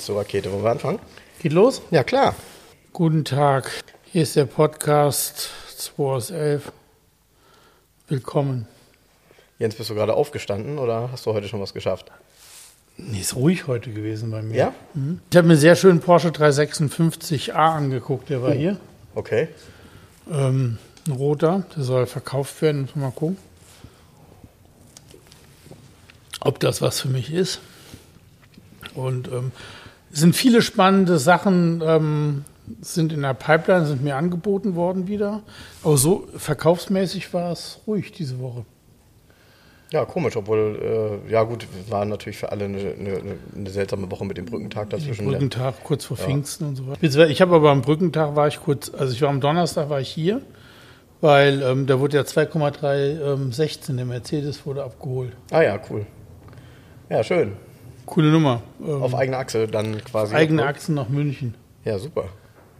So, Jens, zur Rakete. Wollen wir anfangen? Geht los? Ja, klar. Guten Tag. Hier ist der Podcast 2 aus 11. Willkommen. Jens, bist du gerade aufgestanden oder hast du heute schon was geschafft? Nee, ist ruhig heute gewesen bei mir. Ja? Mhm. Ich habe mir sehr schön Porsche 356a angeguckt. Der war hier. Okay. Ähm, ein roter. Der soll verkauft werden. Mal gucken. Ob das was für mich ist. Und ähm, es sind viele spannende Sachen, ähm, sind in der Pipeline, sind mir angeboten worden wieder. Aber so verkaufsmäßig war es ruhig diese Woche. Ja, komisch, obwohl, äh, ja gut, war natürlich für alle eine, eine, eine seltsame Woche mit dem Brückentag dazwischen. Brückentag kurz vor ja. Pfingsten und so weiter. Ich habe aber am Brückentag war ich kurz, also ich war am Donnerstag war ich hier, weil ähm, da wurde ja 2,316 ähm, der Mercedes wurde abgeholt. Ah ja, cool. Ja, schön. Coole Nummer. Ähm, Auf eigene Achse dann quasi. Eigene Achsen nach München. Ja, super.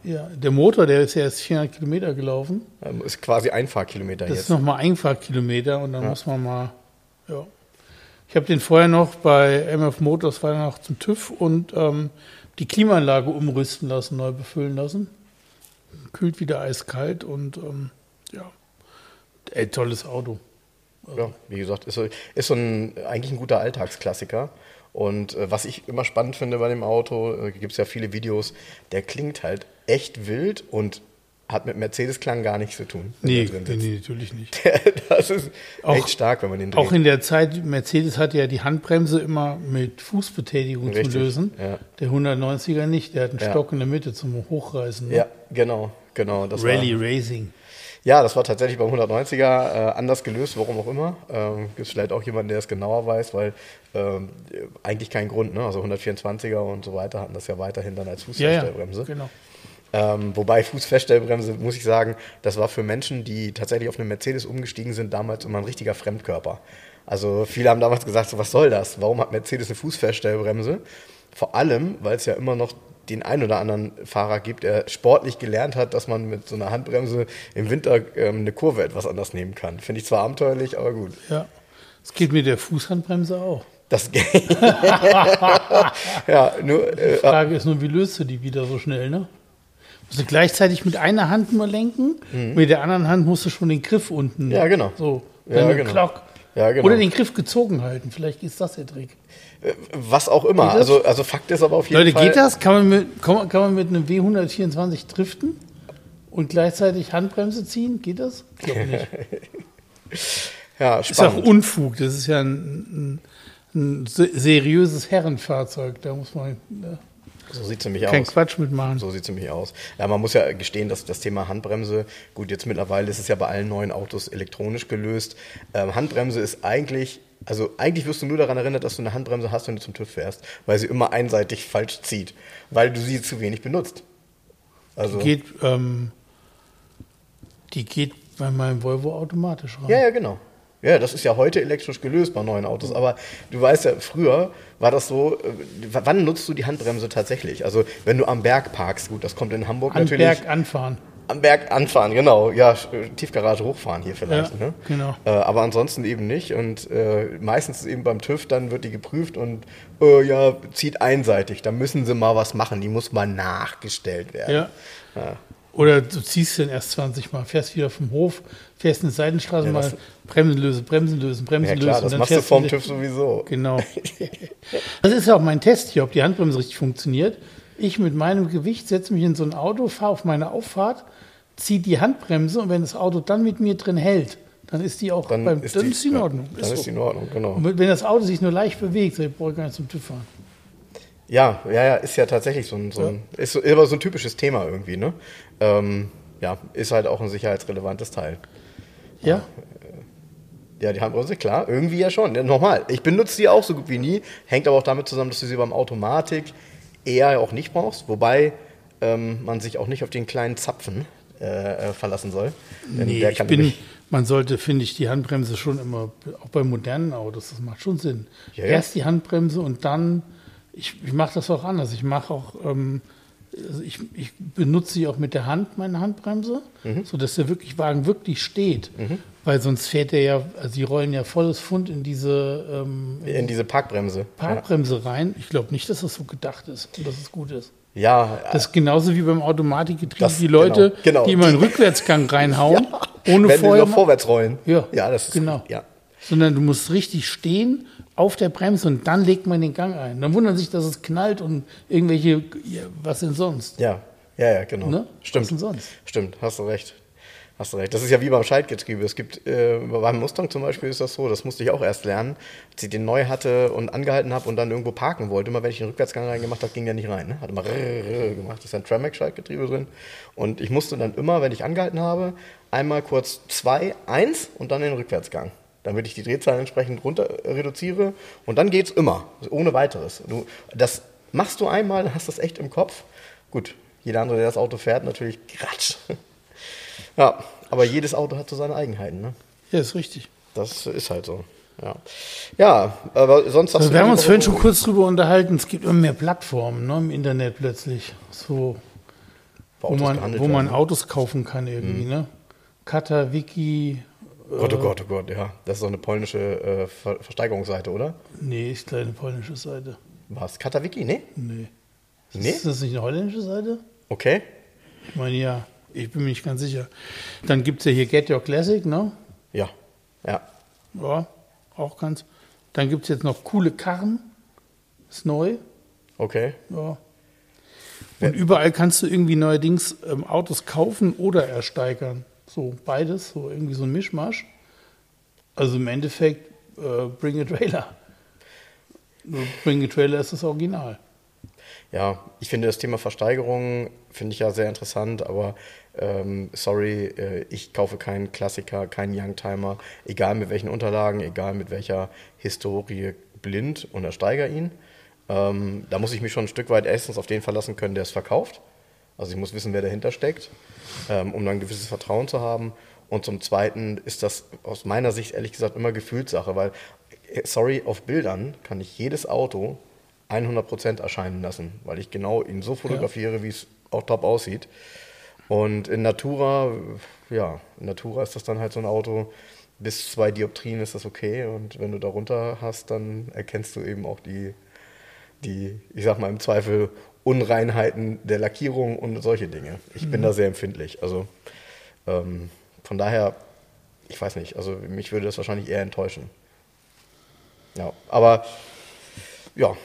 Ja, der Motor, der ist ja erst 400 Kilometer gelaufen. Ähm, ist quasi Einfahrkilometer das jetzt. Das ist nochmal Einfahrkilometer und dann ja. muss man mal, ja. Ich habe den vorher noch bei MF Motors war noch zum TÜV und ähm, die Klimaanlage umrüsten lassen, neu befüllen lassen. Kühlt wieder eiskalt und ähm, ja, ey, tolles Auto. Ja, wie gesagt, ist, ist so ein, eigentlich ein guter Alltagsklassiker. Und äh, was ich immer spannend finde bei dem Auto, äh, gibt es ja viele Videos, der klingt halt echt wild und hat mit Mercedes-Klang gar nichts zu tun. Nee, nee, natürlich nicht. das ist auch, echt stark, wenn man den dreht. Auch in der Zeit, Mercedes hatte ja die Handbremse immer mit Fußbetätigung Richtig, zu lösen. Ja. Der 190er nicht, der hat einen ja. Stock in der Mitte zum Hochreißen. Ne? Ja, genau, genau. Rally war, Racing. Ja, das war tatsächlich beim 190er äh, anders gelöst, warum auch immer. Ähm, Gibt es vielleicht auch jemanden, der es genauer weiß, weil ähm, eigentlich kein Grund. Ne? Also 124er und so weiter hatten das ja weiterhin dann als Fußfeststellbremse. Ja, ja, genau. Ähm, wobei Fußfeststellbremse, muss ich sagen, das war für Menschen, die tatsächlich auf eine Mercedes umgestiegen sind, damals immer ein richtiger Fremdkörper. Also viele haben damals gesagt, so, was soll das? Warum hat Mercedes eine Fußfeststellbremse? Vor allem, weil es ja immer noch den einen oder anderen Fahrer gibt, der sportlich gelernt hat, dass man mit so einer Handbremse im Winter ähm, eine Kurve etwas anders nehmen kann. Finde ich zwar abenteuerlich, aber gut. Ja, es geht mit der Fußhandbremse auch. Das geht. ja, nur, äh, die Frage ist nur, wie löst du die wieder so schnell, ne? Musst du gleichzeitig mit einer Hand nur lenken, mhm. mit der anderen Hand musst du schon den Griff unten. Ja, genau. So, ja, genau. Glock. Ja, genau. Oder den Griff gezogen halten. Vielleicht ist das der Trick. Was auch immer. Also, also Fakt ist aber auf jeden Leute, Fall. Leute, geht das? Kann man, mit, kann, kann man mit einem W124 driften und gleichzeitig Handbremse ziehen? Geht das? Ich glaube nicht. ja, spannend. Ist auch Unfug. Das ist ja ein, ein, ein seriöses Herrenfahrzeug. Da muss man. Ne? So sieht es nämlich aus. Kein Quatsch mitmachen. So sieht es nämlich aus. Ja, man muss ja gestehen, dass das Thema Handbremse, gut, jetzt mittlerweile ist es ja bei allen neuen Autos elektronisch gelöst. Ähm, Handbremse ist eigentlich, also eigentlich wirst du nur daran erinnert, dass du eine Handbremse hast, wenn du zum TÜV fährst, weil sie immer einseitig falsch zieht, weil du sie zu wenig benutzt. Also, die geht, ähm, die geht bei meinem Volvo automatisch rein. Ja, ja, genau. Ja, das ist ja heute elektrisch gelöst bei neuen Autos. Aber du weißt ja, früher war das so, äh, wann nutzt du die Handbremse tatsächlich? Also wenn du am Berg parkst, gut, das kommt in Hamburg am natürlich. Am Berg anfahren. Am Berg anfahren, genau. Ja, Tiefgarage hochfahren hier vielleicht. Ja, ne? genau. Äh, aber ansonsten eben nicht. Und äh, meistens eben beim TÜV, dann wird die geprüft und äh, ja, zieht einseitig. Da müssen sie mal was machen. Die muss mal nachgestellt werden. Ja. ja. Oder du ziehst den erst 20 Mal, fährst wieder vom Hof, fährst eine Seitenstraße ja, mal, Bremsen lösen, Bremsen lösen, Bremsen ja, klar, lösen. Das machst du vorm TÜV sowieso. Genau. das ist ja auch mein Test hier, ob die Handbremse richtig funktioniert. Ich mit meinem Gewicht setze mich in so ein Auto, fahre auf meine Auffahrt, ziehe die Handbremse und wenn das Auto dann mit mir drin hält, dann ist die auch dann beim, ist dann die, ist die in Ordnung. Dann ist, die in Ordnung, genau. Und wenn das Auto sich nur leicht bewegt, dann brauche ich gar nicht zum TÜV fahren. Ja, ja, ja, ist ja tatsächlich so ein, so ein ja. ist so, immer so ein typisches Thema irgendwie, ne? Ähm, ja, ist halt auch ein sicherheitsrelevantes Teil. Ja. Ja, die Handbremse, klar, irgendwie ja schon. Ja, normal. Ich benutze die auch so gut wie nie. Hängt aber auch damit zusammen, dass du sie beim Automatik eher auch nicht brauchst. Wobei ähm, man sich auch nicht auf den kleinen Zapfen äh, äh verlassen soll. Denn nee, ich bin, man sollte, finde ich, die Handbremse schon immer, auch bei modernen Autos, das macht schon Sinn. Ja, ja. Erst die Handbremse und dann, ich, ich mache das auch anders. Ich mache auch, ähm, also ich, ich, benutze sie auch mit der Hand, meine Handbremse, mhm. sodass der wirklich Wagen wirklich steht. Mhm. Weil sonst fährt er ja, also die rollen ja volles Fund in diese ähm, in, diese Parkbremse. Parkbremse rein. Ich glaube nicht, dass das so gedacht ist und dass es gut ist. Ja. Das ist genauso wie beim Automatikgetriebe. Das, die Leute, genau, genau. die immer einen Rückwärtsgang reinhauen, ja, ohne wenn vorher. Wenn vorwärts rollen. Ja, ja das ist genau. Ja. Sondern du musst richtig stehen auf der Bremse und dann legt man den Gang ein. Dann wundern sich, dass es knallt und irgendwelche, ja, was denn sonst? Ja, ja, ja, genau. Ne? Stimmt. Was denn sonst? Stimmt, hast du recht. Hast du recht. Das ist ja wie beim Schaltgetriebe. Es gibt, äh, beim Mustang zum Beispiel ist das so, das musste ich auch erst lernen, als ich den neu hatte und angehalten habe und dann irgendwo parken wollte. Immer wenn ich den Rückwärtsgang reingemacht habe, ging der nicht rein. Ne? Hat immer gemacht. Das ist ein Tramac-Schaltgetriebe drin. Und ich musste dann immer, wenn ich angehalten habe, einmal kurz zwei, eins und dann den Rückwärtsgang. Damit ich die Drehzahl entsprechend runter reduziere. Und dann geht es immer, ohne weiteres. Du, das machst du einmal, hast das echt im Kopf. Gut, jeder andere, der das Auto fährt, natürlich Quatsch. Ja, aber jedes Auto hat so seine Eigenheiten. Ne? Ja, ist richtig. Das ist halt so. Ja, ja aber sonst hast also Wir haben uns vorhin schon kurz drüber unterhalten, es gibt immer mehr Plattformen ne, im Internet plötzlich, so, wo man, wo man Autos kaufen kann irgendwie. Mhm. Ne? Kata, Wiki. Gott, oh äh, Gott, oh Gott, ja. Das ist so eine polnische äh, Ver Versteigerungsseite, oder? Nee, ist keine polnische Seite. Was? Katawiki, ne? Nee. nee. Ist das nicht eine holländische Seite? Okay. Ich meine, ja. Ich bin mir nicht ganz sicher. Dann gibt es ja hier Get Your Classic, ne? Ja. Ja. Ja, auch ganz. Dann gibt es jetzt noch coole Karren. Ist neu. Okay. Ja. Und überall kannst du irgendwie neuerdings ähm, Autos kaufen oder ersteigern. So beides, so irgendwie so ein Mischmasch. Also im Endeffekt äh, Bring a Trailer. Bring a Trailer ist das Original. Ja, ich finde das Thema Versteigerung finde ich ja sehr interessant, aber ähm, sorry, äh, ich kaufe keinen Klassiker, keinen Youngtimer, egal mit welchen Unterlagen, egal mit welcher Historie blind und ersteigere ihn. Ähm, da muss ich mich schon ein Stück weit erstens auf den verlassen können, der es verkauft. Also ich muss wissen, wer dahinter steckt, ähm, um dann ein gewisses Vertrauen zu haben. Und zum Zweiten ist das aus meiner Sicht ehrlich gesagt immer Gefühlssache, weil, äh, sorry, auf Bildern kann ich jedes Auto 100% erscheinen lassen, weil ich genau ihn so fotografiere, ja. wie es auch top aussieht. Und in Natura, ja, in Natura ist das dann halt so ein Auto, bis zwei Dioptrien ist das okay. Und wenn du darunter hast, dann erkennst du eben auch die, die, ich sag mal im Zweifel, Unreinheiten der Lackierung und solche Dinge. Ich mhm. bin da sehr empfindlich. Also ähm, von daher, ich weiß nicht, also mich würde das wahrscheinlich eher enttäuschen. Ja, aber ja,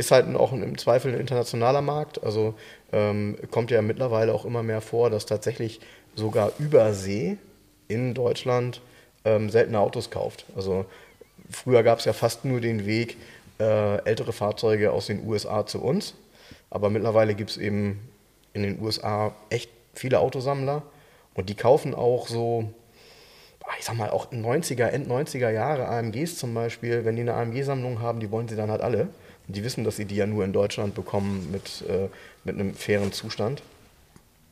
ist halt auch im Zweifel ein internationaler Markt. Also ähm, kommt ja mittlerweile auch immer mehr vor, dass tatsächlich sogar über See in Deutschland ähm, seltene Autos kauft. Also früher gab es ja fast nur den Weg äh, ältere Fahrzeuge aus den USA zu uns. Aber mittlerweile gibt es eben in den USA echt viele Autosammler und die kaufen auch so, ich sag mal, auch 90er, End 90er Jahre AMGs zum Beispiel. Wenn die eine AMG-Sammlung haben, die wollen sie dann halt alle. Die wissen, dass sie die ja nur in Deutschland bekommen mit, äh, mit einem fairen Zustand.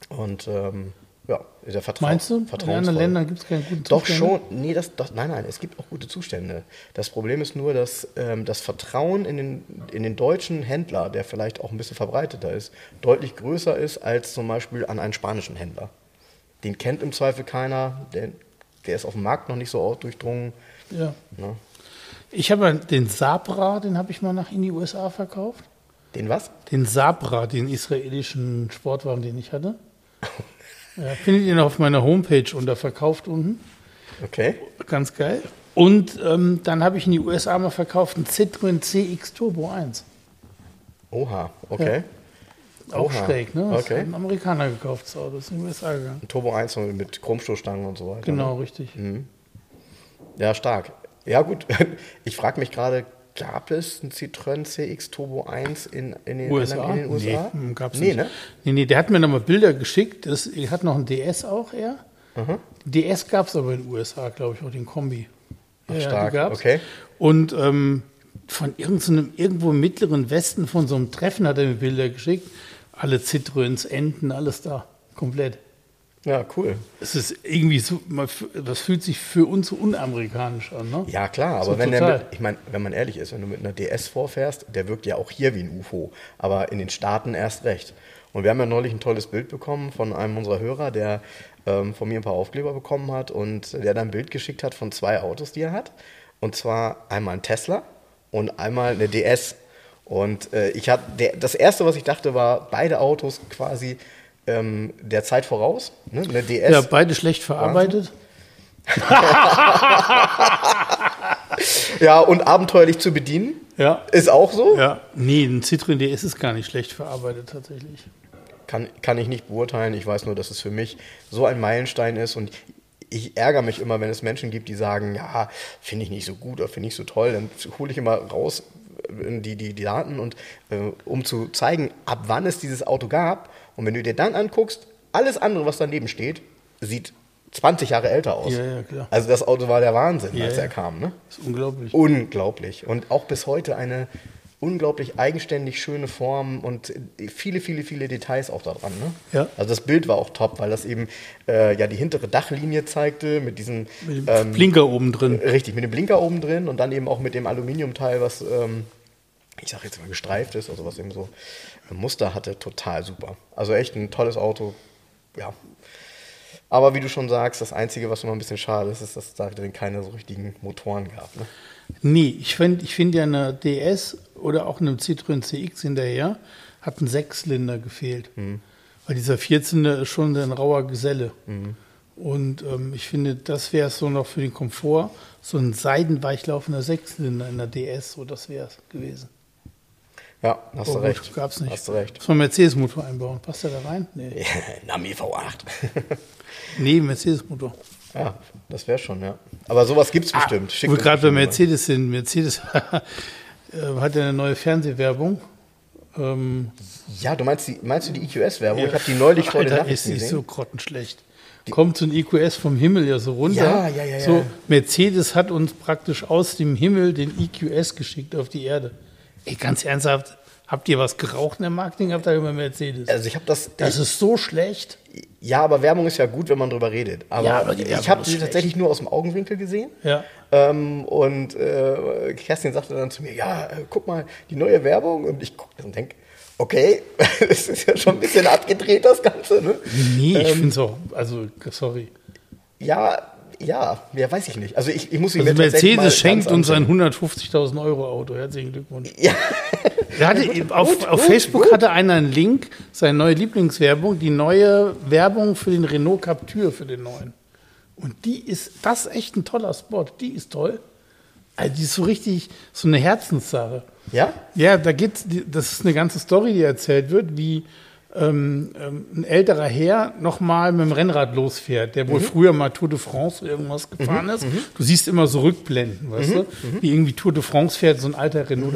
Und ähm, ja, der Vertrauen. Meinst du? In anderen Ländern gibt es keinen guten Zustand? Doch schon. Nee, das, das, nein, nein, es gibt auch gute Zustände. Das Problem ist nur, dass ähm, das Vertrauen in den, in den deutschen Händler, der vielleicht auch ein bisschen verbreiteter ist, deutlich größer ist als zum Beispiel an einen spanischen Händler. Den kennt im Zweifel keiner, der, der ist auf dem Markt noch nicht so durchdrungen. Ja. Ne? Ich habe den Sabra, den habe ich mal nach in die USA verkauft. Den was? Den Sabra, den israelischen Sportwagen, den ich hatte. ja, findet ihr noch auf meiner Homepage unter Verkauft unten. Okay. Ganz geil. Und ähm, dann habe ich in die USA mal verkauft einen Citroën CX Turbo 1. Oha, okay. Ja. Auch Oha. schräg, ne? Das okay. ein Amerikaner gekauft, das Auto ist in die USA gegangen. Ein Turbo 1 mit Chromstoßstangen und so weiter. Genau, ne? richtig. Mhm. Ja, stark. Ja, gut. Ich frage mich gerade, gab es einen Citroën CX Turbo 1 in, in, den, USA? in den USA? Nee, gab's nee, nicht. Ne? Nee, nee, der hat mir nochmal Bilder geschickt. Das, er hat noch einen DS auch, er. Mhm. DS gab es aber in den USA, glaube ich, auch den Kombi. Ja, Stark, gab's. okay. Und ähm, von irgendeinem, irgendwo im mittleren Westen von so einem Treffen hat er mir Bilder geschickt. Alle Citroens, Enten, alles da. Komplett. Ja, cool. Es ist irgendwie so, das fühlt sich für uns so unamerikanisch an, ne? Ja, klar, aber So wenn der total. mit, ich meine, wenn man ehrlich ist, wenn du mit einer DS vorfährst, der wirkt ja auch hier wie ein UFO, aber in den Staaten erst recht. Und wir haben ja neulich ein tolles Bild bekommen von einem unserer Hörer, der ähm, von mir ein paar Aufkleber bekommen hat und der dann ein Bild geschickt hat von zwei Autos, die er hat. Und zwar einmal ein Tesla und einmal eine DS. Und äh, ich hatte, der, das erste, was ich dachte, war, beide Autos quasi ähm, der Zeit voraus. Ne? Eine DS. Ja, beide schlecht verarbeitet. ja, und abenteuerlich zu bedienen. Ja. Ist auch so. Ja. Nee, ein Citroën DS ist gar nicht schlecht verarbeitet tatsächlich. Kann, kann ich nicht beurteilen. Ich weiß nur, dass es für mich so ein Meilenstein ist und ich ärgere mich immer, wenn es Menschen gibt, die sagen, ja, finde ich nicht so gut oder finde ich so toll. Dann hole ich immer raus äh, die, die, die Daten und äh, um zu zeigen, ab wann es dieses Auto gab. Und wenn du dir dann anguckst, alles andere, was daneben steht, sieht 20 Jahre älter aus. Ja, ja, klar. Also das Auto war der Wahnsinn, Ja, als ja. er kam. Ne? Das ist unglaublich. Unglaublich. Und auch bis heute eine unglaublich eigenständig schöne Form und viele, viele, viele Details auch da dran. Ne? Ja. Also das Bild war auch top, weil das eben äh, ja die hintere Dachlinie zeigte mit diesem Mit dem ähm, Blinker oben drin. richtig mit dem Blinker oben drin und dann eben auch mit dem Aluminiumteil, was ähm, ich sag jetzt mal gestreift ist, also was eben so ein Muster hatte, total super. Also echt ein tolles Auto. Ja. Aber wie du schon sagst, das Einzige, was immer ein bisschen schade ist, ist, dass es da drin keine so richtigen Motoren gab. Ne? Nee, ich finde ich find ja einer DS oder auch einem Citroën CX hinterher hat ein Sechszylinder gefehlt. Weil dieser Vierzylinder ist schon ein rauer Geselle. Und ähm, ich finde, das wäre es so noch für den Komfort, so ein seidenweichlaufender Sechszylinder in der DS, so das wäre es gewesen. Ja, hast du Oh, recht. Gab's nicht. Hast du recht. Muss man Mercedes-Motor einbauen. Passt der da rein? Nee. Nami V8. Nee, Mercedes-Motor. ja, das wäre schon, ja. Aber sowas gibt es bestimmt. Schick Wo wir uns gerade bei bestimmt. Mercedes sind. Mercedes äh, hat ja eine neue Fernsehwerbung. Ähm, Ja, du meinst, die, meinst du die EQS-Werbung? Ich habe die neulich vor den Alter, ist Nachrichten die gesehen. so grottenschlecht. Kommt so ein EQS vom Himmel ja so runter. Ja, ja, ja, ja. So, Mercedes hat uns praktisch aus dem Himmel den EQS geschickt auf die Erde. Ey, ganz ernsthaft, habt ihr was geraucht in der Marketingabteilung bei Mercedes? also ich habe das, das ist so schlecht. ja, aber Werbung ist ja gut, wenn man drüber redet. Aber, Ja, aber ich habe sie tatsächlich nur aus dem Augenwinkel gesehen. Ja. Ähm, und äh, Kerstin sagte dann zu mir, ja, äh, guck mal, die neue Werbung. Und ich gucke und denke, okay, das ist ja schon ein bisschen abgedreht, das Ganze. Ne? Nee, ich Ähm, finde es auch, also sorry. Ja, ja, ja, weiß ich nicht. Also ich, ich muss ihn Also Mercedes schenkt uns ein ansehen. 150.000 Euro Auto. Herzlichen Glückwunsch. Ja. Hatte, auf, gut, auf gut, Facebook gut. hatte einer einen Link, seine neue Lieblingswerbung, die neue Werbung für den Renault Captur, für den neuen. Und die ist, das ist echt ein toller Spot. Die ist toll. Also die ist so richtig, so eine Herzenssache. Ja? Ja, da geht's, das ist eine ganze Story, die erzählt wird, wie ähm, ähm, ein älterer Herr nochmal mit dem Rennrad losfährt, der Mhm. wohl früher mal Tour de France irgendwas gefahren ist. Du siehst immer so Rückblenden, weißt Mhm. du? Wie irgendwie Tour de France fährt, so ein alter Renault,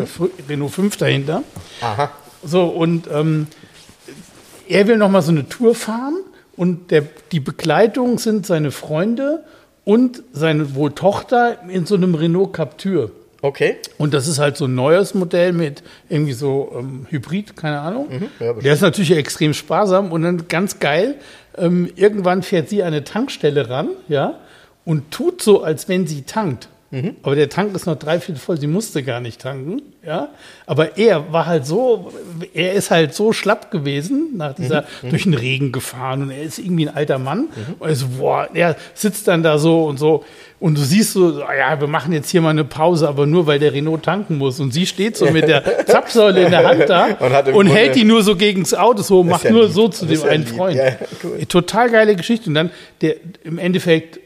Renault 5 dahinter. Aha. So, und ähm, er will nochmal so eine Tour fahren und der, die Begleitung sind seine Freunde und seine wohl Tochter in so einem Renault Captur. Okay. Und das ist halt so ein neues Modell mit irgendwie so ähm, Hybrid, keine Ahnung. Mhm. ja. Der ist natürlich extrem sparsam und dann ganz geil. Ähm, irgendwann fährt sie an eine Tankstelle ran, ja, und tut so, als wenn sie tankt. Mhm. Aber der Tank ist noch dreiviertel voll, sie musste gar nicht tanken, ja. Aber er war halt so, er ist halt so schlapp gewesen nach dieser, Mhm. durch den Regen gefahren und er ist irgendwie ein alter Mann. Und er so, boah, er sitzt dann da so und so und du siehst so, ah ja, wir machen jetzt hier mal eine Pause, aber nur weil der Renault tanken muss. Und sie steht so mit der Zapfsäule in der Hand da Und und, hält die nur so gegens Auto, so macht ja nur lieb. so zu Das dem ja einen lieb. Freund. Ja, cool. Total geile Geschichte. Und dann der im Endeffekt,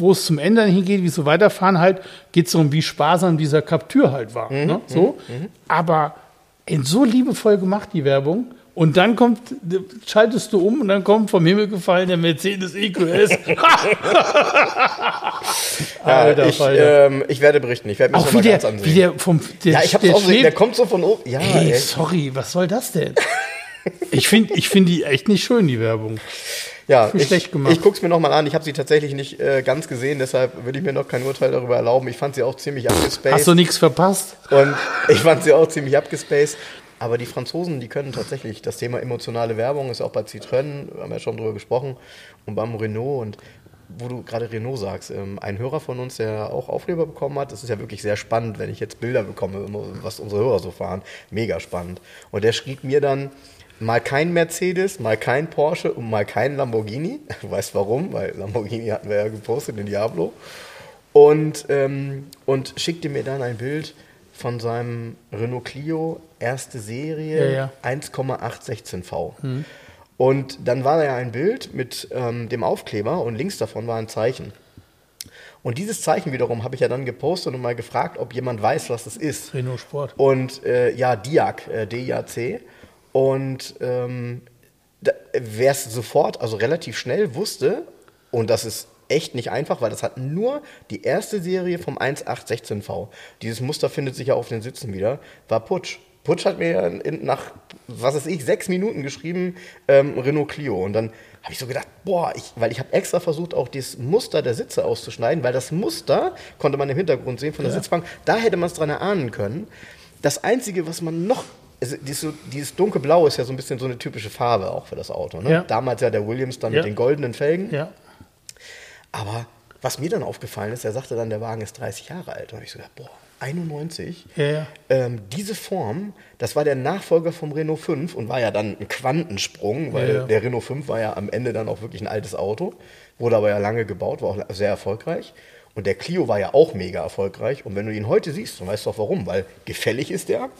wo es zum Ende hingeht, wie so weiterfahren halt, geht es darum, wie sparsam dieser Captur halt war. Mhm, ne? So. Aber in so liebevoll gemacht, die Werbung. Und dann kommt, schaltest du um und dann kommt vom Himmel gefallen der Mercedes EQS. Ja, Alter, ich, Falter. ähm, ich werde berichten. Ich werde mir das Auch noch wie mal der, ganz wie ansehen. der vom der, ja, ich der auch gesehen, der kommt so von oben. Ja, Ey, ey. sorry, was soll das denn? Ich finde ich find die echt nicht schön, die Werbung. Ja, ich, schlecht gemacht. ich guck's mir nochmal an. Ich habe sie tatsächlich nicht äh, ganz gesehen, deshalb will ich mir noch kein Urteil darüber erlauben. Ich fand sie auch ziemlich abgespaced. Hast du nichts verpasst? Und ich fand sie auch ziemlich abgespaced. Aber die Franzosen, die können tatsächlich das Thema emotionale Werbung, ist auch bei Citroën, haben wir ja schon drüber gesprochen, und beim Renault. Und wo du gerade Renault sagst, ähm, ein Hörer von uns, der auch Aufkleber bekommen hat, das ist ja wirklich sehr spannend, wenn ich jetzt Bilder bekomme, was unsere Hörer so fahren. Mega spannend. Und der schrieb mir dann, mal kein Mercedes, mal kein Porsche und mal kein Lamborghini. Du weißt warum, weil Lamborghini hatten wir ja gepostet, den Diablo. Und, ähm, und schickte mir dann ein Bild von seinem Renault Clio, erste Serie, ja, ja. 1,816V. Mhm. Und dann war da ja ein Bild mit ähm, dem Aufkleber und links davon war ein Zeichen. Und dieses Zeichen wiederum habe ich ja dann gepostet und mal gefragt, ob jemand weiß, was das ist. Renault Sport. Und äh, ja, DIAC, äh, D-I-A-C. Und ähm, wer es sofort, also relativ schnell wusste, und das ist echt nicht einfach, weil das hat nur die erste Serie vom 1.8.16V. Dieses Muster findet sich ja auf den Sitzen wieder, war Putsch. Putsch hat mir in, nach, was weiß ich, sechs Minuten geschrieben, ähm, Renault Clio. Und dann habe ich so gedacht, boah, ich, weil ich habe extra versucht, auch das Muster der Sitze auszuschneiden, weil das Muster konnte man im Hintergrund sehen von der ja. Sitzbank, da hätte man es dran erahnen können. Das Einzige, was man noch also dieses, dieses dunkelblau ist ja so ein bisschen so eine typische Farbe auch für das Auto. Ne? Ja. Damals ja der Williams dann ja. mit den goldenen Felgen. Ja. Aber was mir dann aufgefallen ist, er sagte dann, der Wagen ist 30 Jahre alt. Und ich so gedacht, boah, 91. Ja. Ähm, diese Form, das war der Nachfolger vom Renault 5 und war ja dann ein Quantensprung, weil der Renault 5 war ja am Ende dann auch wirklich ein altes Auto, wurde aber ja lange gebaut, war auch sehr erfolgreich. Und der Clio war ja auch mega erfolgreich. Und wenn du ihn heute siehst, dann weißt du auch warum, weil gefällig ist der,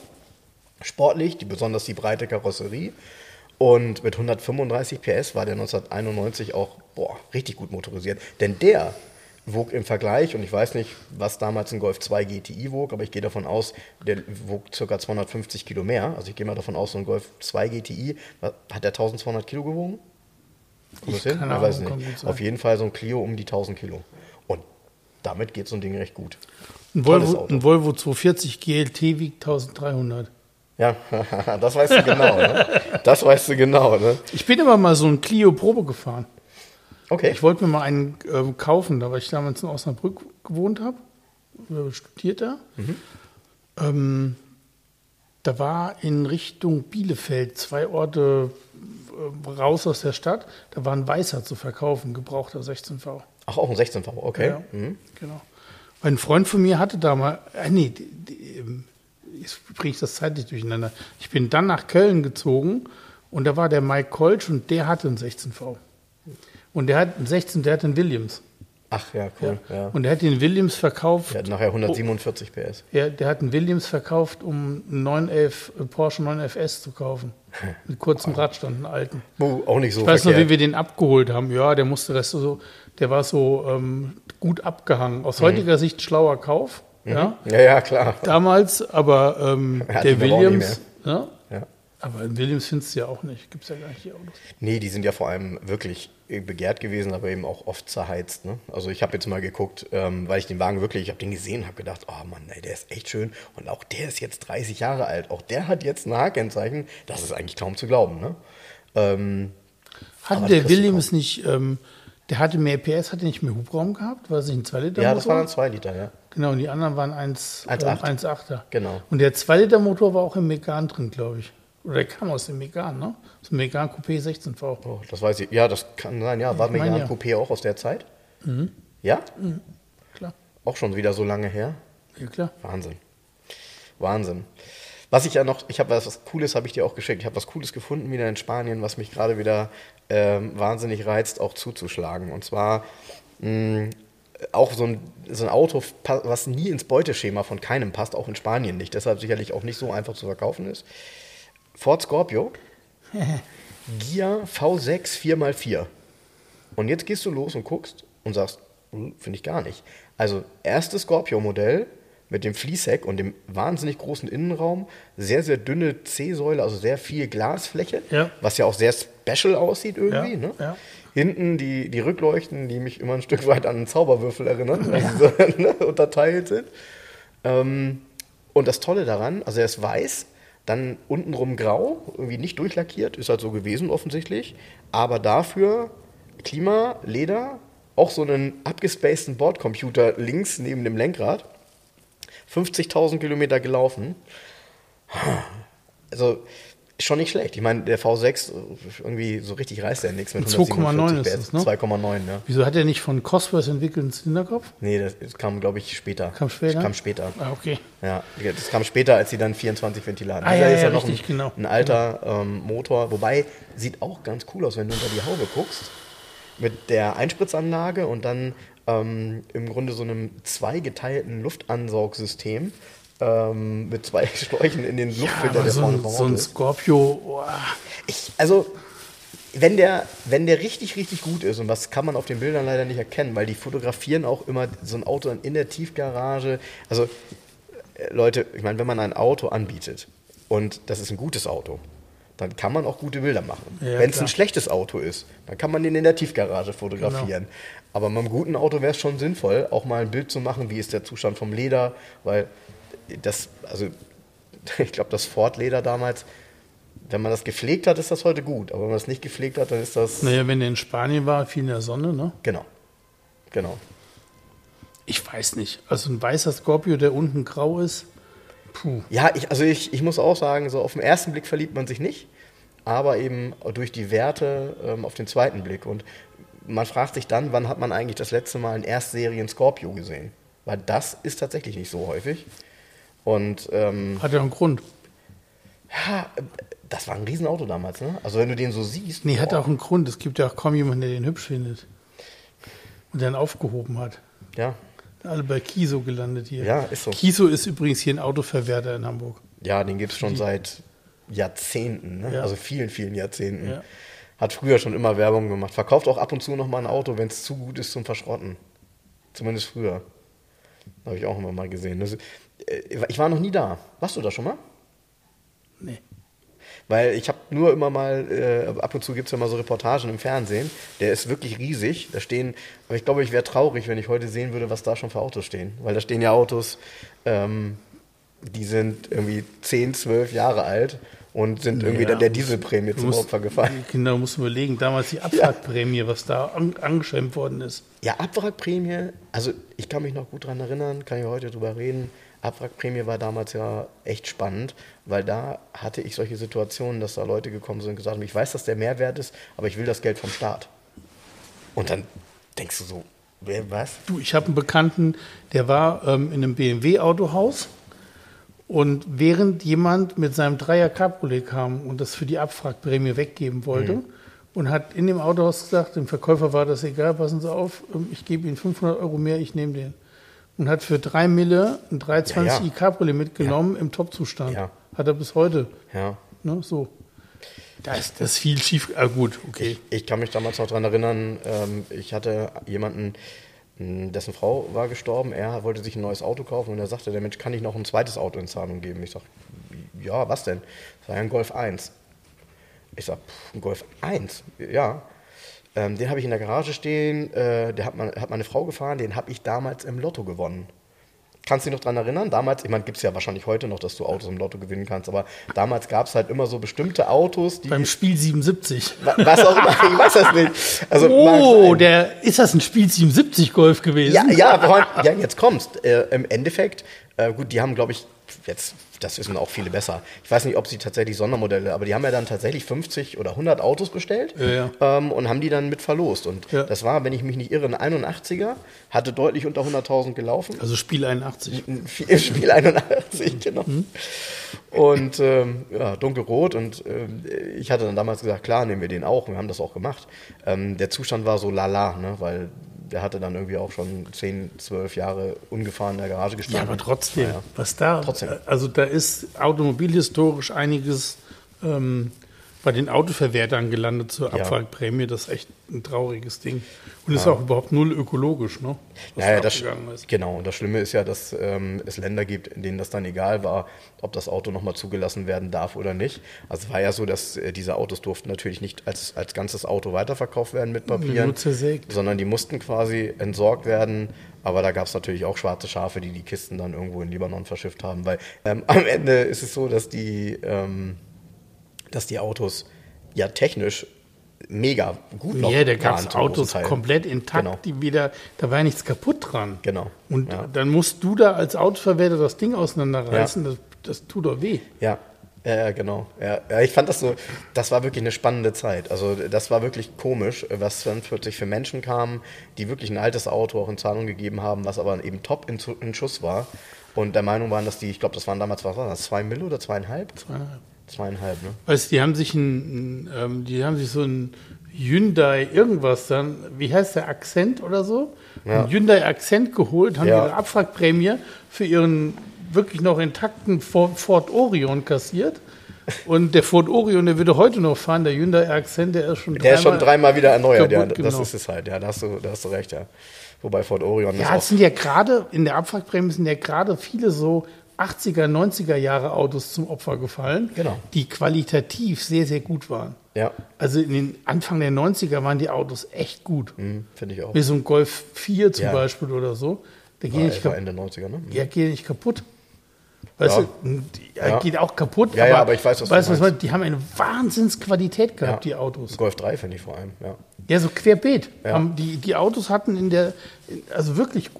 sportlich, die, besonders die breite Karosserie. Und mit 135 PS war der 1991 auch boah, richtig gut motorisiert. Denn der wog im Vergleich, und ich weiß nicht, was damals ein Golf 2 GTI wog, aber ich gehe davon aus, der wog ca. 250 Kilo mehr. Also ich gehe mal davon aus, so ein Golf 2 GTI, hat der 1200 Kilo gewogen? Kommt das hin? Ich weiß nicht. Auf jeden Fall so ein Clio um die 1000 Kilo. Und damit geht so ein Ding recht gut. Ein Volvo, ein Volvo 240 GLT wiegt 1300. Ja, das weißt du genau. Ne? Das weißt du genau. Ne? Ich bin immer mal so ein Clio Probe gefahren. Okay. Ich wollte mir mal einen äh, kaufen, da weil ich damals in Osnabrück gewohnt habe, studiert da. Mhm. Ähm, da war in Richtung Bielefeld zwei Orte äh, raus aus der Stadt. Da war ein Weißer zu verkaufen, gebrauchter 16V. Ach, auch ein 16V, okay. Ja, mhm. Genau. Ein Freund von mir hatte da mal, äh, nee, die, die, ähm, jetzt bringe ich das zeitlich durcheinander. Ich bin dann nach Köln gezogen und da war der Mike Kolsch und der hatte einen 16V. Und der hat einen 16, der hat einen Williams. Ach ja, cool. Ja. Ja. Und der hat den Williams verkauft. Der hat nachher 147 PS. Ja, der hat einen Williams verkauft, um einen 911, äh, Porsche 911 S zu kaufen. Mit kurzem Radstand, einen alten. Oh, auch nicht so. Ich weiß verkehrt. noch, wie wir den abgeholt haben. Ja, der musste das so, der war so ähm, gut abgehangen. Aus mhm. heutiger Sicht schlauer Kauf. Mhm. Ja? ja, ja, klar. Damals, aber ähm, der Williams, ja? ja? Aber in Williams findest du ja auch nicht. Gibt es ja gar nicht die Autos. Nee, die sind ja vor allem wirklich begehrt gewesen, aber eben auch oft zerheizt. Ne? Also ich habe jetzt mal geguckt, ähm, weil ich den Wagen wirklich, ich habe den gesehen, habe gedacht, oh Mann, ey, der ist echt schön. Und auch der ist jetzt 30 Jahre alt. Auch der hat jetzt ein H-Kennzeichen. Das ist eigentlich kaum zu glauben. Ne? Ähm, Hatte der Williams nicht, ähm, der hatte mehr PS, hatte nicht mehr Hubraum gehabt? War es nicht ein 2 Liter? Ja, das waren 2 Liter, ja. Genau, und die anderen waren 1,8er. Äh, genau. Und der 2 Liter Motor war auch im Megan drin, glaube ich. Oder der kam aus dem Megan, ne? Aus dem Megan Coupé 16V. Oh, das weiß ich. Ja, das kann sein, ja. War ich Megan ja. Coupé auch aus der Zeit? Mhm. Ja? Mhm. Klar. Auch schon wieder so lange her? Ja, klar. Wahnsinn. Wahnsinn. Was ich ja noch, ich habe was, was Cooles, habe ich dir auch geschickt. Ich habe was Cooles gefunden wieder in Spanien, was mich gerade wieder ähm, wahnsinnig reizt, auch zuzuschlagen. Und zwar mh, auch so ein, so ein Auto, was nie ins Beuteschema von keinem passt, auch in Spanien nicht. Deshalb sicherlich auch nicht so einfach zu verkaufen ist. Ford Scorpio, Gia V6 4x4. Und jetzt gehst du los und guckst und sagst, hm, finde ich gar nicht. Also erstes Scorpio-Modell mit dem Fließheck und dem wahnsinnig großen Innenraum, sehr, sehr dünne C-Säule, also sehr viel Glasfläche, ja. was ja auch sehr special aussieht irgendwie. Ja, ne? ja. Hinten die, die Rückleuchten, die mich immer ein Stück weit an einen Zauberwürfel erinnern, weil sie so ne, unterteilt sind. Ähm, und das Tolle daran, also er ist weiß, dann untenrum grau, irgendwie nicht durchlackiert, ist halt so gewesen offensichtlich. Aber dafür Klima, Leder, auch so einen abgespaceden Bordcomputer links neben dem Lenkrad. 50.000 Kilometer gelaufen. Also schon nicht schlecht. Ich meine, der V6, irgendwie so richtig reißt er nichts mit 2,9 ist das, ne? 2,9, ja. Wieso hat er nicht von Cosworth entwickelt einen Zylinderkopf? Nee, das, kam, glaube ich, später. Kam später? Das kam später. Ah, okay. Ja, das kam später, als sie dann 24 Ventile hatten. Ah, Dieser ja, ist ja, noch richtig, ein, genau. ein alter ähm, Motor, wobei sieht auch ganz cool aus, wenn du unter die Haube guckst. Mit der Einspritzanlage und dann ähm, im Grunde so einem zweigeteilten Luftansaugsystem ähm, mit zwei Schläuchen in den Luftfilter, aber der so ein, so ein. Scorpio, oh, Ich, also, wenn der, wenn der richtig, richtig gut ist, und das kann man auf den Bildern leider nicht erkennen, weil die fotografieren auch immer so ein Auto in der Tiefgarage. Also, äh, Leute, ich meine, wenn man ein Auto anbietet und das ist ein gutes Auto, dann kann man auch gute Bilder machen. Ja, wenn es ein schlechtes Auto ist, dann kann man den in der Tiefgarage fotografieren. Genau. Aber mit einem guten Auto wäre es schon sinnvoll, auch mal ein Bild zu machen, wie ist der Zustand vom Leder, weil das, also ich glaube, das Ford-Leder damals, wenn man das gepflegt hat, ist das heute gut. Aber wenn man das nicht gepflegt hat, dann ist das. naja, wenn er in Spanien war, viel in der Sonne, ne? Genau. Genau. Ich weiß nicht. Also ein weißer Scorpio, der unten grau ist, puh. Ja, ich, also ich, ich muss auch sagen, so auf den ersten Blick verliebt man sich nicht, aber eben durch die Werte ähm, auf den zweiten Blick. Und man fragt sich dann, wann hat man eigentlich das letzte Mal einen Erstserien Scorpio gesehen? Weil das ist tatsächlich nicht so häufig. Und ähm, Hat ja einen Grund. ja, das war ein Riesenauto damals, ne? Also wenn du den so siehst. Nee, hat boah, auch einen Grund. Es gibt ja auch kaum jemanden, der den hübsch findet. Und ihn aufgehoben hat. Ja, Alle bei Kiso gelandet hier. Ja, ist so. Kiso ist übrigens hier ein Autoverwerter in Hamburg. Ja, den gibt es schon seit Jahrzehnten, ne? Ja. also vielen, vielen Jahrzehnten. Ja. Hat früher schon immer Werbung gemacht. Verkauft auch ab und zu noch mal ein Auto, wenn es zu gut ist zum Verschrotten. Zumindest früher. Habe ich auch immer mal gesehen. Das, ich war noch nie da. Warst du da schon mal? Nee. Weil ich habe nur immer mal, äh, ab und zu gibt es ja mal so Reportagen im Fernsehen. Der ist wirklich riesig. Da stehen, aber ich glaube, ich wäre traurig, wenn ich heute sehen würde, was da schon für Autos stehen. Weil da stehen ja Autos, ähm, die sind irgendwie 10, 12 Jahre alt und sind irgendwie Ja, dann der muss- Dieselprämie zum musst- Opfer gefallen. Genau, musst du überlegen. Damals die Abfahrtprämie, was da an, angeschwemmt worden ist. Ja, Abwrackprämie, also ich kann mich noch gut dran erinnern, kann ich heute drüber reden. Abwrackprämie war damals ja echt spannend, weil da hatte ich solche Situationen, dass da Leute gekommen sind und gesagt haben, ich weiß, dass der Mehrwert ist, aber ich will das Geld vom Staat. Und dann denkst du so, wer, was? Du, ich habe einen Bekannten, der war ähm, in einem BMW-Autohaus und während jemand mit seinem Dreier Cabriolet kam und das für die Abwrackprämie weggeben wollte Mhm. und hat in dem Autohaus gesagt, dem Verkäufer war das egal, passen Sie auf, ähm, ich gebe Ihnen 500 Euro mehr, ich nehme den. Und hat für drei Mille ein 320 Ja, ja. i Cabriolet mitgenommen im Top-Zustand. Ja. Hat er bis heute. Ja. Ne, so. Da ist das viel schief. Ah, gut, okay. Ich kann mich damals noch daran erinnern, ähm, ich hatte jemanden, dessen Frau war gestorben, er wollte sich ein neues Auto kaufen und er sagte, der Mensch, kann ich noch ein zweites Auto in Zahlung geben? Ich sag, ja, was denn? Das war ja ein Golf 1. Ich sag, pff, ein Golf 1? Ja. Ähm, den habe ich in der Garage stehen, äh, der hat, meine, hat meine Frau gefahren, den habe ich damals im Lotto gewonnen. Kannst du dich noch daran erinnern? Damals, ich meine, gibt es ja wahrscheinlich heute noch, dass du Autos im Lotto gewinnen kannst, aber damals gab es halt immer so bestimmte Autos, die. Beim Spiel 77. Wa- Was auch immer, ich weiß das nicht. Also, Oh, sein. der, ist das ein Spiel 77 Golf gewesen? Ja, ja, ja, jetzt kommst. Äh, Im Endeffekt, äh, gut, die haben, glaube ich, jetzt, das wissen auch viele besser. Ich weiß nicht, ob sie tatsächlich Sondermodelle, aber die haben ja dann tatsächlich 50 oder 100 Autos bestellt Ja, ja. Ähm, und haben die dann mit verlost. Und Ja. das war, wenn ich mich nicht irre, ein 81er, hatte deutlich unter 100.000 gelaufen. Also Spiel 81. Ein Vier- Spiel 81, genau. Mhm. Und ähm, ja, dunkelrot. Und ähm, ich hatte dann damals gesagt, klar, nehmen wir den auch. Wir haben das auch gemacht. Ähm, der Zustand war so lala, ne, weil der hatte dann irgendwie auch schon 10, 12 Jahre ungefahren in der Garage Ja, gestanden. aber trotzdem, Naja. was da, Trotzdem. also da ist automobilhistorisch einiges ähm, bei den Autoverwertern gelandet zur Ja. Abwrackprämie. Das ist echt ein trauriges Ding. Und ist auch überhaupt null ökologisch, ne? Naja, da das, ist. genau. Und das Schlimme ist ja, dass ähm, es Länder gibt, in denen das dann egal war, ob das Auto nochmal zugelassen werden darf oder nicht. Also es war ja so, dass äh, diese Autos durften natürlich nicht als, als ganzes Auto weiterverkauft werden mit Papieren, Nur zersägt. sondern die mussten quasi entsorgt werden. Aber da gab es natürlich auch schwarze Schafe, die die Kisten dann irgendwo in Libanon verschifft haben. Weil ähm, am Ende ist es so, dass die, ähm, dass die Autos ja technisch mega gut noch Ja, da gab es Autos komplett intakt, genau. die wieder, da war ja nichts kaputt dran. Genau. Und ja. dann musst du da als Autoverwerter das Ding auseinanderreißen, ja. das, das tut doch weh. Ja, ja, genau. Ja, ich fand das so, das war wirklich eine spannende Zeit. Also das war wirklich komisch, was dann plötzlich für Menschen kamen, die wirklich ein altes Auto auch in Zahlung gegeben haben, was aber eben top in, in Schuss war. Und der Meinung waren, dass die, ich glaube, das waren damals, was war das, zwei Mill oder zweieinhalb? Zweieinhalb. Zweieinhalb, ne? Du, die haben sich ein, ähm, die haben sich so ein Hyundai irgendwas dann, wie heißt der, Akzent oder so? Ja. Ein Hyundai Akzent geholt, haben ja. ihre Abwrackprämie für ihren wirklich noch intakten Ford Orion kassiert. Und der Ford Orion, der würde heute noch fahren, der Hyundai Accent, der ist schon dreimal. Der ist schon dreimal wieder erneuert, ja. Das genau. ist es halt, ja, da hast du, da hast du recht, ja. Wobei Ford Orion Ja, es sind ja gerade, in der Abwrackprämie sind ja gerade viele so 80er, 90er Jahre Autos zum Opfer gefallen, genau. die qualitativ sehr, sehr gut waren. Ja. Also in den Anfang der 90er waren die Autos echt gut. Mhm, Finde ich auch. Wie so ein Golf 4 zum ja. Beispiel oder so. Der geht nicht Ende 90er, ne? Ja, geht nicht kaputt. Weißt ja. du, ja. geht auch kaputt. Ja, aber, ja, aber ich weiß, was weißt, du was Die haben eine Wahnsinnsqualität gehabt, die Autos. Golf 3 finde ich vor allem, ja. Ja, so querbeet. Die, die Autos hatten in der, also wirklich,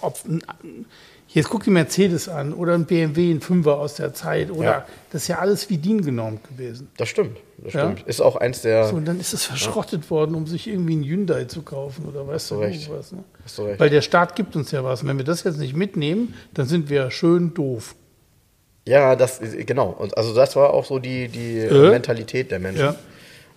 ob, Jetzt guck die Mercedes an oder ein BMW, ein Fünfer aus der Zeit oder ja. das ist ja alles wie DIN genormt gewesen. Das stimmt, das stimmt. Ja? Ist auch eins der. So, und dann ist es verschrottet ja. worden, um sich irgendwie ein Hyundai zu kaufen oder weißt du recht. was. Ne? Hast du recht. Weil der Staat gibt uns ja was. Und wenn wir das jetzt nicht mitnehmen, dann sind wir schön doof. Ja, das genau. Und also das war auch so die, die äh? Mentalität der Menschen.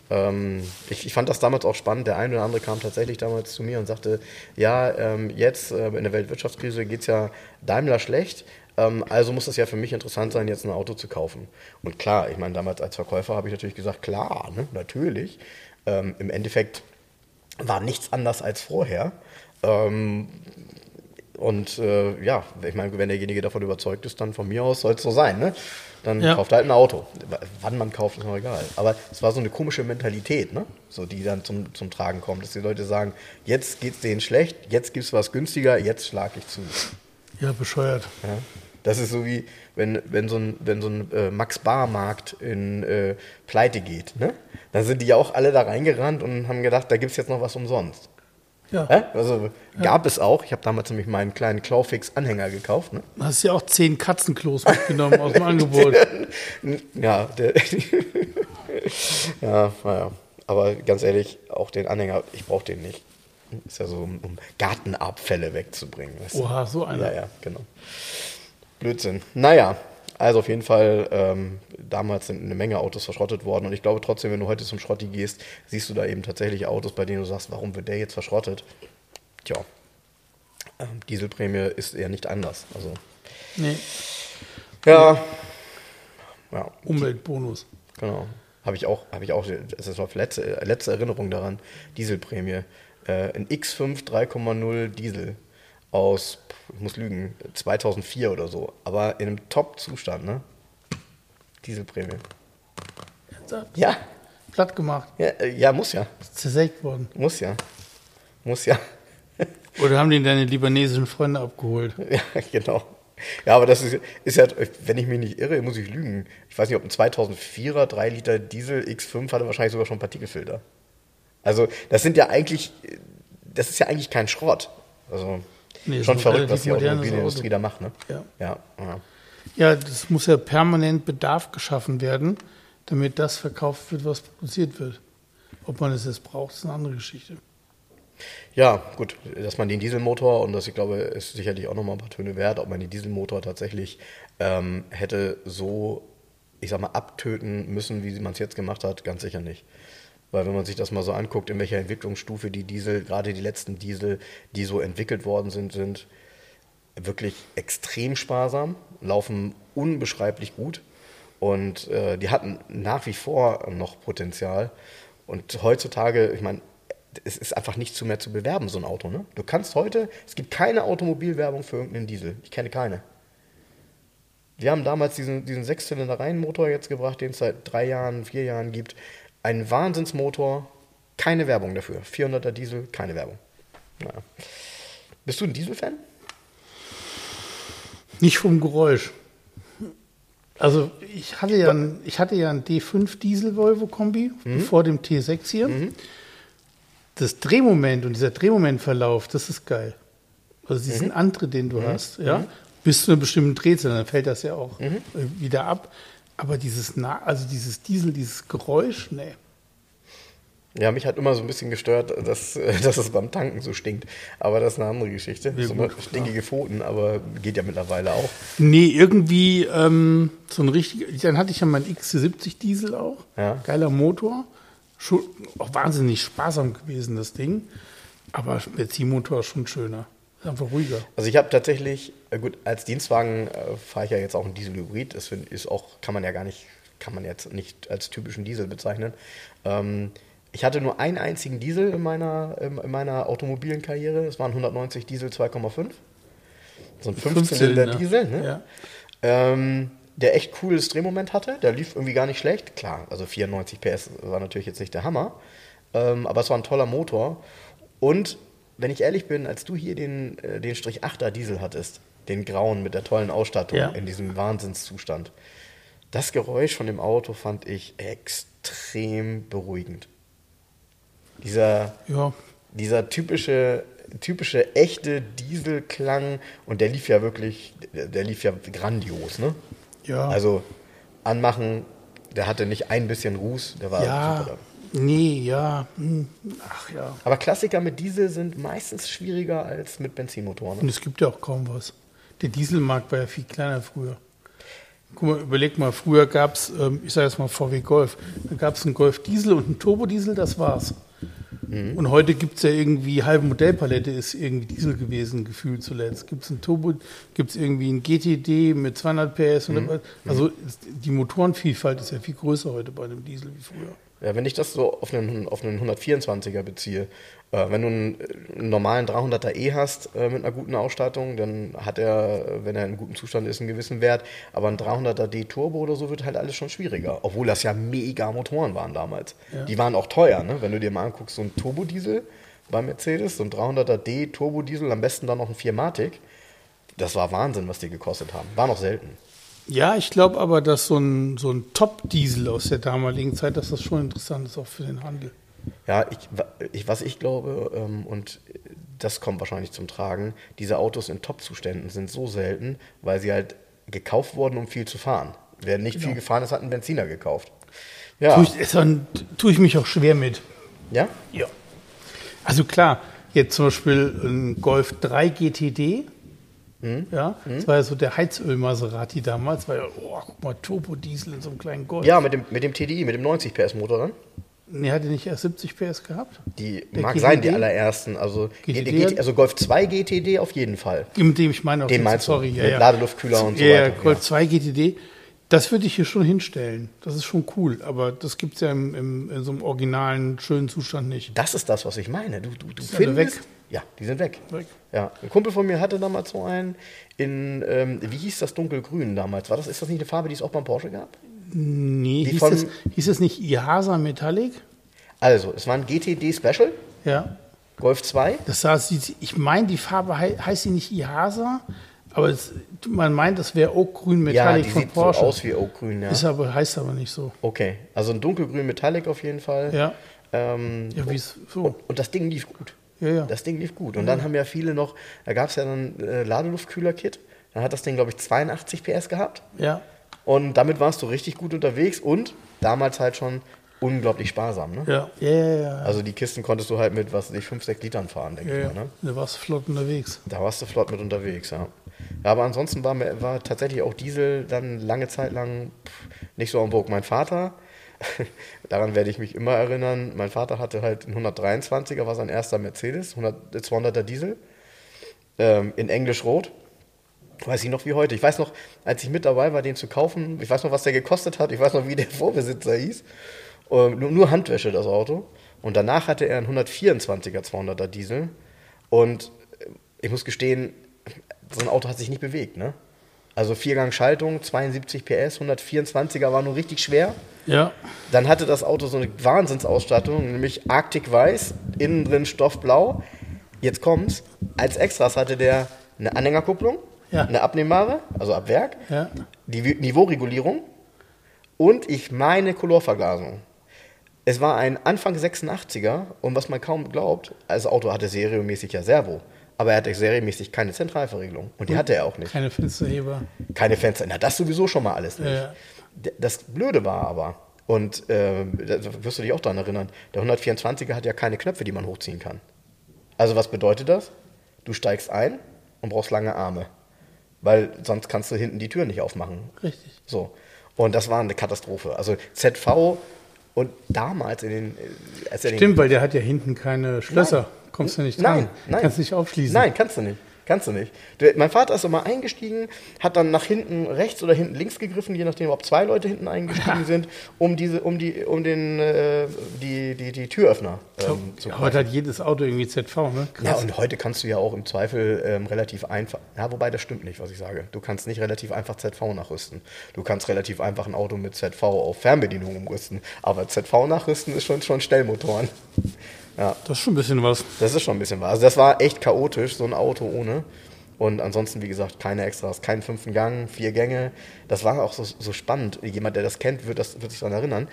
Ähm, ich, ich, fand das damals auch spannend. Der eine oder andere kam tatsächlich damals zu mir und sagte, ja, ähm, jetzt äh, in der Weltwirtschaftskrise geht es ja Daimler schlecht, ähm, also muss es ja für mich interessant sein, jetzt ein Auto zu kaufen. Und klar, ich meine, damals als Verkäufer habe ich natürlich gesagt, klar, ne, natürlich. Ähm, Im Endeffekt war nichts anders als vorher. Ähm, und äh, ja, ich meine, wenn derjenige davon überzeugt ist, dann von mir aus soll es so sein. Ne? Dann ja. kauft er halt ein Auto. Wann man kauft, ist noch egal. Aber es war so eine komische Mentalität, ne? so, die dann zum, zum Tragen kommt, dass die Leute sagen, jetzt geht es denen schlecht, jetzt gibt es was günstiger, jetzt schlage ich zu. Ja, bescheuert. Ja? Das ist so wie, wenn, wenn so ein, wenn so ein äh, Max-Bar-Markt in äh, Pleite geht. Ne? Dann sind die ja auch alle da reingerannt und haben gedacht, da gibt es jetzt noch was umsonst. Ja. Also gab es auch. Ich habe damals nämlich meinen kleinen Clawfix-Anhänger gekauft. Ne? Du hast ja auch zehn Katzenklos mitgenommen aus dem Angebot. ja, der, ja, naja. Aber ganz ehrlich, auch den Anhänger, ich brauche den nicht. Ist ja so, um, um Gartenabfälle wegzubringen. Weißt? Oha, so einer. Ja, ja, genau. Blödsinn. Naja, also auf jeden Fall, ähm, damals sind eine Menge Autos verschrottet worden und ich glaube trotzdem, wenn du heute zum Schrotti gehst, siehst du da eben tatsächlich Autos, bei denen du sagst, warum wird der jetzt verschrottet? Tja, ähm, Dieselprämie ist eher nicht anders. Also, nee. Ja. ja. Umweltbonus. Genau. Habe ich auch, habe ich auch, das ist noch letzte, letzte Erinnerung daran, Dieselprämie. Äh, ein X5 3,0 Diesel aus ich muss lügen, 2004 oder so, aber in einem Top-Zustand, ne? Dieselprämie. Ernsthaft? Ja. Platt gemacht. Ja, äh, ja muss ja. zersägt worden. Muss ja. Muss ja. Oder haben die deine libanesischen Freunde abgeholt? Ja, genau. Ja, aber das ist, ist ja, wenn ich mich nicht irre, muss ich lügen. Ich weiß nicht, ob ein 2004er 3 Liter Diesel X5 hatte wahrscheinlich sogar schon Partikelfilter. Also, das sind ja eigentlich, das ist ja eigentlich kein Schrott. Also, Nee, Schon verrückt, was die Automobilindustrie da macht, ne? Ja. ja. Ja, ja. das muss ja permanent Bedarf geschaffen werden, damit das verkauft wird, was produziert wird. Ob man es jetzt braucht, ist eine andere Geschichte. Ja, gut, dass man den Dieselmotor, und das, ich glaube, ist sicherlich auch nochmal ein paar Töne wert, ob man den Dieselmotor tatsächlich ähm, hätte so, ich sag mal, abtöten müssen, wie man es jetzt gemacht hat, ganz sicher nicht. Weil wenn man sich das mal so anguckt, in welcher Entwicklungsstufe die Diesel, gerade die letzten Diesel, die so entwickelt worden sind, sind wirklich extrem sparsam, laufen unbeschreiblich gut und äh, die hatten nach wie vor noch Potenzial. Und heutzutage, ich meine, es ist einfach nicht zu mehr zu bewerben, so ein Auto. Ne? Du kannst heute, es gibt keine Automobilwerbung für irgendeinen Diesel. Ich kenne keine. Wir haben damals diesen, diesen Sechszylinder-Reihenmotor jetzt gebracht, den es seit drei Jahren, vier Jahren gibt. Ein Wahnsinnsmotor, keine Werbung dafür. 400er Diesel, keine Werbung. Naja. Bist du ein Diesel-Fan? Nicht vom Geräusch. Also ich hatte ja, ein, ich hatte ja einen D5 Diesel Volvo Kombi mhm. vor dem T6 hier. Mhm. Das Drehmoment und dieser Drehmomentverlauf, das ist geil. Also diesen mhm. Antritt, den du mhm. hast, ja, mhm. bis zu einer bestimmten Drehzahl, dann fällt das ja auch mhm. äh, wieder ab. Aber dieses, also dieses Diesel, dieses Geräusch, nee. Ja, mich hat immer so ein bisschen gestört, dass, dass es beim Tanken so stinkt. Aber das ist eine andere Geschichte. Ja, so gut, stinkige Pfoten, aber geht ja mittlerweile auch. Nee, irgendwie ähm, so ein richtig. Dann hatte ich ja meinen XC70 Diesel auch. Ja. Geiler Motor. Schon auch wahnsinnig sparsam gewesen, das Ding. Aber Benzinmotor ist schon schöner. Ist einfach ruhiger. Also ich habe tatsächlich, äh, gut, als Dienstwagen äh, fahre ich ja jetzt auch einen Diesel-Hybrid. Das ist auch, kann man ja gar nicht, kann man jetzt nicht als typischen Diesel bezeichnen. Ähm, ich hatte nur einen einzigen Diesel in meiner, in meiner automobilen Karriere. Das waren 190 Diesel 2,5. So ein 15-Zylinder-Diesel. Ne? Ja. Ähm, der echt cooles Drehmoment hatte. Der lief irgendwie gar nicht schlecht. Klar, also 94 PS war natürlich jetzt nicht der Hammer. Ähm, aber es war ein toller Motor. Und wenn ich ehrlich bin, als du hier den, äh, den Strich 8er Diesel hattest, den grauen mit der tollen Ausstattung ja. in diesem Wahnsinnszustand, das Geräusch von dem Auto fand ich extrem beruhigend. Dieser, ja. dieser typische, typische echte Dieselklang und der lief ja wirklich, der lief ja grandios, ne? Ja. Also anmachen, der hatte nicht ein bisschen Ruß, der war ja. super. Nee, ja. Hm. Ach ja. Aber Klassiker mit Diesel sind meistens schwieriger als mit Benzinmotoren. Und es gibt ja auch kaum was. Der Dieselmarkt war ja viel kleiner früher. Guck mal, überleg mal, früher gab es, ähm, ich sage jetzt mal VW Golf, da gab es einen Golf Diesel und einen Turbodiesel, das war's. Mhm. Und heute gibt es ja irgendwie, halbe Modellpalette ist irgendwie Diesel gewesen, gefühlt zuletzt. Gibt es ein Turbo, gibt es irgendwie ein GTD mit 200 PS. Mhm. Also die Motorenvielfalt ist ja viel größer heute bei einem Diesel wie früher. Ja, wenn ich das so auf einen, auf einen 124er beziehe, äh, wenn du einen, einen, normalen 300er E hast äh, mit einer guten Ausstattung, dann hat er, wenn er in gutem Zustand ist, einen gewissen Wert. Aber ein 300er D Turbo oder so wird halt alles schon schwieriger. Obwohl das ja mega Motoren waren damals. Ja. Die waren auch teuer, ne? Wenn du dir mal anguckst, so ein Turbodiesel bei Mercedes, so ein 300er D Turbodiesel, am besten dann noch ein 4matic. Das war Wahnsinn, was die gekostet haben. War noch selten. Ja, ich glaube aber, dass so ein, so ein Top-Diesel aus der damaligen Zeit, dass das schon interessant ist, auch für den Handel. Ja, ich, ich, was ich glaube, ähm, und das kommt wahrscheinlich zum Tragen, diese Autos in Top-Zuständen sind so selten, weil sie halt gekauft wurden, um viel zu fahren. Wer nicht genau. viel gefahren ist, hat einen Benziner gekauft. Ja. Tue ich, dann tue ich mich auch schwer mit. Ja? Ja. Also klar, jetzt zum Beispiel ein Golf 3 GTD, Mhm. Ja, mhm. das war ja so der Heizöl-Maserati damals, war ja, oh, guck mal, Turbodiesel in so einem kleinen Golf. Ja, mit dem, mit dem TDI, mit dem 90 PS Motor dann. Nee, hat er nicht erst 70 PS gehabt? Die der mag GTD? sein, die allerersten. Also, GTD also Golf 2 GTD auf jeden Fall. Mit dem ich meine auch. Den meinst sorry, du, ja, mit ja. Ladeluftkühler und so ja, weiter. Ja, Golf 2 GTD. Das würde ich hier schon hinstellen. Das ist schon cool. Aber das gibt es ja im, im, in so einem originalen, schönen Zustand nicht. Das ist das, was ich meine. Du, du, du findest, weg. Ja, die sind weg. weg. Ja, ein Kumpel von mir hatte damals so einen in, ähm, wie hieß das dunkelgrün damals? War das, ist das nicht eine Farbe, die es auch beim Porsche gab? Nee, hieß, von, das, hieß das nicht Ihasa Metallic? Also, es war ein GTD Special. Ja. Golf 2. Das heißt, ich meine, die Farbe heißt sie nicht Ihasa, aber es, man meint, das wäre Oakgrün Metallic ja, die von sieht Porsche. So aus wie Oakgrün, ja. Ist aber, heißt aber nicht so. Okay, also ein dunkelgrün Metallic auf jeden Fall. Ja. Ähm, ja, wie so. Und, und das Ding lief gut. Ja, ja. Das Ding lief gut. Und dann haben ja viele noch, da gab es ja ein äh, Ladeluftkühler-Kit. Dann hat das Ding, glaube ich, 82 PS gehabt. Ja. Und damit warst du richtig gut unterwegs und damals halt schon unglaublich sparsam. Ne? Ja. Ja, ja, ja. Also die Kisten konntest du halt mit, was weiß ich, 5, 6 Litern fahren, denke ja, ich mal. Ne? Da warst du flott unterwegs. Da warst du flott mit unterwegs, ja. Aber ansonsten war, war tatsächlich auch Diesel dann lange Zeit lang nicht so am Vogue. Mein Vater Daran werde ich mich immer erinnern. Mein Vater hatte halt einen 123er, war sein erster Mercedes, 100, 200er Diesel, ähm, in Englisch-Rot. Weiß ich noch wie heute. Ich weiß noch, als ich mit dabei war, den zu kaufen, ich weiß noch, was der gekostet hat, ich weiß noch, wie der Vorbesitzer hieß. Ähm, nur, nur Handwäsche, das Auto. Und danach hatte er einen 124er 200er Diesel. Und äh, ich muss gestehen, so ein Auto hat sich nicht bewegt, ne? Also Viergang-Schaltung, 72 PS, 124er war nur richtig schwer. Ja. Dann hatte das Auto so eine Wahnsinnsausstattung, nämlich Arctic Weiß, innen drin Stoffblau. Jetzt kommt's. Als Extras hatte der eine Anhängerkupplung, ja. eine abnehmbare, also ab Werk, ja. die Niveauregulierung und ich meine Colorverglasung. Es war ein Anfang 86er und was man kaum glaubt, das Auto hatte serienmäßig ja Servo, aber er hatte serienmäßig keine Zentralverriegelung und die hatte er auch nicht. Keine Fensterheber. Keine Fenster, na das sowieso schon mal alles nicht. Ja. Das Blöde war aber, und äh, da wirst du dich auch daran erinnern, der 124er hat ja keine Knöpfe, die man hochziehen kann. Also was bedeutet das? Du steigst ein und brauchst lange Arme, weil sonst kannst du hinten die Tür nicht aufmachen. Richtig. So. Und das war eine Katastrophe. Also ZV und damals in den. Äh, Stimmt, den, weil der hat ja hinten keine Schlösser. Nein. Kommst du nicht dran. Nein, nein. Kannst nicht aufschließen. Nein, kannst du nicht. Kannst du nicht. Mein Vater ist immer eingestiegen, hat dann nach hinten rechts oder hinten links gegriffen, je nachdem, ob zwei Leute hinten eingestiegen sind, um diese, um die, um den, äh, die, die, die Türöffner ähm, zu ja, Heute hat jedes Auto irgendwie ZV, ne? Krass. Ja, und heute kannst du ja auch im Zweifel ähm, relativ einfach, ja, wobei das stimmt nicht, was ich sage. Du kannst nicht relativ einfach ZV nachrüsten. Du kannst relativ einfach ein Auto mit ZV auf Fernbedienung umrüsten, aber ZV nachrüsten ist schon, schon Stellmotoren. Ja. Das ist schon ein bisschen was. Das ist schon ein bisschen was. Also das war echt chaotisch, so ein Auto ohne. Und ansonsten, wie gesagt, keine Extras, keinen fünften Gang, vier Gänge. Das war auch so, so spannend. Jemand, der das kennt, wird, das, wird sich daran erinnern.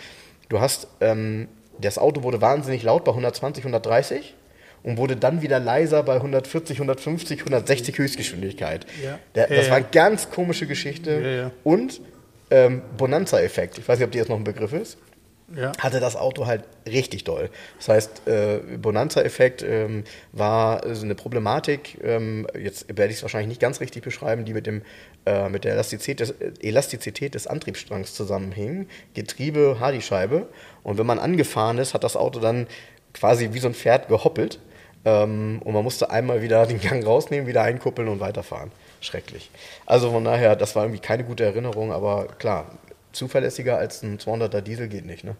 Du hast, ähm, das Auto wurde wahnsinnig laut bei 120, 130 und wurde dann wieder leiser bei 140, 150, 160 Höchstgeschwindigkeit. Ja. Der, das ja, war eine ganz komische Geschichte. Und ähm, Bonanza-Effekt. Ich weiß nicht, ob dir das noch ein Begriff ist ja. hatte das Auto halt richtig doll. Das heißt, äh, Bonanza-Effekt ähm, war so eine Problematik, ähm, jetzt werde ich es wahrscheinlich nicht ganz richtig beschreiben, die mit, dem, äh, mit der Elastizität des, Elastizität des Antriebsstrangs zusammenhing. Getriebe, Hardyscheibe. Und wenn man angefahren ist, hat das Auto dann quasi wie so ein Pferd gehoppelt. Ähm, und man musste einmal wieder den Gang rausnehmen, wieder einkuppeln und weiterfahren. Schrecklich. Also von daher, das war irgendwie keine gute Erinnerung, aber klar, zuverlässiger als ein 200er Diesel geht nicht, ne?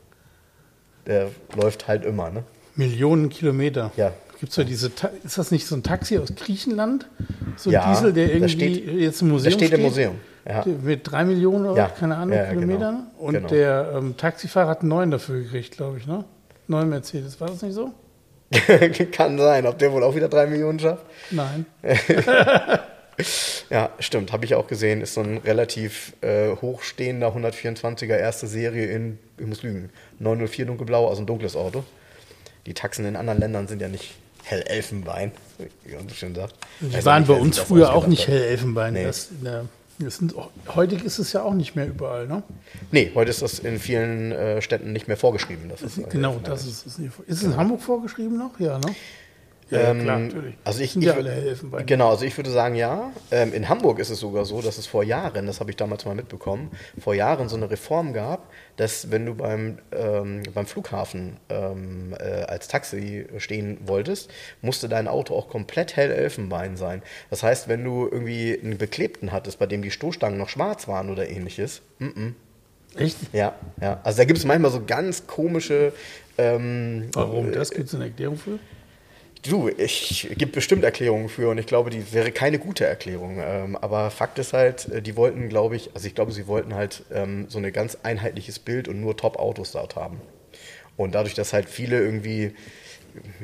Der läuft halt immer, ne? Millionen Kilometer. Ja. Gibt's ja diese, ist das nicht so ein Taxi aus Griechenland? So ein ja, Diesel, der irgendwie steht, jetzt im Museum steht? Der steht im Museum. Ja. Mit drei Millionen oder ja. keine Ahnung, ja, Kilometern. Genau. Und genau. der ähm, Taxifahrer hat einen neuen dafür gekriegt, glaube ich, ne? Neuen Mercedes, war das nicht so? Kann sein. Ob der wohl auch wieder drei Millionen schafft? Nein. Ja, stimmt, habe ich auch gesehen. Ist so ein relativ äh, hochstehender 124er erste Serie in, ich muss lügen, 904 dunkelblau, also ein dunkles Auto. Die Taxen in anderen Ländern sind ja nicht hell Elfenbein, wie man so schön sagt. Die also waren bei uns früher auch nicht hell Elfenbein. Nee. Das, das sind, heute ist es ja auch nicht mehr überall, ne? Nee, heute ist das in vielen äh, Städten nicht mehr vorgeschrieben. Das ist, genau, das ist es. Ist es in Hamburg vorgeschrieben noch? Ja, ne? Ja, ähm, klar, natürlich. Also ich, ich, alle helfen bei genau, also ich würde sagen, ja. Ähm, in Hamburg ist es sogar so, dass es vor Jahren, das habe ich damals mal mitbekommen, vor Jahren so eine Reform gab, dass wenn du beim, ähm, beim Flughafen ähm, äh, als Taxi stehen wolltest, musste dein Auto auch komplett hell Elfenbein sein. Das heißt, wenn du irgendwie einen Beklebten hattest, bei dem die Stoßstangen noch schwarz waren oder ähnliches, m -m. Echt? Ja, ja. Also da gibt es manchmal so ganz komische. Ähm, Warum? Das gibt es eine Erklärung für? Du, ich gibt bestimmt Erklärungen für und ich glaube, die wäre keine gute Erklärung. Ähm, aber Fakt ist halt, äh, die wollten, glaube ich, also ich glaube, sie wollten halt ähm, so ein ganz einheitliches Bild und nur Top-Autos dort haben. Und dadurch, dass halt viele irgendwie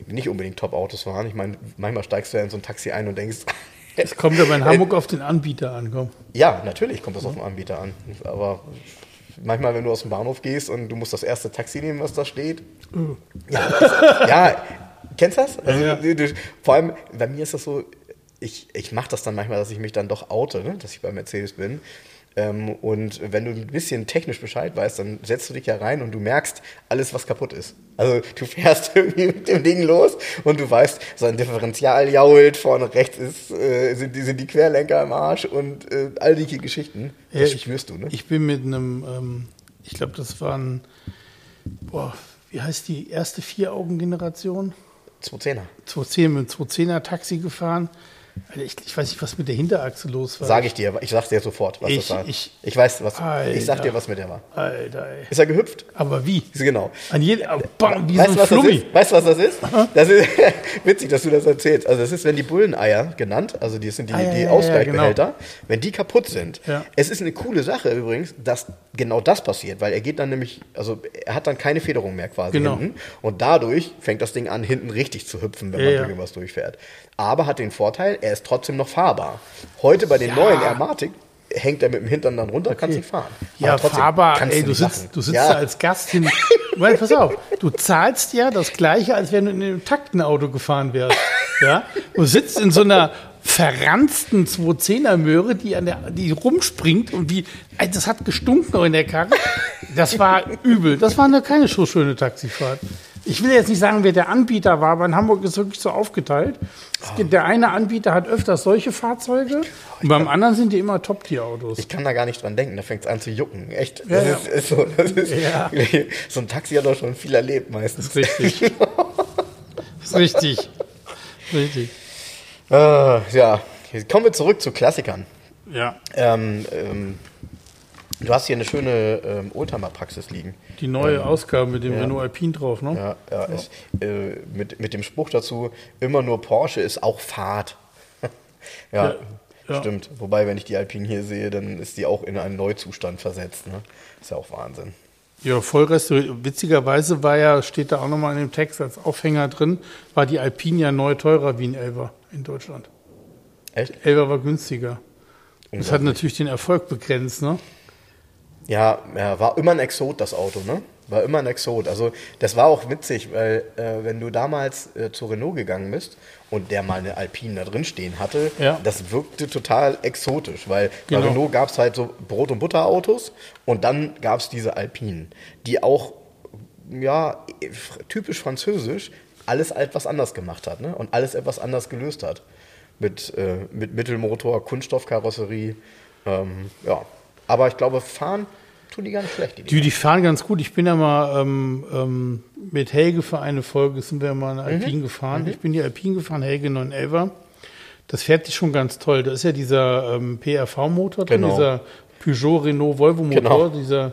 nicht unbedingt Top-Autos waren, ich meine, manchmal steigst du ja in so ein Taxi ein und denkst. Es kommt aber in Hamburg auf den Anbieter an, komm. Ja, natürlich kommt das auf den Anbieter an. Aber manchmal, wenn du aus dem Bahnhof gehst und du musst das erste Taxi nehmen, was da steht. Oh. Ja, ja, Kennst du das? Also, ja. Du, vor allem, bei mir ist das so, ich, ich mache das dann manchmal, dass ich mich dann doch oute, ne? dass ich bei Mercedes bin. Ähm, und wenn du ein bisschen technisch Bescheid weißt, dann setzt du dich ja rein und du merkst alles, was kaputt ist. Also du fährst irgendwie mit dem Ding los und du weißt, so ein Differential jault, vorne rechts ist, äh, sind, die, sind die Querlenker im Arsch und äh, all die Geschichten. Das ja, spürst du, ne? Ich bin mit einem, ähm, ich glaube, das war ein, boah, wie heißt die erste Vier-Augen-Generation? 210er. 210 mit 210er Taxi gefahren. Ich, ich, weiß nicht, was mit der Hinterachse los war. Sag ich dir, ich sag dir sofort, was ich, das war. Ich, ich weiß, was. Alter, ich sag dir, was mit der war. Alter, ey. Ist er gehüpft? Aber wie? Genau. An jedem, oh, bam, wie weißt, so ein was Flummi. Das ist? Weißt du, was das ist? Das ist witzig, dass du das erzählst. Also, das ist, wenn die Bulleneier genannt, also die sind die, ah, ja, die Ausgleichbehälter, ja, genau. wenn die kaputt sind. Ja. Es ist eine coole Sache übrigens, dass genau das passiert, weil er geht dann nämlich, also er hat dann keine Federung mehr quasi genau. hinten. Und dadurch fängt das Ding an, hinten richtig zu hüpfen, wenn man irgendwas durchfährt aber hat den Vorteil, er ist trotzdem noch fahrbar. Heute bei den Ja. neuen Airmatic hängt er mit dem Hintern dann runter, kannst ihn fahren. Ja, Aber trotzdem fahrbar, kannst ey, du nicht sitzt, du sitzt ja. da als Gast hin. Weil, pass auf, du zahlst ja das Gleiche, als wenn du in einem Taktenauto gefahren wärst. Ja? Du sitzt in so einer verranzten 210er Möhre, die an der, die rumspringt und wie, das hat gestunken in der Karre. Das war übel. Das war eine keine so schöne Taxifahrt. Ich will jetzt nicht sagen, wer der Anbieter war, aber in Hamburg ist es wirklich so aufgeteilt. Es gibt, der eine Anbieter hat öfters solche Fahrzeuge und beim anderen sind die immer Top-Tier-Autos. Ich kann da gar nicht dran denken, da fängt es an zu jucken. Echt. Ja, ja. Ist, ist so, ist, Ja. so ein Taxi hat doch schon viel erlebt meistens. Richtig. ist richtig. Richtig. Äh, ja, Jetzt kommen wir zurück zu Klassikern. Ja. Ähm, ähm, du hast hier eine schöne ähm, Oldtimer-Praxis liegen. Die neue Ausgabe mit dem ja. Renault Alpine drauf, ne? Ja, ja, Es, äh, mit, mit dem Spruch dazu, immer nur Porsche ist auch Fahrt. ja, Ja, ja. stimmt. Wobei, wenn ich die Alpine hier sehe, dann ist die auch in einen Neuzustand versetzt. Ne? Ist ja auch Wahnsinn. Ja, voll restauriert. Witzigerweise war ja, steht da auch nochmal in dem Text als Aufhänger drin, war die Alpine ja neu teurer wie ein Elva in Deutschland. Echt? Elva war günstiger. Das hat natürlich den Erfolg begrenzt, ne? Ja, ja, war immer ein Exot, das Auto, ne? War immer ein Exot. Also, das war auch witzig, weil, äh, wenn du damals äh, zu Renault gegangen bist und der mal eine Alpine da drin stehen hatte, Ja. das wirkte total exotisch, weil Genau. bei Renault gab es halt so Brot- und Butterautos und dann gab es diese Alpinen, die auch, ja, typisch französisch alles etwas anders gemacht hat, ne? Und alles etwas anders gelöst hat. Mit, äh, mit Mittelmotor, Kunststoffkarosserie, ähm, ja. Aber ich glaube, fahren tun die nicht schlecht. Die Die, die fahren ganz gut. Ich bin ja mal ähm, ähm, mit Helge für eine Folge, sind wir mal Mhm. Alpine gefahren. Ich bin die Alpine gefahren, Helge 911. Das fährt sich schon ganz toll. Da ist ja dieser ähm, PRV-Motor drin, Genau. dieser Peugeot, Renault, Volvo-Motor. Genau. Dieser,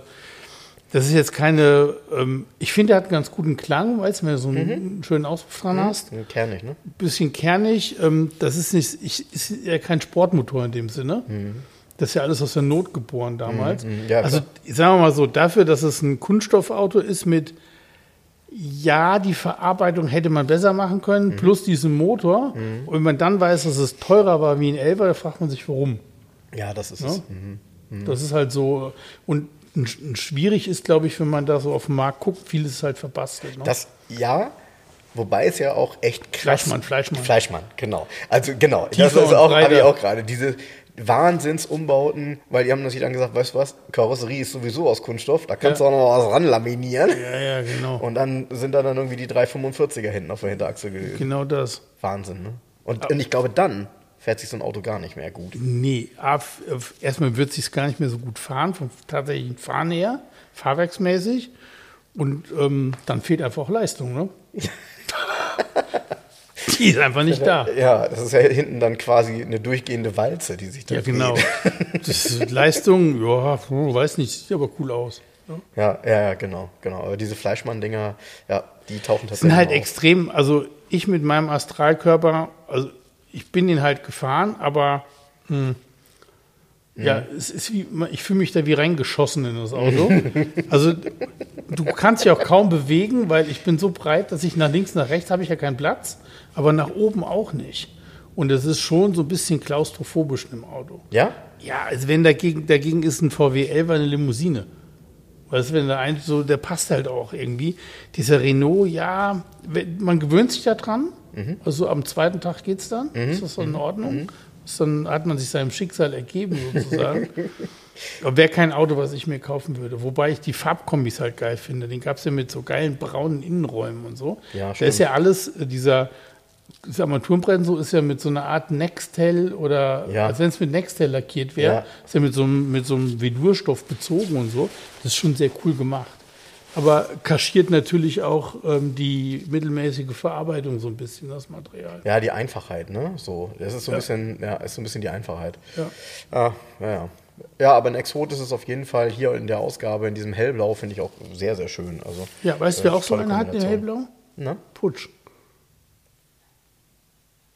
das ist jetzt keine, ähm, ich finde, der hat einen ganz guten Klang, weißt du, wenn du so einen schönen Auspuff dran hast. Mhm. Kernig, ne? bisschen kernig. Ähm, das ist nicht, ich, ist ja kein Sportmotor in dem Sinne. Das ist ja alles aus der Not geboren damals. Mhm, ja, also sagen wir mal so, dafür, dass es ein Kunststoffauto ist mit, ja, die Verarbeitung hätte man besser machen Mhm. können, plus diesen Motor. Und wenn man dann weiß, dass es teurer war wie ein Elva, da fragt man sich, warum. Ja, das ist Ja? es. Das ist halt so. Und schwierig ist, glaube ich, wenn man da so auf den Markt guckt, vieles ist halt verbastelt. Ne? Das, ja, wobei es ja auch echt krass... Fleischmann, Fleischmann. Fleischmann, genau. Also genau, Tiefer das ist und auch, habe ich auch gerade. Diese Wahnsinnsumbauten, weil die haben natürlich dann gesagt, weißt du was, Karosserie ist sowieso aus Kunststoff, da kannst Ja. du auch noch was ranlaminieren. ja, ja, genau. Und dann sind da dann irgendwie die 345er hinten auf der Hinterachse gewesen. Genau das. Wahnsinn, ne? Und, und ich glaube, dann fährt sich so ein Auto gar nicht mehr gut. Nee, erstmal wird es sich gar nicht mehr so gut fahren, vom tatsächlichen Fahren her, fahrwerksmäßig. Und ähm, dann fehlt einfach auch Leistung, ne? Die ist einfach nicht da. Ja, das ist ja hinten dann quasi eine durchgehende Walze, die sich da Ja, genau. Das ist Leistung, ja, weiß nicht, sieht aber cool aus. Ja, ja, ja, genau, genau. Aber diese Fleischmann-Dinger, ja, die tauchen Das sind tatsächlich halt auf. extrem, also ich mit meinem Astralkörper, also ich bin den halt gefahren, aber hm, ja, es ist wie, ich fühle mich da wie reingeschossen in das Auto. also du kannst dich auch kaum bewegen, weil ich bin so breit, dass ich nach links, nach rechts habe ich ja keinen Platz, aber nach oben auch nicht. Und es ist schon so ein bisschen klaustrophobisch im Auto. Ja? Ja, also wenn dagegen, dagegen ist ein VW 11 eine Limousine. Weißt du, wenn der eine so, der passt halt auch irgendwie. Dieser Renault, ja, man gewöhnt sich da dran. Also am zweiten Tag geht's dann. Ist das so in Ordnung? Ist dann hat man sich seinem Schicksal ergeben, sozusagen. Aber wäre kein Auto, was ich mir kaufen würde. Wobei ich die Farbkombis halt geil finde. Den gab's ja mit so geilen braunen Innenräumen und so. Ja, da stimmt. ist ja alles, äh, dieser das Armaturenbrett so ist ja mit so einer Art Nextel oder Ja. als wenn es mit Nextel lackiert wäre, Ja. ist ja mit so, einem, mit so einem Velurstoff bezogen und so. Das ist schon sehr cool gemacht. Aber kaschiert natürlich auch ähm, die mittelmäßige Verarbeitung so ein bisschen, das Material. Ja, die Einfachheit, ne? So, das ist so ein Ja. bisschen, ja, ist so ein bisschen die Einfachheit. Ja. Ah, ja, ja. Aber ein Exot ist es auf jeden Fall hier in der Ausgabe, in diesem Hellblau, finde ich auch sehr, sehr schön. Also, Ja, weißt du, äh, wer auch so tolle eine hat, den Kombination. hellblau? Na? Putsch.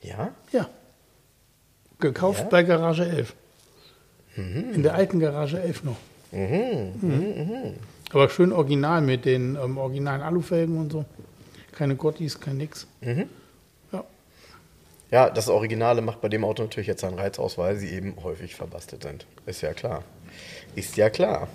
Ja? Ja. Gekauft Ja? bei Garage 11. In der alten Garage 11 noch. Mhm. Aber schön original mit den ähm, originalen Alufelgen und so. Keine Gottis, kein nix. Ja. Ja, das Originale macht bei dem Auto natürlich jetzt seinen Reiz aus, weil sie eben häufig verbastelt sind. Ist ja klar. Ist ja klar.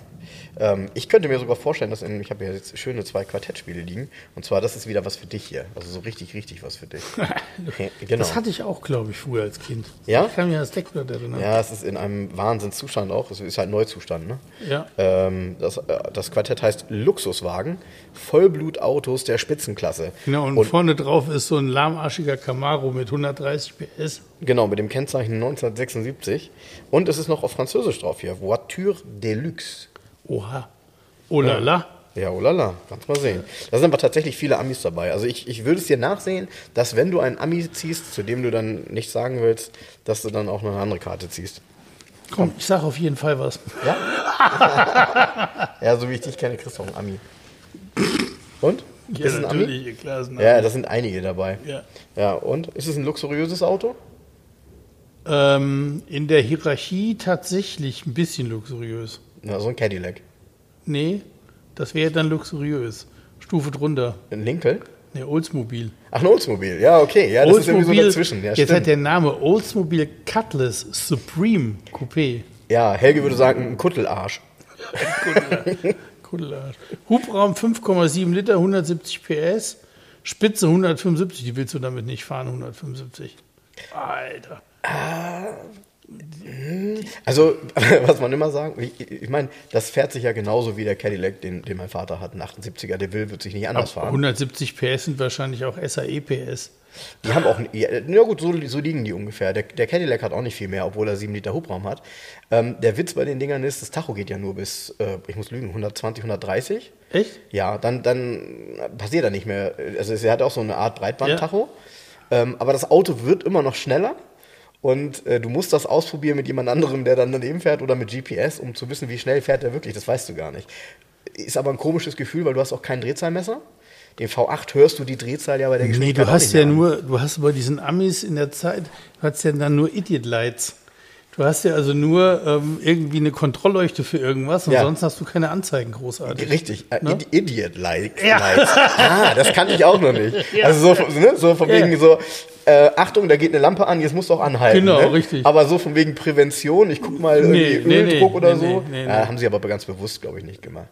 Ähm, ich könnte mir sogar vorstellen, dass in, ich habe ja jetzt schöne zwei Quartettspiele liegen. Und zwar, das ist wieder was für dich hier. Also so richtig, richtig was für dich. genau. Das hatte ich auch, glaube ich, früher als Kind. Ja? Ich kann mir das Deckblatt erinnern. Ja, es ist in einem Wahnsinnszustand auch. Es ist halt Neuzustand, ne? Ja. Ähm, das, äh, das Quartett heißt Luxuswagen. Vollblutautos der Spitzenklasse. Genau, und, und vorne drauf ist so ein lahmarschiger Camaro mit 130 PS. Genau, mit dem Kennzeichen 1976. Und es ist noch auf Französisch drauf hier. Voiture Deluxe. Oha. Oh la la. Ja, oh la la. Kannst mal sehen. Da sind aber tatsächlich viele Amis dabei. Also ich, ich würde es dir nachsehen, dass wenn du einen Ami ziehst, zu dem du dann nicht sagen willst, dass du dann auch noch eine andere Karte ziehst. Komm, ich sage auf jeden Fall was. Ja? ja, so wie ich dich kenne, kriegst du auch einen Ami. Und? Ja, ist natürlich, Ami? klar. Ist ein Ami. Ja, da sind einige dabei. Ja. Ja, und? Ist es ein luxuriöses Auto? Ähm, in der Hierarchie tatsächlich ein bisschen luxuriös. Na, so ein Cadillac. Nee, das wäre dann luxuriös. Stufe drunter. Ein Lincoln? Ne, Oldsmobile. Ach, ein Oldsmobile, ja, okay. Ja, das Oldsmobile, ist irgendwie so dazwischen. Ja, jetzt stimmt. hat der Name Oldsmobile Cutlass Supreme Coupé. Ja, Helge würde sagen, ein Kuttelarsch. Kuttelarsch. Hubraum 5,7 Liter, 170 PS. Spitze 175, die willst du damit nicht fahren, 175. Alter. Ah, also, was man immer sagen, ich, ich meine, das fährt sich ja genauso wie der Cadillac, den, den mein Vater hat, ein 78er, der will, wird sich nicht anders fahren. 170 PS sind wahrscheinlich auch SAE PS. Die haben auch, ja gut, so, so, liegen die ungefähr. Der, der, Cadillac hat auch nicht viel mehr, obwohl er 7 Liter Hubraum hat. Ähm, der Witz bei den Dingern ist, das Tacho geht ja nur bis, äh, ich muss lügen, 120, 130. Echt? Ja, dann, dann passiert er nicht mehr. Also er hat auch so eine Art Breitband-Tacho. Ja. Ähm, aber das Auto wird immer noch schneller. Und äh, du musst das ausprobieren mit jemand anderem, der dann daneben fährt oder mit GPS, um zu wissen, wie schnell fährt er wirklich. Das weißt du gar nicht. Ist aber ein komisches Gefühl, weil du hast auch kein Drehzahlmesser. Den V8 hörst du die Drehzahl ja bei der Geschwindigkeit. Nee, du hast ja nur, du hast bei diesen Amis in der Zeit, du hast ja dann nur Idiot Lights. Du hast ja also nur ähm, irgendwie eine Kontrollleuchte für irgendwas und ja. sonst hast du keine Anzeigen großartig. Richtig, äh, ne? Idiot Lights. Ja. Ah, das kannte ich auch noch nicht. Ja. Also so, ne, so von wegen so, äh, Achtung, da geht eine Lampe an, jetzt musst du auch anhalten. Genau, ne? richtig. Aber so von wegen Prävention, ich guck mal irgendwie nee, Öldruck nee, oder nee, so. Ja, haben sie aber ganz bewusst, glaube ich, nicht gemacht.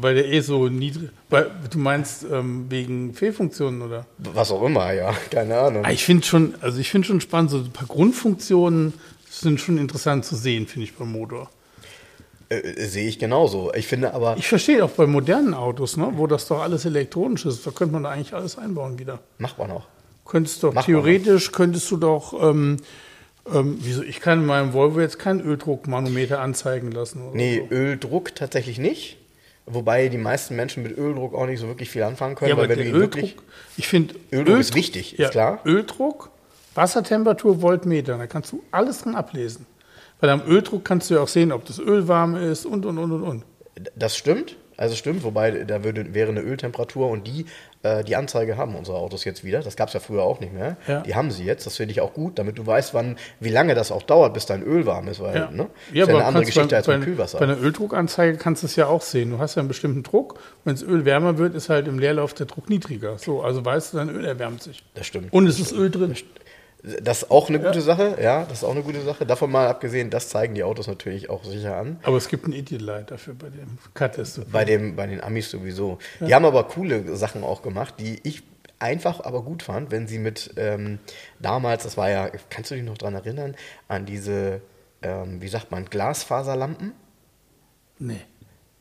Weil der eh so niedrig. Weil, du meinst ähm, wegen Fehlfunktionen oder? Was auch immer, ja, keine Ahnung. Ah, ich finde schon, also ich finde schon spannend, so ein paar Grundfunktionen sind schon interessant zu sehen, finde ich beim Motor. Äh, sehe ich genauso. Ich finde aber. Ich verstehe auch bei modernen Autos, ne, wo das doch alles elektronisch ist, da könnte man da eigentlich alles einbauen wieder. Macht man auch. Könntest doch, theoretisch könntest du doch, ähm, ähm, wieso, ich kann in meinem Volvo jetzt keinen Öldruckmanometer anzeigen lassen. Oder nee, so. Öldruck tatsächlich nicht. Wobei die meisten Menschen mit Öldruck auch nicht so wirklich viel anfangen können. Ja, aber weil wenn Öldruck, wirklich, ich finde, Öldruck, Öldruck, ist wichtig, ja, ist klar. Öldruck, Wassertemperatur, Voltmeter, da kannst du alles dran ablesen. Weil am Öldruck kannst du ja auch sehen, ob das Öl warm ist und, und, und, und, und. Das stimmt. Also stimmt, wobei da würde, wäre eine Öltemperatur und die, äh, die Anzeige haben unsere Autos jetzt wieder. Das gab es ja früher auch nicht mehr. Ja. Die haben sie jetzt. Das finde ich auch gut, damit du weißt, wann, wie lange das auch dauert, bis dein Öl warm ist. Weil, ja. Ne? Ja, ist ja eine andere Geschichte bei, als mit Kühlwasser. Bei einer Öldruckanzeige kannst du es ja auch sehen. Du hast ja einen bestimmten Druck. Wenn das Öl wärmer wird, ist halt im Leerlauf der Druck niedriger. So, also weißt du, dein Öl erwärmt sich. Das stimmt. Und es ist Öl drin. Das ist auch eine gute ja. Sache, ja, das ist auch eine gute Sache. Davon mal abgesehen, das zeigen die Autos natürlich auch sicher an. Aber es gibt ein Idiot Light dafür bei dem Cutlass. Bei, dem, bei den Amis sowieso. Ja. Die haben aber coole Sachen auch gemacht, die ich einfach aber gut fand, wenn sie mit ähm, damals, das war ja, kannst du dich noch daran erinnern, an diese, ähm, wie sagt man, Glasfaserlampen? Nee.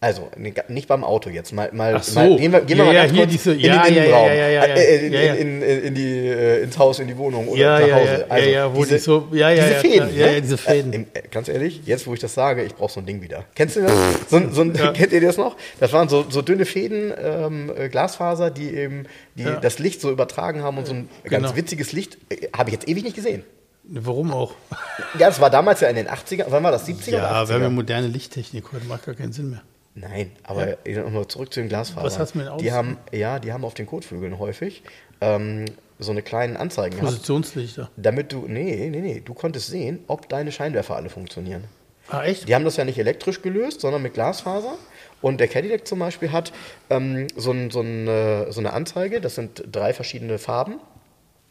Also, nicht beim Auto jetzt. Mal, mal, so. mal gehen wir, gehen wir ja, mal ganz ja, kurz diese, in ja, den Innenraum. Äh, in, in, in, in, die, äh, ins Haus, in die Wohnung oder ja, nach ja, Hause. Also ja, ja, wo diese, die so, diese Fäden. Ja, ja, diese Fäden. Äh, ganz ehrlich, jetzt wo ich das sage, ich brauche so ein Ding wieder. Kennst du das? So, so ein, Kennt ihr das noch? Das waren so, so dünne Fäden, ähm, äh, Glasfaser, die eben die das Licht so übertragen haben und so ein ganz genau. witziges Licht. Äh, Habe ich jetzt ewig nicht gesehen. Warum auch? Ja, das war damals ja in den 80er, wann war das? 70er? Ja, wir haben ja moderne Lichttechnik, heute macht gar keinen Sinn mehr. Nein, aber ja. nochmal zurück zu den Glasfasern. Was hast du mit Autos? Die haben, ja, die haben auf den Kotflügeln häufig ähm, so eine kleinen Anzeigen Positionslichter. Gehabt, damit du, nee, nee, nee, du konntest sehen, ob deine Scheinwerfer alle funktionieren. Ah, echt? Die haben das ja nicht elektrisch gelöst, sondern mit Glasfaser. Und der Cadillac zum Beispiel hat ähm, so, ein, so, ein, so, eine Anzeige, das sind drei verschiedene Farben.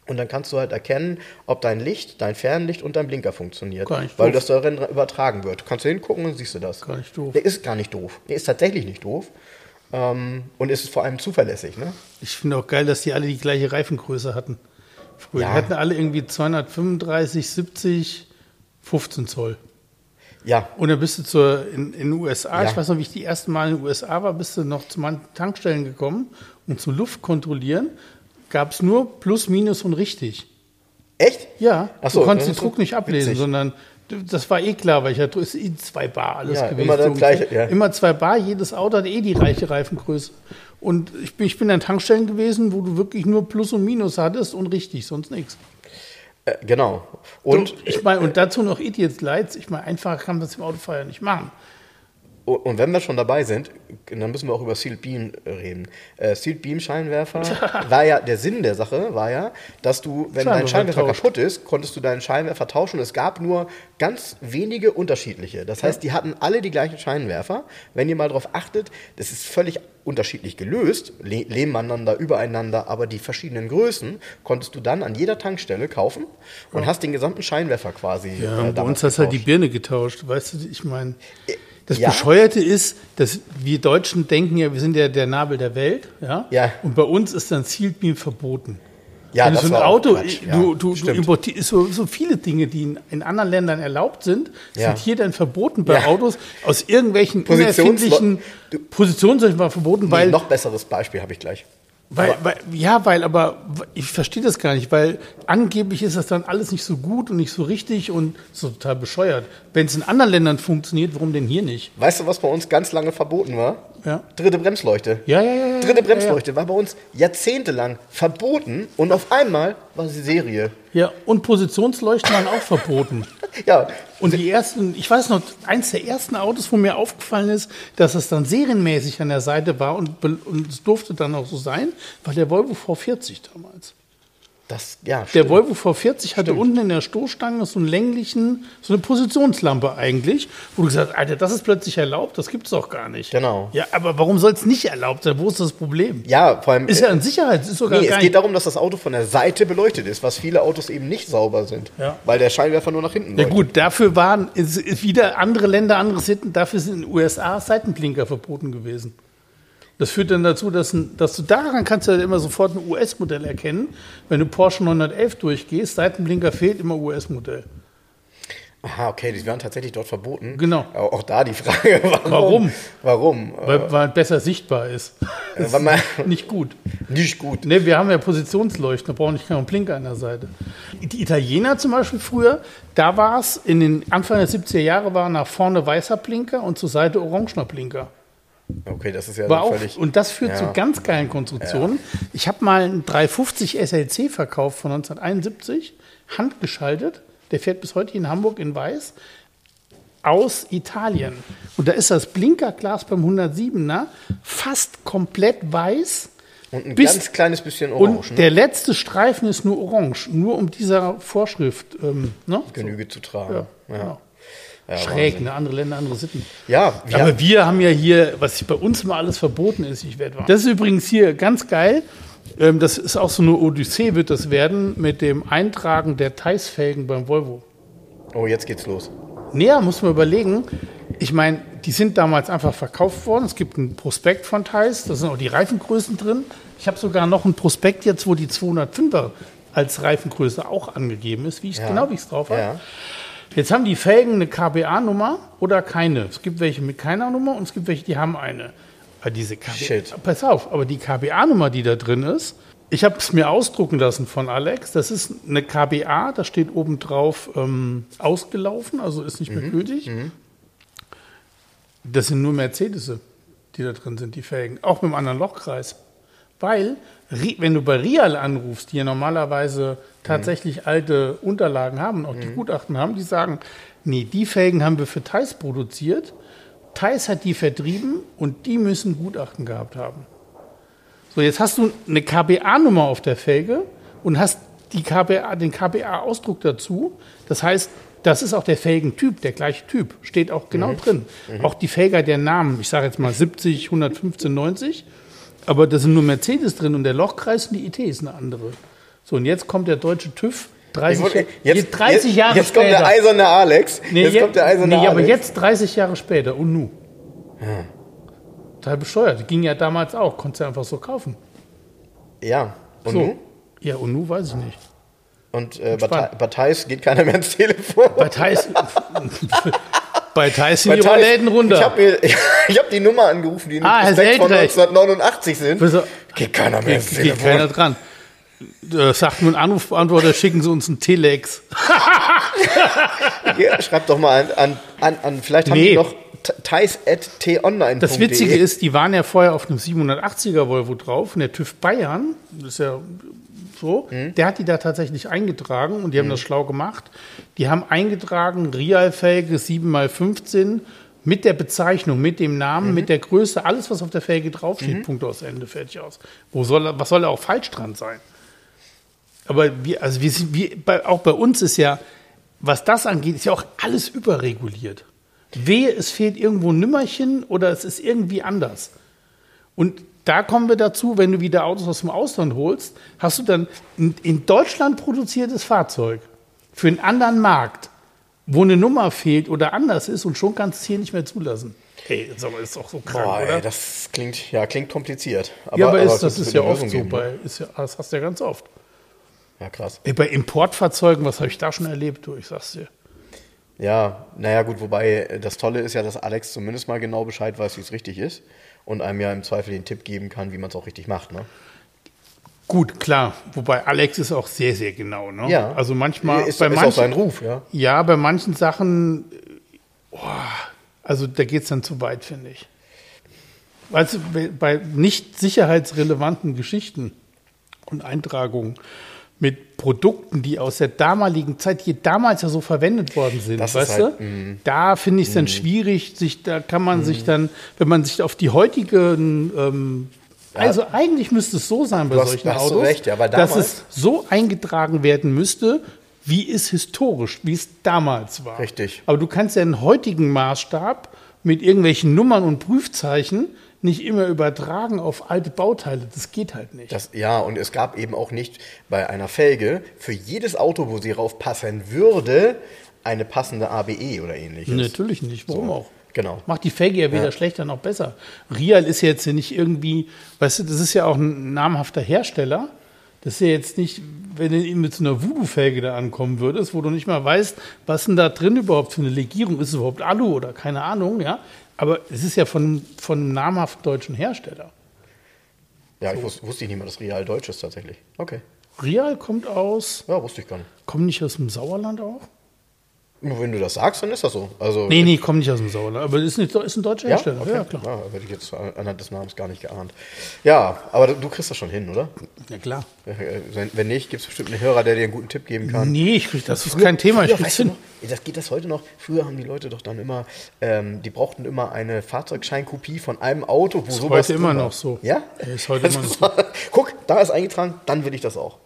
Und dann kannst du halt erkennen, ob dein Licht, dein Fernlicht und dein Blinker funktioniert. Gar nicht weil doof. das darin übertragen wird. Kannst du hingucken und siehst du das. Gar nicht doof. Der ist gar nicht doof. Der ist tatsächlich nicht doof. Ähm, und ist vor allem zuverlässig. Ne? Ich finde auch geil, dass die alle die gleiche Reifengröße hatten. Früher. Ja. Die hatten alle irgendwie 235, 70, 15 Zoll. Ja. Und dann bist du zur, in, in den USA, ja. ich weiß noch, wie ich die ersten Mal in den USA war, bist du noch zu meinen Tankstellen gekommen und zum Luft kontrollieren gab es nur Plus, Minus und richtig. Echt? Ja. So, du konntest den Druck nicht ablesen, witzig. sondern das war eh klar, weil ich hatte, ist eh zwei Bar alles ja, gewesen. Immer das gleiche, ja. Immer zwei Bar, jedes Auto hat eh die reiche Reifengröße. Und ich bin, ich bin an Tankstellen gewesen, wo du wirklich nur Plus und Minus hattest und richtig, sonst nichts. Äh, genau. Und, so, ich meine, und dazu noch Idiots Lights. Ich meine, einfach kann man das im Autofeuer nicht machen. Und wenn wir schon dabei sind, dann müssen wir auch über Sealed Beam reden. Äh, Sealed Beam Scheinwerfer war ja, der Sinn der Sache war ja, dass du, wenn dein Scheinwerfer tauscht. kaputt ist, konntest du deinen Scheinwerfer tauschen. Es gab nur ganz wenige unterschiedliche. Das heißt, die hatten alle die gleichen Scheinwerfer. Wenn ihr mal darauf achtet, das ist völlig unterschiedlich gelöst, le nebeneinander, übereinander, aber die verschiedenen Größen konntest du dann an jeder Tankstelle kaufen und ja. hast den gesamten Scheinwerfer quasi. Ja, äh, bei uns hast du halt die Birne getauscht, weißt du, ich meine. Äh, das ja. Bescheuerte ist, dass wir Deutschen denken ja, wir sind ja der Nabel der Welt, ja. ja. Und bei uns ist dann Sealed Beam verboten. Ja, Wenn das so ein Auto, Quatsch, ja, du, du, du importierst so, so, viele Dinge, die in, in, anderen Ländern erlaubt sind, ja. sind hier dann verboten bei ja. Autos aus irgendwelchen Positions unerfindlichen Positionen verboten, nee, weil noch besseres Beispiel habe ich gleich. Weil, weil, ja, weil, aber ich verstehe das gar nicht, weil angeblich ist das dann alles nicht so gut und nicht so richtig und so total bescheuert. Wenn es in anderen Ländern funktioniert, warum denn hier nicht? Weißt du, was bei uns ganz lange verboten war? Ja. Dritte Bremsleuchte. Ja, ja, ja. Dritte Bremsleuchte war bei uns jahrzehntelang verboten und auf einmal war sie Serie. Ja, und Positionsleuchten waren auch verboten. ja. Und die ersten, ich weiß noch, eins der ersten Autos, wo mir aufgefallen ist, dass es dann serienmäßig an der Seite war und, und es durfte dann auch so sein, war der Volvo V40 damals. Das, ja, der Volvo V40 hatte stimmt. unten in der Stoßstange so einen länglichen, so eine Positionslampe eigentlich, wo du gesagt hast, Alter, das ist plötzlich erlaubt, das gibt es doch gar nicht. Genau. Ja, aber warum soll es nicht erlaubt sein? Wo ist das Problem? Ja, vor allem. Ist ja ein Sicherheit. Ist sogar nee, es geht darum, dass das Auto von der Seite beleuchtet ist, was viele Autos eben nicht sauber sind. Ja. Weil der Scheinwerfer nur nach hinten leuchtet. Ja gut, dafür waren wieder andere Länder, andere Sitten, dafür sind in den USA Seitenblinker verboten gewesen. Das führt dann dazu, dass, dass du daran kannst du halt immer sofort ein US-Modell erkennen. Wenn du Porsche 911 durchgehst, Seitenblinker fehlt immer US-Modell. Aha, okay, die werden tatsächlich dort verboten. Genau. Auch da die Frage, warum? Warum? warum? Weil, weil besser sichtbar ist. ist nicht gut. Nicht gut. Ne, wir haben ja Positionsleuchten, da brauchen ich keinen Blinker an der Seite. Die Italiener zum Beispiel früher, da war es in den Anfang der 70er Jahre war nach vorne weißer Blinker und zur Seite orangener Blinker. Okay, das ist ja War völlig. Auch, und das führt ja. zu ganz geilen Konstruktionen. Ja. Ich habe mal einen 350 SLC verkauft von 1971, handgeschaltet. Der fährt bis heute in Hamburg in Weiß aus Italien. Und da ist das Blinkerglas beim 107er fast komplett weiß. Und ein bis, ganz kleines bisschen orange. Und ne? der letzte Streifen ist nur orange, nur um dieser Vorschrift ähm, ne? Genüge so. zu tragen. Ja, ja. Genau. Ja, Schräg, ne? andere Länder, andere Sitten. Ja, wir aber wir haben ja hier, was bei uns mal alles verboten ist, ich werde Das ist übrigens hier ganz geil. Ähm, das ist auch so eine Odyssee, wird das werden, mit dem Eintragen der Theis-Felgen beim Volvo. Oh, jetzt geht's los. Näher muss man überlegen. Ich meine, die sind damals einfach verkauft worden. Es gibt ein Prospekt von Theis, da sind auch die Reifengrößen drin. Ich habe sogar noch ein Prospekt jetzt, wo die 205er als Reifengröße auch angegeben ist, wie ich ja. genau wie ich es drauf habe. Ja. Jetzt haben die Felgen eine KBA-Nummer oder keine. Es gibt welche mit keiner Nummer und es gibt welche, die haben eine. Aber diese KBA, Shit. Pass auf, aber die KBA-Nummer, die da drin ist, ich habe es mir ausdrucken lassen von Alex. Das ist eine KBA, da steht oben drauf ähm, ausgelaufen, also ist nicht mehr mhm. gültig. Mhm. Das sind nur Mercedes, die da drin sind, die Felgen. Auch mit einem anderen Lochkreis. Weil, wenn du bei Rial anrufst, die ja normalerweise tatsächlich alte Unterlagen haben, auch die mhm. Gutachten haben, die sagen, nee, die Felgen haben wir für Thais produziert, Thais hat die vertrieben und die müssen Gutachten gehabt haben. So, jetzt hast du eine KBA-Nummer auf der Felge und hast die KBA, den KBA-Ausdruck dazu. Das heißt, das ist auch der Felgentyp, der gleiche Typ, steht auch genau mhm. drin. Mhm. Auch die Felger der Namen, ich sage jetzt mal 70, 115, 90, aber da sind nur Mercedes drin und der Lochkreis und die IT ist eine andere. So, und jetzt kommt der deutsche TÜV 30, wollte- jetzt, 30 jetzt, Jahre jetzt später. kommt der eiserne Alex. Nee, jetzt je- kommt der eiserne nee, aber Alex. jetzt 30 Jahre später und nu. Total bescheuert. Ging ja damals auch, konntest du einfach so kaufen. Ja. Und so. nun? Ja, und nu weiß ich nicht. Und äh, bei, Thais geht keiner mehr ins Telefon. Bei Thais, bei Thais sind die Rollläden runter. Ich habe hab die Nummer angerufen, die Ah, Herr Prospekt von Seldrecht. 1989 sind. Geht keiner mehr ins Geht, geht Telefon. keiner dran. Äh, sagt nur ein Anrufbeantworter, schicken Sie uns einen Telex. Ja, schreibt doch mal an, an, an, an vielleicht haben Nee. die noch thais.tonline.de. Das Witzige ist, die waren ja vorher auf einem 780er Volvo drauf und der TÜV Bayern, das ist ja so, Mhm. der hat die da tatsächlich eingetragen und die haben das schlau gemacht. Die haben eingetragen, Realfelge 7x15 mit der Bezeichnung, mit dem Mhm. Namen, mit der Größe, alles, was auf der Felge draufsteht, Punkt aus Ende, fertig aus. Wo soll, was soll er auch falsch dran sein? Aber wir, also wir sind, wir, bei, auch bei uns ist ja, was das angeht, ist ja auch alles überreguliert. Wehe, es fehlt irgendwo ein Nimmerchen oder es ist irgendwie anders. Und da kommen wir dazu, wenn du wieder Autos aus dem Ausland holst, hast du dann ein in Deutschland produziertes Fahrzeug für einen anderen Markt, wo eine Nummer fehlt oder anders ist und schon kannst du es hier nicht mehr zulassen. Hey, mal, ist doch so krank, Boah, oder? ey, das klingt, ja, klingt kompliziert. ja, aber, ist, es das ist ja oft so. ne? Bei, ist ja, das hast du ja ganz oft. Ja, krass. Ey, bei Importfahrzeugen, was habe ich da schon erlebt, du? Ich sag's dir. Ja, naja, gut, wobei äh, das Tolle ist ja, dass Alex zumindest mal genau Bescheid weiß, wie es richtig ist und einem ja im Zweifel den Tipp geben kann, wie man es auch richtig macht. Ne? Gut, klar. Wobei Alex ist auch sehr, sehr genau. Ne? Ja. Also manchmal ist, bei ist auch manchen, sein Ruf, ja. Ja, bei manchen Sachen, boah, also da geht es dann zu weit, finde ich. Weißt du, bei nicht sicherheitsrelevanten Geschichten und Eintragungen mit Produkten, die aus der damaligen Zeit, die damals ja so verwendet worden sind, Das weißt halt, du? Da finde ich es dann schwierig, sich, da kann man sich dann, wenn man sich auf die heutigen ähm, also eigentlich müsste es so sein bei hast- solchen hast Autos, recht, ja, dass es so eingetragen werden müsste, wie es historisch, wie es damals war. Richtig. Aber du kannst ja einen heutigen Maßstab mit irgendwelchen Nummern und Prüfzeichen nicht immer übertragen auf alte Bauteile. Das geht halt nicht. Das, ja, und es gab eben auch nicht bei einer Felge für jedes Auto, wo sie raufpassen würde, eine passende ABE oder ähnliches. Natürlich nicht. Warum So, auch? Genau. Macht die Felge ja weder Ja. schlechter noch besser. Rial ist ja jetzt ja nicht irgendwie, weißt du, das ist ja auch ein namhafter Hersteller. Das ist ja jetzt nicht, wenn du mit so einer Voodoo-Felge da ankommen würdest, wo du nicht mal weißt, was denn da drin überhaupt für eine Legierung ist, es überhaupt Alu oder keine Ahnung, ja. Aber es ist ja von, von einem namhaften deutschen Hersteller. Ja, ich wusste, ich nicht mal, dass Real Deutsch ist tatsächlich. Okay. Rial kommt aus, Ja, wusste ich gar nicht. kommt nicht aus dem Sauerland auch? Wenn du das sagst, dann ist das so. Also, Nee, nee, kommt nicht aus dem Sauerland, aber ist, nicht, ist ein deutscher Ja, Hersteller. okay. Ja, klar. Ja, hätte ich jetzt anhand des Namens gar nicht geahnt. Ja, aber du kriegst das schon hin, oder? Ja, klar. Äh, Wenn wenn nicht, gibt es bestimmt einen Hörer, der dir einen guten Tipp geben kann. Nee, ich krieg, das ist kein Thema. Ich Früher, krieg's weißt du noch, das geht das heute noch. Früher haben die Leute doch dann immer, ähm, die brauchten immer eine Fahrzeugscheinkopie von einem Auto, wo Ist sowas heute immer noch so. Ja? Ist heute Das immer noch ist- Guck, da ist eingetragen, dann will ich das auch.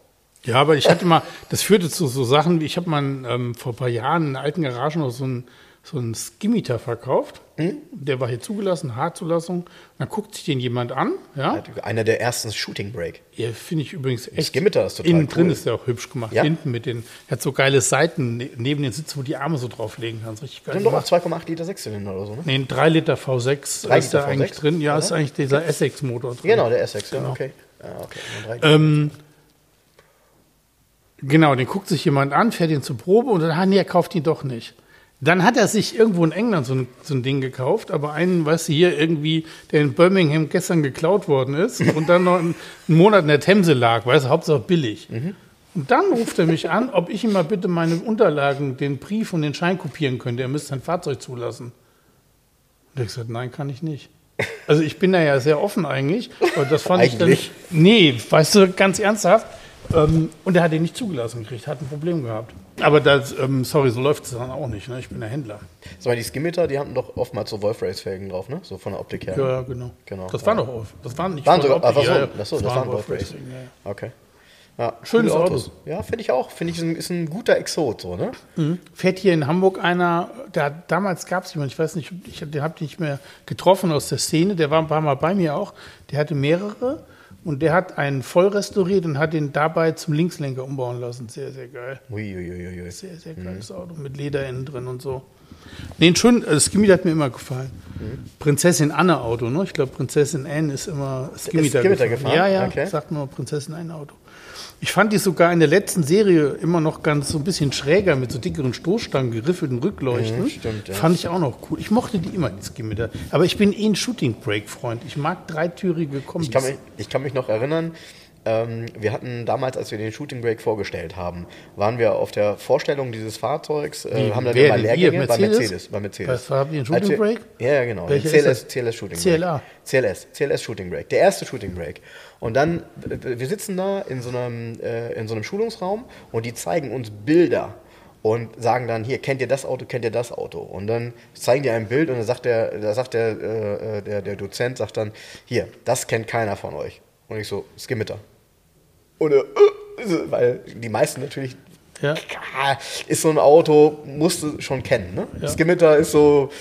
Ja, aber ich hatte mal, das führte zu so Sachen wie, ich habe mal ähm, vor ein paar Jahren in einer alten Garage noch so einen so einen Skimitar verkauft. Hm? Der war hier zugelassen, H-Zulassung. Dann guckt sich den jemand an. Ja, Einer der ersten Shooting Break. ja finde ich übrigens echt. Skimitar ist total Innen drin cool. ist der auch hübsch gemacht. Ja. Hinten mit den, hat so geile Seiten ne- neben den Sitz, wo die Arme so drauflegen kannst. Richtig geil Dann doch auch gemacht. 2,8 Liter Sechszylinder oder so, ne? Nee, ein 3 Liter V6 3 ist da Liter eigentlich V6? drin. Ja, Ja. ist eigentlich dieser Essex-Motor drin. Genau, der Essex, ja, Genau. okay. Ja, okay. Drei- Ähm, genau, den guckt sich jemand an, fährt ihn zur Probe und dann, ah, nee, er kauft ihn doch nicht. Dann hat er sich irgendwo in England so ein, so ein Ding gekauft, aber einen, weißt du, hier irgendwie, der in Birmingham gestern geklaut worden ist und dann noch einen, Monat in der Themse lag, weißt du, Hauptsache billig. Und dann ruft er mich an, ob ich ihm mal bitte meine Unterlagen, den Brief und den Schein kopieren könnte. Er müsste sein Fahrzeug zulassen. Und ich gesagt, nein, kann ich nicht. Also ich bin da ja sehr offen eigentlich, aber das fand ich dann. Nee, weißt du, ganz ernsthaft. Ähm, und er hat ihn nicht zugelassen gekriegt, hat ein Problem gehabt. Aber das, ähm, sorry, so läuft es dann auch nicht. Ne? Ich bin der Händler. Mal, die Skimitar, die hatten doch oftmals so Wolf-Race-Felgen drauf, ne? So von der Optik her. Ja, ja, genau. Genau, Das ja. waren doch auf. Das waren nicht Waren sogar, so, Optik, ja, ja. das, so, das, waren Wolf Wolf. Racing, ja, ja. Okay. Ja, Schönes Auto. Ja, finde ich auch. Finde ich, ist ein, ist ein guter Exot, so, ne? Fährt hier in Hamburg einer, der damals gab es jemanden, ich weiß nicht, ich hab- den habe ich nicht mehr getroffen aus der Szene, der war ein paar Mal bei mir auch, der hatte mehrere Und der hat einen voll restauriert und hat den dabei zum Linkslenker umbauen lassen. Sehr, sehr geil. Uiuiuiui. Sehr, sehr geiles Auto mit Leder innen drin und so. Nee, schon, das Skimmitter hat mir immer gefallen. Prinzessin Anne Auto, ne? Ich glaube, Prinzessin Anne ist immer Skimmitter, Skimitar gefahren? Ja, ja, Okay. sagt nur Prinzessin Anne Auto. Ich fand die sogar in der letzten Serie immer noch ganz so ein bisschen schräger mit so dickeren Stoßstangen, geriffelten Rückleuchten. Mhm, stimmt, ja. Fand ich auch noch cool. Ich mochte die immer, die Skimitar. Aber ich bin eh ein Shooting Brake Freund. Ich mag dreitürige Kombis. Ich kann, mich, ich kann mich noch erinnern, ähm, wir hatten damals, als wir den Shooting Brake vorgestellt haben, waren wir auf der Vorstellung dieses Fahrzeugs, äh, Wie, haben dann denn? Lehrgänge Ihr, bei Mercedes? Mercedes. Bei Mercedes. Was, habt ihr einen Shooting wir- Brake? Ja, ja, genau. CLS, CLS Shooting CLA. Brake. CLS, CLS Shooting Brake. Der erste Shooting Brake. Und dann, äh, wir sitzen da in so einem, äh, in so einem Schulungsraum und die zeigen uns Bilder und sagen dann, hier, kennt ihr das Auto, kennt ihr das Auto? Und dann zeigen die ein Bild und dann sagt der, da sagt der, äh, der, der Dozent, sagt dann, hier, das kennt keiner von euch. Und ich so, Skimitter. Und äh, äh, weil die meisten natürlich Ja. Ist so ein Auto, musst du schon kennen. Ne? Ja. Skimitar ist so,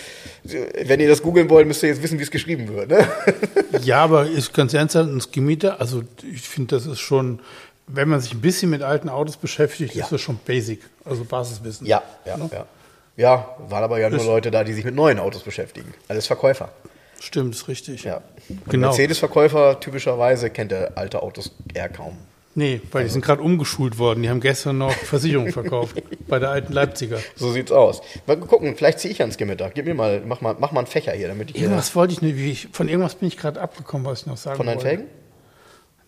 wenn ihr das googeln wollt, müsst ihr jetzt wissen, wie es geschrieben wird. Ne? Ja, aber ist ganz ernsthaft, ein Skimitar, also ich finde, das ist schon, wenn man sich ein bisschen mit alten Autos beschäftigt, Ja. ist das schon basic, also Basiswissen. Ja, ja, Ne? ja. Ja, waren aber ja nur Ist- Leute da, die sich mit neuen Autos beschäftigen. Alles Verkäufer. Stimmt, ist richtig. Ja. Genau. Mercedes-Verkäufer typischerweise kennt er alte Autos eher kaum. Nee, weil die sind gerade umgeschult worden. Die haben gestern noch Versicherungen verkauft bei der alten Leipziger. So sieht's aus. Mal gucken, vielleicht ziehe ich ans Skimitar. Gib mir mal, mach mal, mach mal einen Fächer hier, damit ich hier Irgendwas wollte ich nicht, wie ich, von irgendwas bin ich gerade abgekommen, was ich noch sagen von deinen wollte. Felgen.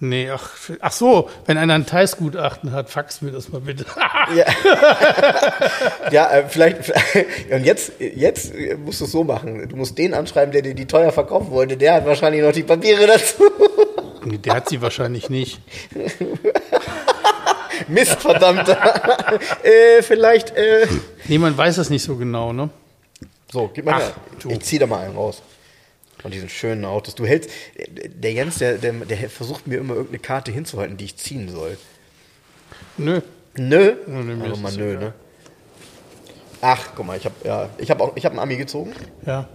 Nee, ach, ach so, wenn einer ein Teilsgutachten hat, fax mir das mal bitte. Ja, ja äh, vielleicht, Und jetzt, jetzt musst du es so machen. Du musst den anschreiben, der dir die teuer verkaufen wollte. Der hat wahrscheinlich noch die Papiere dazu. Der hat sie wahrscheinlich nicht. Mist, verdammt. äh, vielleicht. Äh. Nee, man weiß das nicht so genau, ne? So, gib mal Ach, her. du. Ich zieh da mal einen raus. Von diesen schönen Autos. Du hältst. Der Jens, der, der, der versucht mir immer irgendeine Karte hinzuhalten, die ich ziehen soll. Nö. Nö. Mir Aber ist mal nö, ne? Ach, guck mal, ich habe ja, ich habe auch, ich habe einen Ami gezogen. Ja.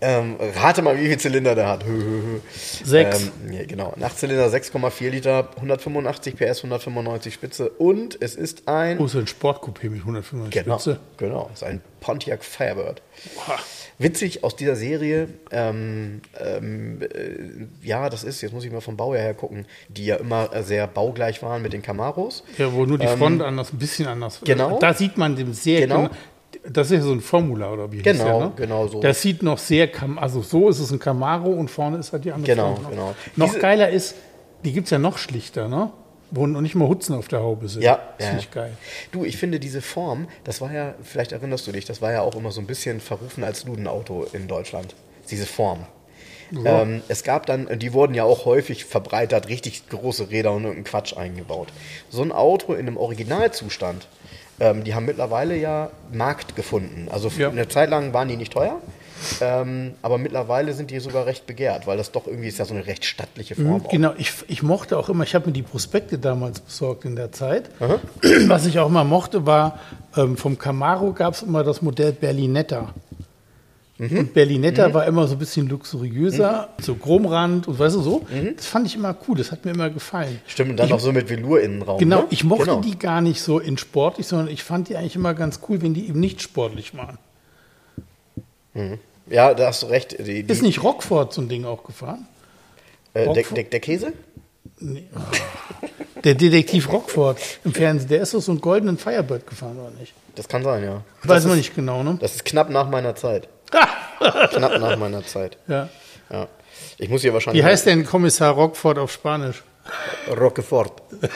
Ähm, rate mal, wie viel Zylinder der hat. Sechs. Ähm, ja, genau. Ein Achtzylinder, 6,4 Liter, 185 PS, 195 Spitze und es ist ein. Oh, so ein Sportcoupé mit 195 genau, Spitze. genau, es ist ein Pontiac Firebird. Boah. Witzig aus dieser Serie, ähm, ähm, äh, ja, das ist, jetzt muss ich mal vom Baujahr her gucken, die ja immer sehr baugleich waren mit den Camaros. Ja, wo nur die Front anders, ein bisschen anders. Ähm, genau. Da sieht man dem sehr Genau. genau. Das ist ja so ein Formula oder wie Genau, der, ne? genau so. Das sieht noch sehr, Cam also so ist es ein Camaro und vorne ist halt die andere Genau, noch. genau. Noch Diese- geiler ist, die gibt es ja noch schlichter, ne? Wo noch nicht mal Hutzen auf der Haube sind. Ja, Das ja. finde ich geil. Du, ich finde diese Form, das war ja, vielleicht erinnerst du dich, das war ja auch immer so ein bisschen verrufen als Ludenauto in Deutschland. Diese Form. Ähm, es gab dann, die wurden ja auch häufig verbreitert, richtig große Räder und irgendeinen Quatsch eingebaut. So ein Auto in einem Originalzustand, ähm, die haben mittlerweile ja Markt gefunden. Also für Ja. eine Zeit lang waren die nicht teuer, ähm, aber mittlerweile sind die sogar recht begehrt, weil das doch irgendwie ist ja so eine recht stattliche Form. auch. Genau, ich, ich mochte auch immer, ich habe mir die Prospekte damals besorgt in der Zeit. Was ich auch immer mochte, war, ähm, vom Camaro gab es immer das Modell Berlinetta. Mhm. Und Berlinetta war immer so ein bisschen luxuriöser, so Chromrand und weißt du so. Mhm. Das fand ich immer cool, das hat mir immer gefallen. Stimmt, und dann ich, auch so mit Velour-Innenraum. Genau, ne? ich mochte Genau. die gar nicht so in sportlich, sondern ich fand die eigentlich immer ganz cool, wenn die eben nicht sportlich waren. Ja, da hast du recht. Die, die, Ist nicht Rockford so ein Ding auch gefahren? äh, der, der, der Käse? Der Detektiv Rockford im Fernsehen, der ist doch so einen goldenen Firebird gefahren, oder nicht? Das kann sein, ja. Weiß das man ist, nicht genau, ne? Das ist knapp nach meiner Zeit. Knapp nach meiner Zeit. Ja. Ja. Ich muss hier wahrscheinlich. Wie heißt denn Kommissar Rockford auf Spanisch? Roquefort.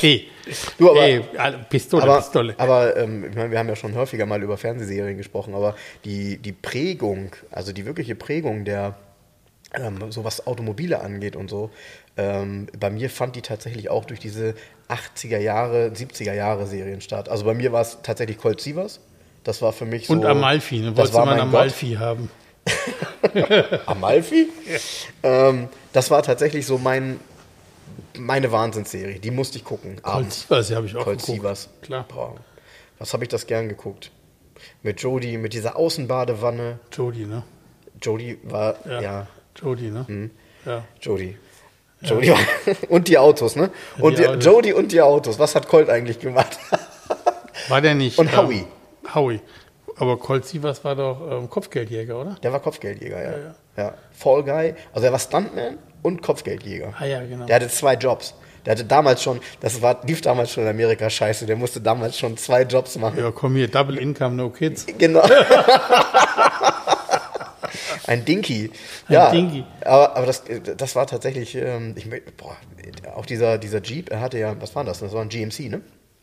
Hey. Du, aber- hey, Pistole, Aber, Pistole. aber ähm, ich meine, wir haben ja schon häufiger mal über Fernsehserien gesprochen, aber die, die Prägung, also die wirkliche Prägung der, ähm, so was Automobile angeht und so, ähm, bei mir fand die tatsächlich auch durch diese 80er Jahre, 70er Jahre Serien statt. Also bei mir war es tatsächlich Colt Sievers. Das war für mich so. Und Amalfi, ne? Wolltest du war mal ein Gott. Amalfi haben? Amalfi? Ähm, das war tatsächlich so mein, meine Wahnsinnsserie. Die musste ich gucken. Colt. Sievers, die habe ich auch Colt geguckt. Sievers. Klar. Boah, was habe ich das gern geguckt? Mit Jodie, mit dieser Außenbadewanne. Jodie, ne? Jodie war, ja. ja. Jodie, ne? Mhm. Ja. Jodie. Jodie war, und die Autos, ne? Und, die die Autos. Jodie und die Autos. Was hat Colt eigentlich gemacht? War der nicht. Und ähm, Howie. Howie. Aber Colt Sievers war doch ähm, Kopfgeldjäger, oder? Der war Kopfgeldjäger, ja. Ja, ja. Fall Guy. Also er war Stuntman und Kopfgeldjäger. Ah ja, genau. Der hatte zwei Jobs. Der hatte damals schon, das war, lief damals schon in Amerika scheiße, der musste damals schon zwei Jobs machen. Ja, komm hier, Double Income, No Kids. Genau. Ein Dinky. Ja, Dinky. Aber, aber das, das war tatsächlich, ähm, ich, boah, auch dieser, dieser Jeep, er hatte ja, was war das? Das war ein GMC, ne?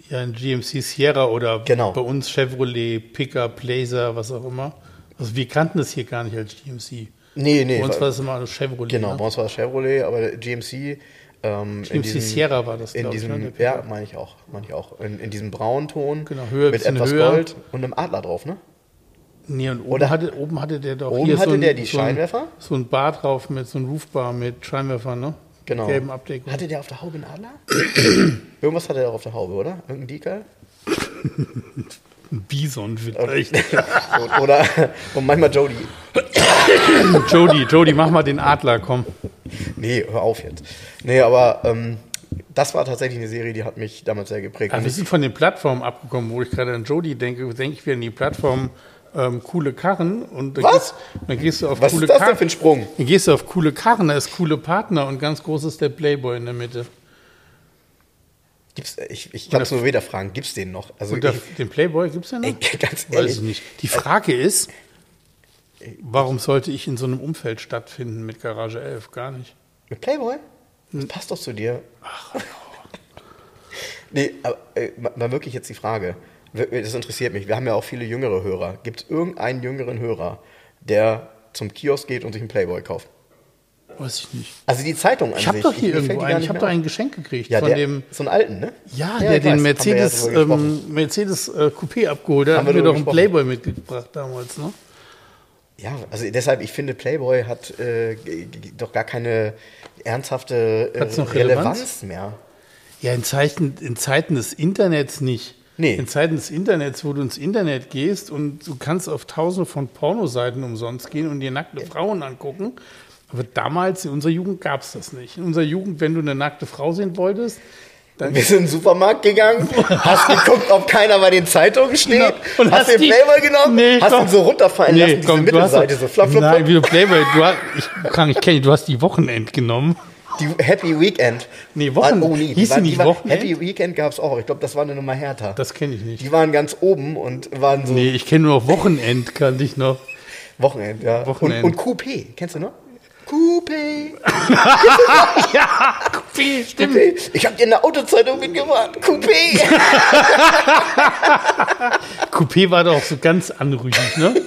Ja, ein GMC Sierra oder Genau. bei uns Chevrolet, Pickup, Blazer, was auch immer. Also wir kannten das hier gar nicht als GMC. Nee, nee. bei uns war- das immer ein Chevrolet. Genau, ne? bei uns war das Chevrolet, aber GMC. Ähm, GMC diesem, Sierra war das, In glaub ich, diesem, ne, ja, meine ich auch, meine ich auch. In, in diesem braunen Ton Genau, Höhe, mit etwas höher. Gold und einem Adler drauf, ne? Nee, und oben, Oder- hatte, oben hatte der doch Oben hier hatte so ein, der die so ein, Scheinwerfer? So ein Bar drauf mit so einem Roofbar mit Scheinwerfern, ne? Genau. Gelben Abdeckung. Hatte der auf der Haube einen Adler? Irgendwas hatte er auf der Haube, oder? Irgendein Decal? Ein Bison vielleicht. Oder und manchmal Jody. Jody, Jody, mach mal den Adler, komm. Nee, hör auf jetzt. Nee, aber ähm, das war tatsächlich eine Serie, die hat mich damals sehr geprägt. Aber Und wir sind von den Plattformen abgekommen, wo ich gerade an Jody denke, denke ich wieder an die Plattform ähm, coole Karren und dann Was? gehst, dann gehst du auf was coole ist das denn Karren. für ein Sprung? Dann gehst du auf coole Karren, da ist coole Partner und ganz groß ist der Playboy in der Mitte. Gibt's, ich ich kann es nur wieder fragen, gibt's den noch? Also ich, den Playboy gibt es ja noch? ey, ganz Weiß ehrlich, ich nicht. Die Frage ist, warum sollte ich in so einem Umfeld stattfinden mit Garage 11? Gar nicht. mit Playboy? Hm. Das passt doch zu dir. Ach, Nee, aber äh, mal wirklich jetzt die Frage. Das interessiert mich. Wir haben ja auch viele jüngere Hörer. Gibt es irgendeinen jüngeren Hörer, der zum Kiosk geht und sich einen Playboy kauft? Weiß ich nicht. Also die Zeitung an Ich habe doch hier irgendwo einen, ich habe doch ein Geschenk gekriegt Ja, von der, dem, so einen alten, ne? ja, Ja, der den weiß, haben ja Mercedes, gesprochen. ähm, Mercedes äh, Coupé abgeholt hat. Haben Hat wir mir doch einen Playboy mitgebracht damals, ne? Ja, also deshalb, ich finde, Playboy hat äh, doch gar keine ernsthafte äh, Relevanz? Relevanz? mehr. Ja, in Zeiten, in Zeiten des Internets nicht. Nee. In Zeiten des Internets, wo du ins Internet gehst und du kannst auf tausende von Pornoseiten umsonst gehen und dir nackte Frauen angucken. Aber damals, in unserer Jugend, gab es das nicht. In unserer Jugend, wenn du eine nackte Frau sehen wolltest, dann Wir sind in den Supermarkt gegangen, hast geguckt, ob keiner bei den Zeitungen steht, Genau. Und hast, hast den Playboy genommen, Nee, hast komm. ihn so runterfallen lassen, diese komm, hast Mittelseite, so flop, flop, Nein, wie du Playboy, du hast, ich kann ich kenne, du hast die Wochenend genommen. Die Happy Weekend. Nee, Wochen- Oh, nee, hieß die waren- nicht Wochenend? Happy Weekend gab es auch. Ich glaube, das war eine Nummer härter. Das kenne ich nicht. Die waren ganz oben und waren so Nee, ich kenne nur noch Wochenend, kannte ich noch. Wochenend, ja. Wochenend. Und, und Coupé, kennst du noch? Coupé, ja, Coupé, stimmt. Coupé. Ich habe dir eine Autozeitung mitgebracht. Coupé. Coupé war doch so ganz anrüchig, ne?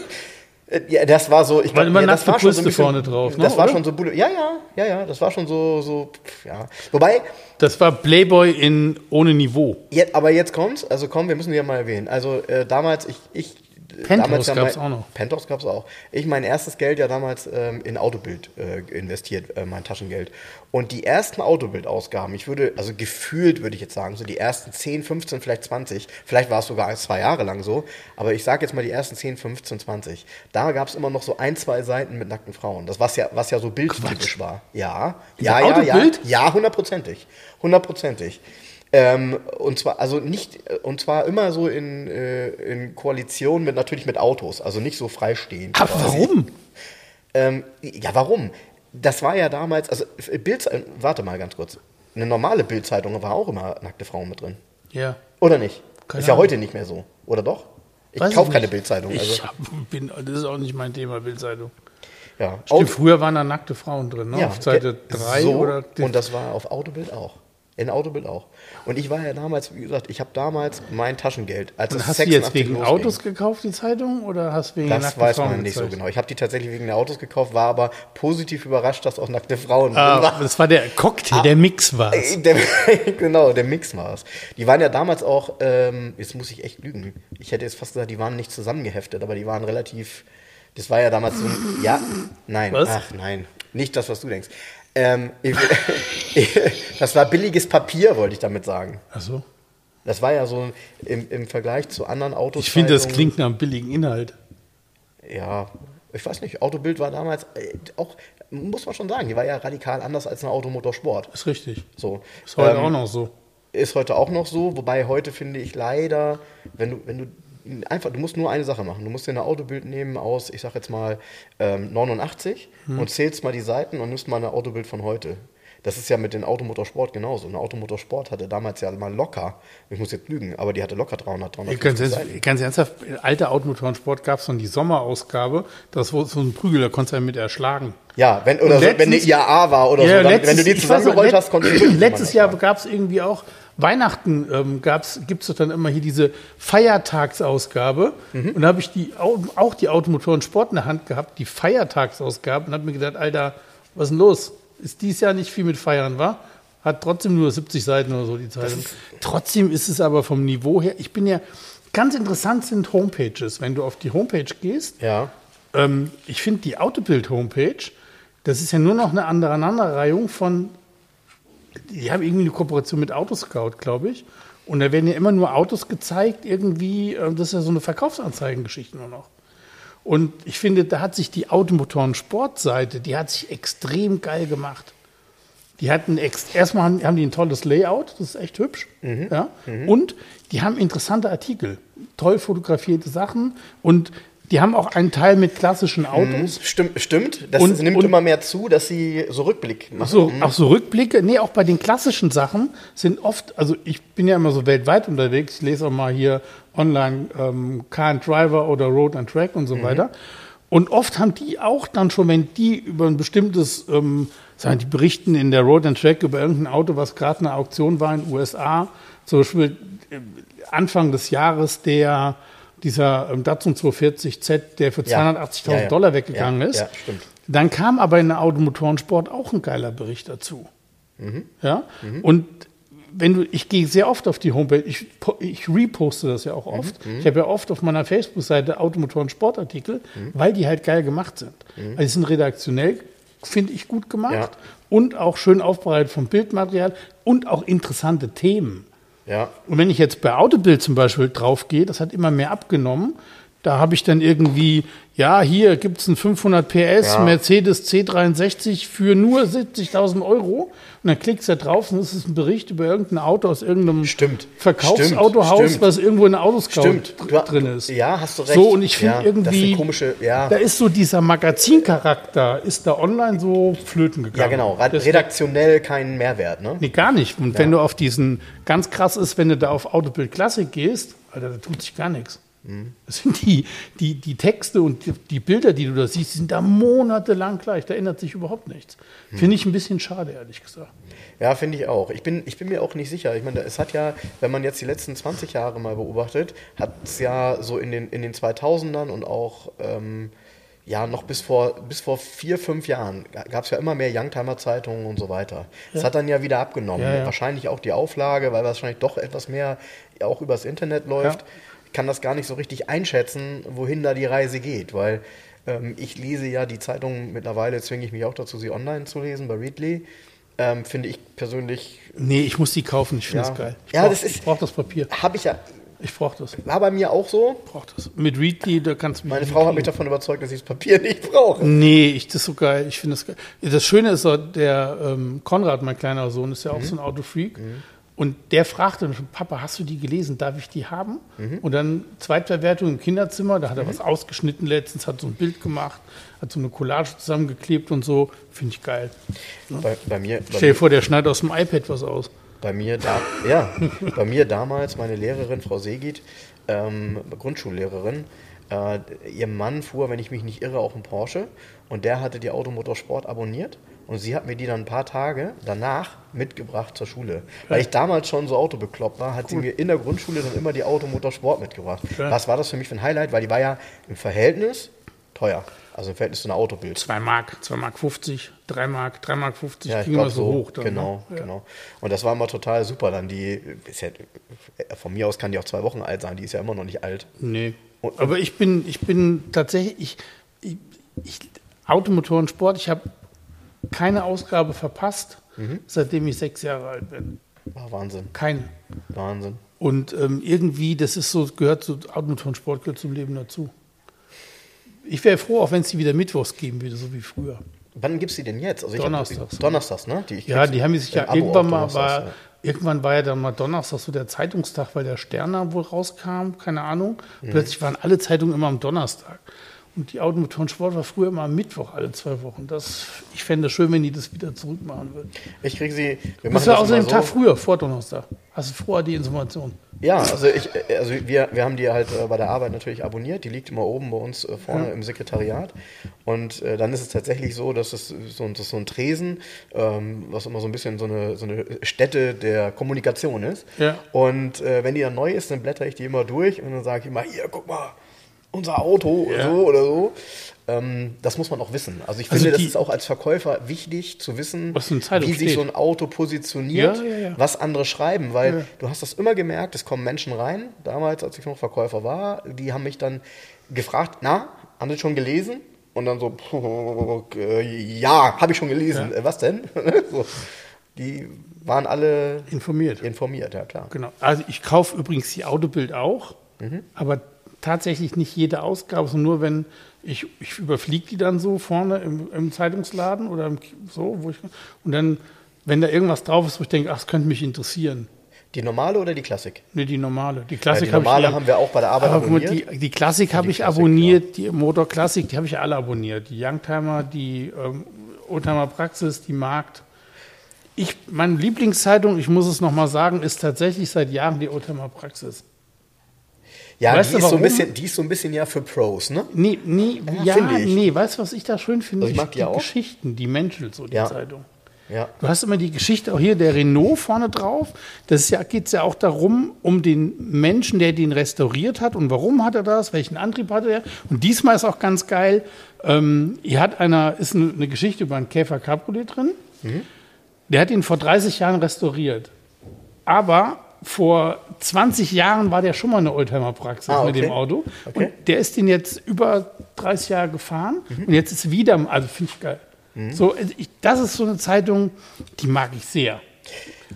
Ja, das war so, ich War glaub, immer ja, das war schon so ein bisschen, vorne drauf, ne, Das war oder? schon so, ja, ja, ja, ja, das war schon so, so, ja. Wobei, Das war Playboy in ohne Niveau. jetzt, aber jetzt kommt's, also komm, wir müssen die ja mal erwähnen. Also äh, damals, ich, ich Penthouse gab's mein, auch noch. Penthouse gab's auch. Ich mein erstes Geld ja damals ähm, in Autobild äh, investiert, äh, mein Taschengeld. Und die ersten Autobild-Ausgaben, ich würde, also gefühlt würde ich jetzt sagen, so die ersten 10, 15, vielleicht 20, vielleicht war es sogar zwei Jahre lang so, aber ich sage jetzt mal die ersten 10, 15, 20. Da gab's immer noch so ein, zwei Seiten mit nackten Frauen. Das was ja, was ja so bildtypisch war. Ja, ja, ja, ja, ja, hundertprozentig, hundertprozentig. Ähm, und zwar, also nicht, äh, und zwar immer so in, äh, in Koalition mit natürlich mit Autos, also nicht so freistehend. Aber quasi. warum? Ähm, ja, warum? Das war ja damals, also äh, Bild, äh, warte mal ganz kurz. Eine normale Bildzeitung war auch immer nackte Frauen mit drin. Ja. Oder nicht? Keine ist ja Ahnung. heute nicht mehr so. Oder doch? Ich Weiß kaufe ich keine. Bildzeitung. Ich Also, hab, bin, das ist auch nicht mein Thema, Bildzeitung. ja. Stimmt, früher waren da nackte Frauen drin, ne? Ja, Auf Seite ge- 3 so, oder. Und das war auf Autobild auch. In Autobild auch. Und ich war ja damals, wie gesagt, ich habe damals mein Taschengeld. Als Und hast du 86 jetzt wegen losging. Autos gekauft, die Zeitung? Oder hast du wegen Das weiß Frauen man nicht so genau. Ich habe die tatsächlich wegen der Autos gekauft, war aber positiv überrascht, dass auch nackte Frauen Ah, waren. das war der Cocktail, der Mix war es. Äh, genau, der Mix war es. Die waren ja damals auch, ähm, jetzt muss ich echt lügen. Ich hätte jetzt fast gesagt, die waren nicht zusammengeheftet, aber die waren relativ. Das war ja damals so ein. Ja, nein, Was? ach nein. Nicht das, was du denkst. Ähm, das war billiges Papier, wollte ich damit sagen. Achso. Das war ja so im, im Vergleich zu anderen Autos. Ich finde, das klingt nach einem billigen Inhalt. Ja, ich weiß nicht, Autobild war damals äh, auch, muss man schon sagen, die war ja radikal anders als eine Automotorsport. Ist richtig. So. Ist heute Ähm, auch noch so. Ist heute auch noch so, wobei heute finde ich leider, wenn du, wenn du einfach, du musst nur eine Sache machen. Du musst dir ein Autobild nehmen aus, ich sag jetzt mal, ähm, 89 und zählst mal die Seiten und nimmst mal ein Autobild von heute. Das ist ja mit dem Automotorsport genauso. Ein Automotorsport hatte damals ja mal locker, ich muss jetzt lügen, aber die hatte locker 300, 350 Ganz, Seiten. ernst- ganz ernsthaft, alte Automotorensport gab es dann die Sommerausgabe, das war so ein Prügel, da konntest du ja mit erschlagen. Ja, wenn, oder so, wenn eine IAA war oder Ja, so, dann, letztes- wenn du die zusammengerollt hast, konntest du Letztes Jahr gab es irgendwie auch Weihnachten, ähm, gibt es dann immer hier diese Feiertagsausgabe. Mhm. Und da habe ich die, au- auch die Automotoren Sport in der Hand gehabt, die Feiertagsausgabe, und habe mir gedacht, Alter, was ist denn los? Ist dieses Jahr nicht viel mit Feiern, war? Hat trotzdem nur 70 Seiten oder so die Zeitung. Trotzdem ist es aber vom Niveau her, ich bin ja, ganz interessant sind Homepages. Wenn du auf die Homepage gehst, Ja, ähm, ich finde die Autobild-Homepage, das ist ja nur noch eine Aneinanderreihung von, die haben irgendwie eine Kooperation mit Autoscout, glaube ich. Und da werden ja immer nur Autos gezeigt, irgendwie, äh, das ist ja so eine Verkaufsanzeigengeschichte nur noch. Und ich finde, da hat sich die Automotoren-Sportseite, die hat sich extrem geil gemacht. Die hatten erstmal haben, haben die ein tolles Layout, das ist echt hübsch. Ja? Und die haben interessante Artikel, toll fotografierte Sachen und die haben auch einen Teil mit klassischen Autos. stimmt, stimmt. Das Und- nimmt und- immer mehr zu, dass sie so Rückblick machen. Ach so, auch so Rückblicke. Nee, auch bei den klassischen Sachen sind oft, also ich bin ja immer so weltweit unterwegs, ich lese auch mal hier online ähm, Car and Driver oder Road and Track und so weiter. Und oft haben die auch dann schon, wenn die über ein bestimmtes, ähm, sagen die berichten in der Road and Track über irgendein Auto, was gerade eine Auktion war in den USA, zum Beispiel äh, Anfang des Jahres der dieser ähm, Datsun 240Z, der für Ja. 280.000 Ja, ja. Dollar weggegangen ist. ja, stimmt. Dann kam aber in der Automotorensport auch ein geiler Bericht dazu. Mhm. Ja? Und wenn du, ich gehe sehr oft auf die Homepage, ich, ich reposte das ja auch Mhm. oft. Ich habe ja oft auf meiner Facebook-Seite Automotoren-Sportartikel, Mhm. weil die halt geil gemacht sind. Also die sind redaktionell, finde ich, gut gemacht Ja. und auch schön aufbereitet vom Bildmaterial und auch interessante Themen. Ja, Und wenn ich jetzt bei Autobild zum Beispiel draufgehe, das hat immer mehr abgenommen. Da habe ich dann irgendwie, ja, hier gibt es einen 500 PS Ja. Mercedes C63 für nur 70.000 Euro. Und dann klickst du da drauf und es ist ein Bericht über irgendein Auto aus irgendeinem Stimmt. Verkaufsautohaus, Stimmt. Was irgendwo in der Autoscout drin ist. Ja, hast du recht. So, und ich finde ja, irgendwie, komische, ja. da ist so dieser Magazincharakter, ist da online so flöten gegangen. Ja, genau. Redaktionell keinen Mehrwert, ne? Nee, gar nicht. Und wenn du auf diesen, ganz krass ist, wenn du da auf Autobild Classic gehst, Alter, da tut sich gar nichts. Das sind die, die, die Texte und die, die Bilder, die du da siehst, sind da monatelang gleich. Da ändert sich überhaupt nichts. Finde ich ein bisschen schade, ehrlich gesagt. Ja, finde ich auch. Ich bin, ich bin mir auch nicht sicher. Ich meine, es hat ja, wenn man jetzt die letzten 20 Jahre mal beobachtet, hat es ja so in den, in den 2000ern und auch ähm, ja noch bis vor, bis vor vier, fünf Jahren gab es ja immer mehr Youngtimer-Zeitungen und so weiter. Es hat dann ja wieder abgenommen. Ja, ja. Wahrscheinlich auch die Auflage, weil wahrscheinlich doch etwas mehr auch übers Internet läuft. Kann das gar nicht so richtig einschätzen, wohin da die Reise geht, weil ähm, ich lese ja die Zeitung mittlerweile, zwinge ich mich auch dazu, sie online zu lesen bei Readly. Ähm, finde ich persönlich Nee, ich muss die kaufen. Ich finde Ja. das geil. Ich Ja, brauch- das ist- Ich brauche das Papier. Habe ich ja, Ich brauche das. war bei mir auch so. Brauche das. Mit Readly, da kannst du mich Meine Frau hat mich davon überzeugt, dass ich das Papier nicht brauche. Nee, ich, das ist so geil. Ich finde das geil. Das Schöne ist, so, der ähm, Konrad, mein kleiner Sohn, ist ja auch so ein Autofreak. Und der fragte mich, Papa, hast du die gelesen? Darf ich die haben? Und dann Zweitverwertung im Kinderzimmer. Da hat er was ausgeschnitten letztens, hat so ein Bild gemacht, hat so eine Collage zusammengeklebt und so. Finde ich geil. Bei, bei, mir, Stell dir vor, der schneidet aus dem iPad was aus. bei, mir da, ja, bei mir damals, meine Lehrerin, Frau Segit, ähm, Grundschullehrerin, äh, ihr Mann fuhr, wenn ich mich nicht irre, auch einen Porsche und der hatte die Automotorsport abonniert und sie hat mir die dann ein paar Tage danach mitgebracht zur Schule. Weil ich damals schon so autobekloppt war, hat sie mir in der Grundschule dann immer die Automotorsport mitgebracht. Ja. Was war das für mich für ein Highlight? Weil die war ja im Verhältnis teuer. Also im Verhältnis zu einer Autobild. 2 Mark, 2 Mark 50, 3 Mark, 3 Mark 50, Ja, ich ging immer so hoch. Dann, genau, ne? Genau. Und das war immer total super. Dann die, ja, von mir aus kann die auch zwei Wochen alt sein. Die ist ja immer noch nicht alt. Nee. Und- Aber ich bin, ich bin tatsächlich, ich, ich, ich Automotorensport, ich habe keine Ausgabe verpasst, Mhm. seitdem ich sechs Jahre alt bin. War Wahnsinn, Keine. Wahnsinn. Und ähm, irgendwie, das ist so, gehört zu Automotorensport, gehört zum Leben dazu. ich wäre froh, auch wenn es die wieder Mittwochs geben würde, so wie früher. Wann gibt es die denn jetzt? Also Donnerstags. Donnerstags, ne? Die, ja, die haben sich ja irgendwann mal, war, ja. irgendwann war ja dann mal Donnerstag so der Zeitungstag, weil der Sterner wohl rauskam, keine Ahnung. Mhm. Plötzlich waren alle Zeitungen immer am Donnerstag. Und die Automotorensport war früher immer am Mittwoch alle zwei Wochen. Das, ich fände es schön, wenn die das wieder zurückmachen würden. Ich kriege sie. Wir das war außerdem so. Tag früher, vor Donnerstag. Hast du vorher die Information? Ja, also, ich, also wir, wir haben die halt äh, bei der Arbeit natürlich abonniert. Die liegt immer oben bei uns äh, vorne ja. im Sekretariat. Und äh, dann ist es tatsächlich so, dass es so, das so ein Tresen, ähm, was immer so ein bisschen so eine, so eine Stätte der Kommunikation ist. Ja. Und wenn die dann neu ist, dann blätter ich die immer durch und dann sage ich immer, hier, guck mal, unser Auto ja. so oder so. Ähm, das muss man auch wissen. Also ich also finde, das ist auch als Verkäufer wichtig zu wissen, wie sich so ein Auto positioniert, ja, ja, was andere schreiben, weil du hast das immer gemerkt, es kommen Menschen rein, damals, als ich noch Verkäufer war, die haben mich dann gefragt, na, haben Sie schon gelesen? Und dann so, ja, habe ich schon gelesen. Äh, was denn? so, die waren alle informiert. Informiert, ja klar. Genau. Also ich kaufe übrigens die Autobild auch, mhm. aber tatsächlich nicht jede Ausgabe, sondern nur wenn ich, ich überfliege die dann so vorne im, im Zeitungsladen oder im, so, wo ich, und dann, wenn da irgendwas drauf ist, wo ich denke, ach, das könnte mich interessieren. Die normale oder die Klassik? Nee, die normale. Die Klassik ja, die normale hab haben wir auch bei der Arbeit abonniert. Die, die Klassik habe ich Klassik, abonniert, ja. die Motor Klassik, die habe ich alle abonniert. Die Youngtimer, die ähm, Oldtimer Praxis, die Markt. Ich, meine Lieblingszeitung, ich muss es nochmal sagen, ist tatsächlich seit Jahren die Oldtimer Praxis. Ja, weißt die, ist so ein bisschen, die ist so ein bisschen ja für Pros, ne? Nee, nee, ja, ja nee, weißt du, was ich da schön finde? Also ich mag die, die auch. Geschichten, die Menschen, so die ja. Zeitung. Ja. Du hast immer die Geschichte auch hier, der Renault vorne drauf. Das ja, geht es ja auch darum, um den Menschen, der den restauriert hat und warum hat er das, welchen Antrieb hat er. Und diesmal ist auch ganz geil, ähm, hier hat einer, ist eine, eine Geschichte über einen Käfer Cabriolet drin. Mhm. Der hat ihn vor 30 Jahren restauriert. Aber vor 20 Jahren war der schon mal eine Oldtimer-Praxis ah, okay. mit dem Auto. Okay. Und der ist den jetzt über 30 Jahre gefahren mhm. und jetzt ist wieder, also finde ich geil. Mhm. So, also ich, das ist so eine Zeitung, die mag ich sehr.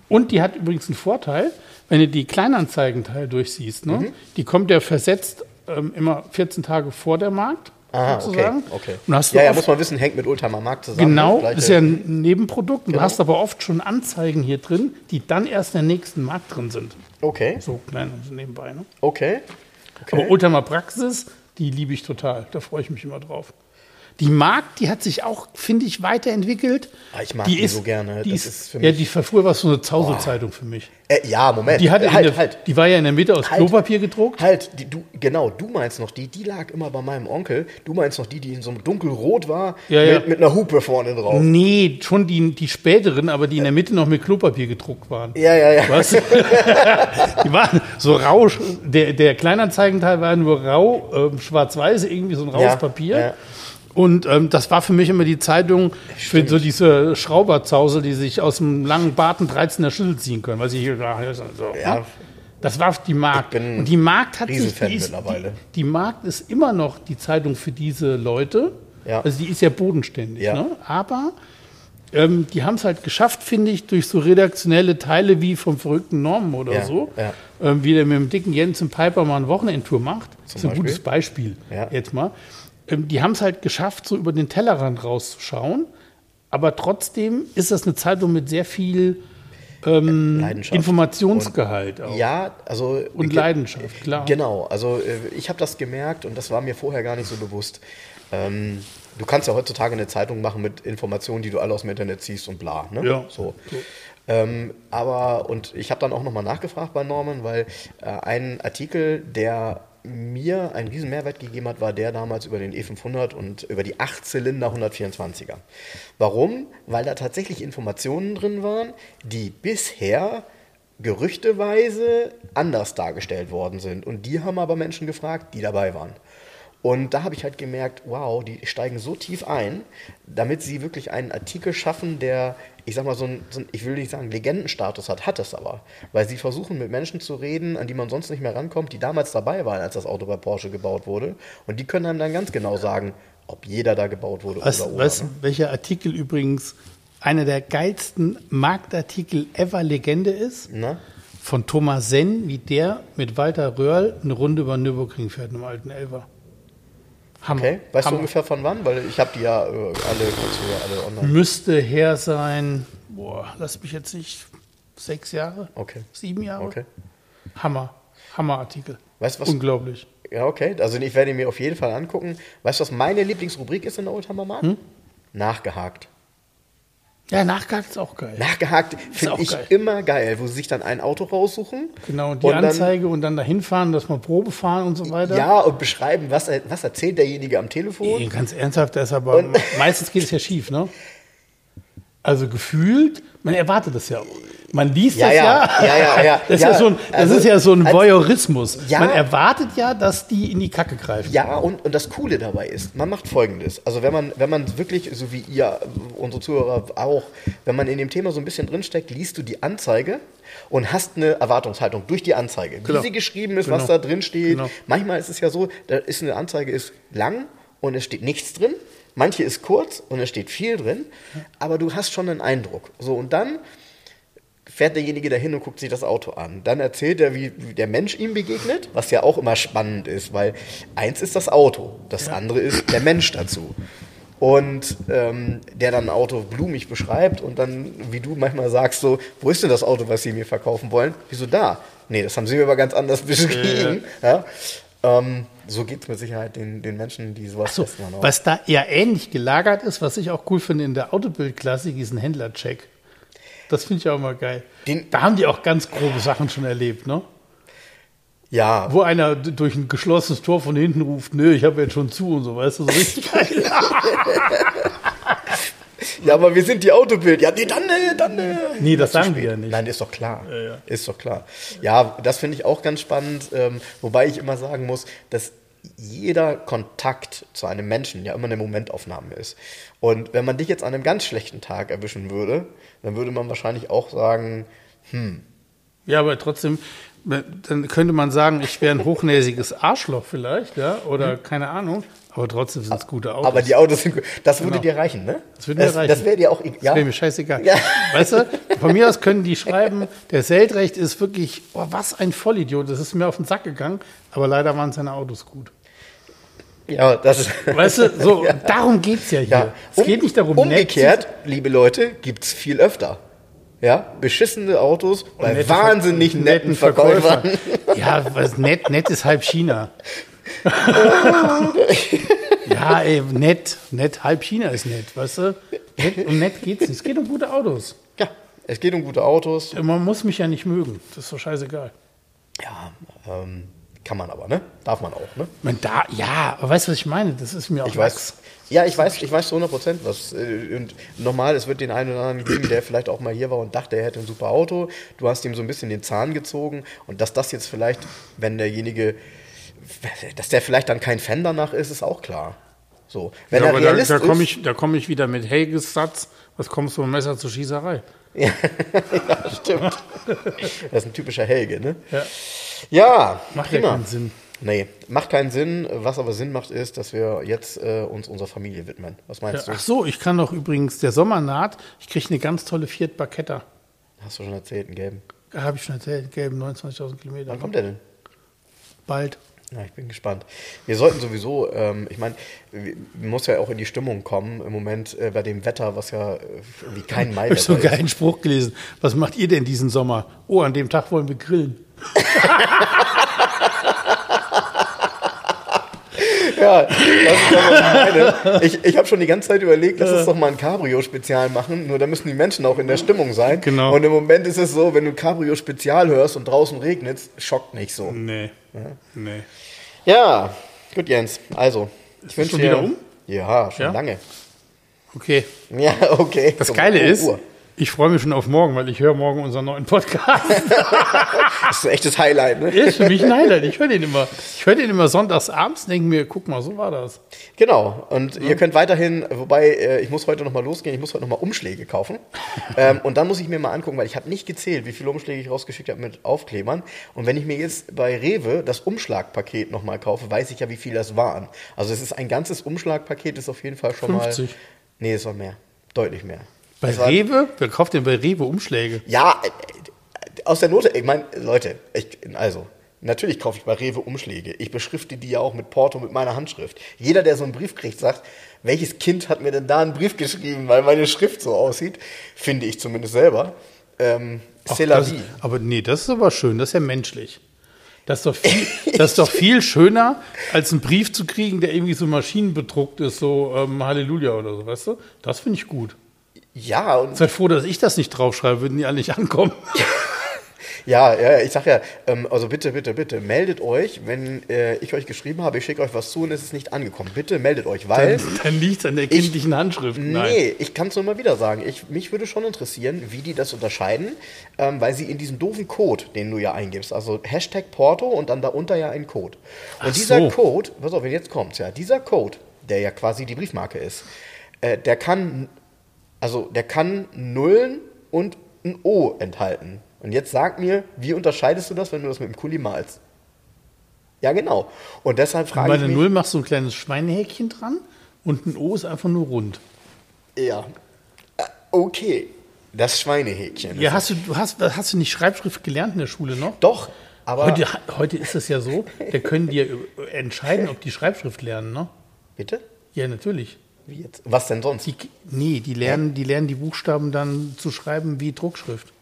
Und die hat übrigens einen Vorteil, wenn du die Kleinanzeigenteil durchsiehst, ne? Mhm. die kommt ja versetzt ähm, immer 14 Tage vor der Markt. Aha, sozusagen. okay. okay. ja, ja, muss man wissen, hängt mit Ultramar Markt zusammen. Genau, das ist ja ein Nebenprodukt. Genau. Du hast aber oft schon Anzeigen hier drin, die dann erst in der nächsten Markt drin sind. Okay. So klein nebenbei. Ne? Okay. okay. Aber Ultramar Praxis, die liebe ich total. Da freue ich mich immer drauf. Die Markt, die hat sich auch, finde ich, weiterentwickelt. Ah, ich mag die, die ist, so gerne. Die das ist, ist für mich ja, die früher war so eine Zause-Zeitung für mich. Äh, ja, Moment. Die, hatte halt, der, halt. die war ja in der Mitte aus halt, Klopapier gedruckt. Halt, die, du, genau, du meinst noch die, die lag immer bei meinem Onkel. Du meinst noch die, die in so einem dunkelrot war, ja, mit, ja. mit einer Hupe vorne drauf. Nee, schon die, die späteren, aber die in der Mitte noch mit Klopapier gedruckt waren. Ja, ja, ja. Was? die waren so rau, der, der Kleinanzeigenteil war nur rau, äh, schwarz-weiß, irgendwie so ein raues ja, Papier. Ja. Und ähm, das war für mich immer die Zeitung für so diese Schrauberzause, die sich aus dem langen Bart einen 13er Schlüssel ziehen können. Weil ich so, ja. Ne? Das war die Markt. Und die Markt hat sich, die, ist, die, die, Markt ist immer noch die Zeitung für diese Leute. Ja. Also die ist ja bodenständig. Ja. Ne? Aber ähm, die haben es halt geschafft, finde ich, durch so redaktionelle Teile wie vom verrückten Normen oder ja. so, ähm, wie der mit dem dicken Jens im Piper mal eine Wochenendtour macht. Zum das ist ein Beispiel? gutes Beispiel jetzt mal. Ähm, die haben es halt geschafft, so über den Tellerrand rauszuschauen. Aber trotzdem ist das eine Zeitung mit sehr viel ähm, Informationsgehalt und, auch. Ja, also und Leidenschaft, klar. Genau, also äh, ich habe das gemerkt und das war mir vorher gar nicht so bewusst. Ähm, du kannst ja heutzutage eine Zeitung machen mit Informationen, die du alle aus dem Internet ziehst und bla. Ne? Ja. So. Ähm, aber und ich habe dann auch nochmal nachgefragt bei Norman, weil äh, ein Artikel, der mir einen riesen Mehrwert gegeben hat, war der damals über den E500 und über die 8-Zylinder 124er. Warum? Weil da tatsächlich Informationen drin waren, die bisher gerüchteweise anders dargestellt worden sind. Und die haben aber Menschen gefragt, die dabei waren. Und da habe ich halt gemerkt, wow, die steigen so tief ein, damit sie wirklich einen Artikel schaffen, der, ich sag mal, so ein, so ein, ich will nicht sagen Legendenstatus hat, hat es aber. Weil sie versuchen mit Menschen zu reden, an die man sonst nicht mehr rankommt, die damals dabei waren, als das Auto bei Porsche gebaut wurde. Und die können einem dann ganz genau sagen, ob jeder da gebaut wurde was, oder oder. Du, ne? welcher Artikel übrigens einer der geilsten Marktartikel ever Legende ist? Na? Von Thomas Senn, wie der mit Walter Röhrl eine Runde über Nürburgring fährt, einem alten Elfer. Hammer. Okay. Weißt Hammer. du ungefähr von wann? Weil ich habe die ja äh, alle, alle online. Müsste her sein, boah, lass mich jetzt nicht, sechs Jahre? Okay. Sieben Jahre? Okay. Hammer. Hammerartikel. Weißt was? Unglaublich. Ja, okay. Also ich werde ihn mir auf jeden Fall angucken. Weißt du, was meine Lieblingsrubrik ist in der Oldtimer Markt? Hm? Nachgehakt. Ja, nachgehakt ist auch geil. Nachgehakt finde ich geil. immer geil, wo sie sich dann ein Auto raussuchen. Genau, und die und dann- Anzeige und dann dahin fahren, dass man Probe fahren und so weiter. Ja, und beschreiben, was, was erzählt derjenige am Telefon. Nee, ganz ernsthaft, das ist aber Und- meistens geht es ja schief, ne? Also gefühlt, man erwartet das ja. Man liest Ja, das ja. ja, ja, ja. Das, Ja, ist, ja so ein, das also ist ja so ein Voyeurismus. Ja. Man erwartet ja, dass die in die Kacke greifen. Ja, und, und das Coole dabei ist, man macht folgendes. Also wenn man, wenn man wirklich, so wie ihr, unsere Zuhörer auch, wenn man in dem Thema so ein bisschen drinsteckt, liest du die Anzeige und hast eine Erwartungshaltung durch die Anzeige. Genau. Wie sie geschrieben ist, Genau. was da drin steht. Genau. Manchmal ist es ja so, da ist eine Anzeige ist lang und es steht nichts drin. Manche ist kurz und es steht viel drin, aber du hast schon einen Eindruck. So, und dann fährt derjenige dahin und guckt sich das Auto an. Dann erzählt er, wie, wie der Mensch ihm begegnet, was ja auch immer spannend ist, weil eins ist das Auto, das andere ist der Mensch dazu. Und ähm, der dann ein Auto blumig beschreibt und dann, wie du manchmal sagst, so, wo ist denn das Auto, was sie mir verkaufen wollen? Wieso da? Nee, das haben sie mir aber ganz anders beschrieben. Ja. Ähm, so geht es mit Sicherheit den, den Menschen, die sowas So, testen. auch. was da eher ähnlich gelagert ist, was ich auch cool finde in der Autobildklassik, ist ein Händlercheck. Das finde ich auch immer geil. Den- da haben die auch ganz grobe Sachen schon erlebt, ne? Ja, Wo einer durch ein geschlossenes Tor von hinten ruft, nö, ich habe jetzt schon zu und so, weißt du, so richtig geil. ja, aber wir sind die Autobild. Ja, nee, dann, äh, dann. Äh, Nee, das sagen wir ja nicht. Nein, ist doch klar. Ja, ja. Ist doch klar. Ja, das finde ich auch ganz spannend. Ähm, wobei ich immer sagen muss, dass jeder Kontakt zu einem Menschen ja immer eine Momentaufnahme ist. Und wenn man dich jetzt an einem ganz schlechten Tag erwischen würde, dann würde man wahrscheinlich auch sagen, Ja, aber trotzdem, dann könnte man sagen, ich wäre ein hochnäsiges Arschloch vielleicht, ja, oder keine Ahnung, aber trotzdem sind es gute Autos. Hm. aber die Autos sind gut. Das würde Genau. dir reichen, ne? Das würde mir reichen. Das wäre dir auch egal. Das wäre mir scheißegal. Ja. Weißt du, von mir aus können die schreiben, der Seldrecht ist wirklich, oh, was ein Vollidiot, das ist mir auf den Sack gegangen, aber leider waren seine Autos gut. Ja, das ist. Weißt du, so, darum geht es ja hier. Ja. Es geht nicht darum, nett Umgekehrt, liebe Leute, gibt es viel öfter. Ja, beschissene Autos zu- bei nette wahnsinnig Ver- netten Verkäufern. Ja, was nett, nett ist halb China. ja, ey, nett, nett, halb China ist nett, weißt du? Nett, um nett geht's nicht. Es geht um gute Autos. Ja, es geht um gute Autos. Man muss mich ja nicht mögen. Das ist doch scheißegal. Ja, ähm, kann man aber, ne? Darf man auch, ne? Man da, ja, aber weißt du, was ich meine? Das ist mir auch Ich weiß. Ja, ich weiß, ich weiß zu 100 Prozent was. äh, Und normal, es wird den einen oder anderen geben, der vielleicht auch mal hier war und dachte, er hätte ein super Auto. Du hast ihm so ein bisschen den Zahn gezogen. Und dass das jetzt vielleicht, wenn derjenige, dass der vielleicht dann kein Fan danach ist, ist auch klar. So. Wenn ja, er aber da, Realist da komme ich, da komm ich wieder mit Helges Satz. Was kommst du mit Messer zur Schießerei? ja, stimmt. Das ist ein typischer Helge, ne? Ja. Ja, Macht ja prima. keinen Sinn. Nee, macht keinen Sinn. Was aber Sinn macht, ist, dass wir jetzt äh, uns unserer Familie widmen. Was Ja, meinst ach so, ich kann doch übrigens, der Sommer naht, ich kriege eine ganz tolle Fiat Barchetta. du? Hast du schon erzählt, einen gelben. Habe ich schon erzählt, gelben 29.000 Kilometer. Wann kommt der denn? Bald. Ja, ich bin gespannt. Wir sollten sowieso, ähm, ich meine, muss ja auch in die Stimmung kommen im Moment äh, bei dem Wetter, was ja äh, irgendwie kein Ich habe so einen ist. geilen Spruch gelesen. Was macht ihr denn diesen Sommer? Oh, an dem Tag wollen wir grillen. Ja, das ist ja, was ich meine. Ich, ich habe schon die ganze Zeit überlegt, lass uns doch mal ein Cabrio-Spezial machen, nur da müssen die Menschen auch in der Stimmung sein. Genau. Und im Moment ist es so, wenn du Cabrio-Spezial hörst und draußen regnet, schockt nicht so. Nee. Nee. Ja, gut, Jens. Also, ich wünsche schon dir. wieder um? Ja, schon Ja? lange. Okay. Ja, okay. Das Geile 0 ist, Uhr. Ich freue mich schon auf morgen, weil ich höre morgen unseren neuen Podcast. Das ist ein echtes Highlight, ne? Ist für mich ein Highlight. Ich höre den immer. Ich höre den immer sonntags abends, denke mir, guck mal, so war das. Genau. Und ihr könnt weiterhin, wobei äh, ich muss heute nochmal losgehen, ich muss heute nochmal Umschläge kaufen. ähm, und dann muss ich mir mal angucken, weil ich habe nicht gezählt, wie viele Umschläge ich rausgeschickt habe mit Aufklebern. Und wenn ich mir jetzt bei Rewe das Umschlagpaket nochmal kaufe, weiß ich ja, wie viel das waren. Also es ist ein ganzes Umschlagpaket, ist auf jeden Fall schon 50. mal. Nee, es war mehr. Deutlich mehr. Bei Es Rewe? Wer kauft denn bei Rewe Umschläge? Ja, äh, aus der Note, ich meine, Leute, ich, also, Natürlich kaufe ich bei Rewe Umschläge. Ich beschrifte die ja auch mit Porto mit meiner Handschrift. Jeder, der so einen Brief kriegt, sagt, welches Kind hat mir denn da einen Brief geschrieben, weil meine Schrift so aussieht, finde ich zumindest selber. Ähm, Ach, das, aber nee, das ist aber schön, das ist ja menschlich. Das ist, doch viel, das ist doch viel schöner, als einen Brief zu kriegen, der irgendwie so maschinenbedruckt ist, so ähm, Halleluja oder so, weißt du? Das finde ich gut. Ja. Und Seid froh, dass ich das nicht draufschreibe, würden die alle nicht ankommen. Ja, ja, ich sag ja, ähm, also bitte, bitte, bitte, meldet euch, wenn äh, ich euch geschrieben habe, ich schicke euch was zu und es ist nicht angekommen. Bitte meldet euch, weil. Dann, dann liegt es an der kindlichen ich, Handschrift. Nein. Nee, ich kann es nur mal wieder sagen. Ich, mich würde schon interessieren, wie die das unterscheiden, ähm, weil sie in diesem doofen Code, den du ja eingibst, also Hashtag Porto und dann darunter ja ein Code. Und Ach dieser so. Code, pass auf, wenn jetzt kommt, ja, dieser Code, der ja quasi die Briefmarke ist, äh, der kann, also der kann Nullen und ein O enthalten. Und jetzt sag mir, wie unterscheidest du das, wenn du das mit dem Kuli malst? Ja, genau. Und deshalb frage ich mich... Bei der Null machst du ein kleines Schweinehäkchen dran und ein O ist einfach nur rund. Ja. Äh, okay. Das Schweinehäkchen. Ja, hast du, hast, hast du nicht Schreibschrift gelernt in der Schule noch? Doch, aber... Heute, heute ist es ja so, da können die ja entscheiden, ob die Schreibschrift lernen, ne? Bitte? Ja, natürlich. Wie jetzt? Was denn sonst? Die, nee, die lernen, die lernen die Buchstaben dann zu schreiben wie Druckschrift.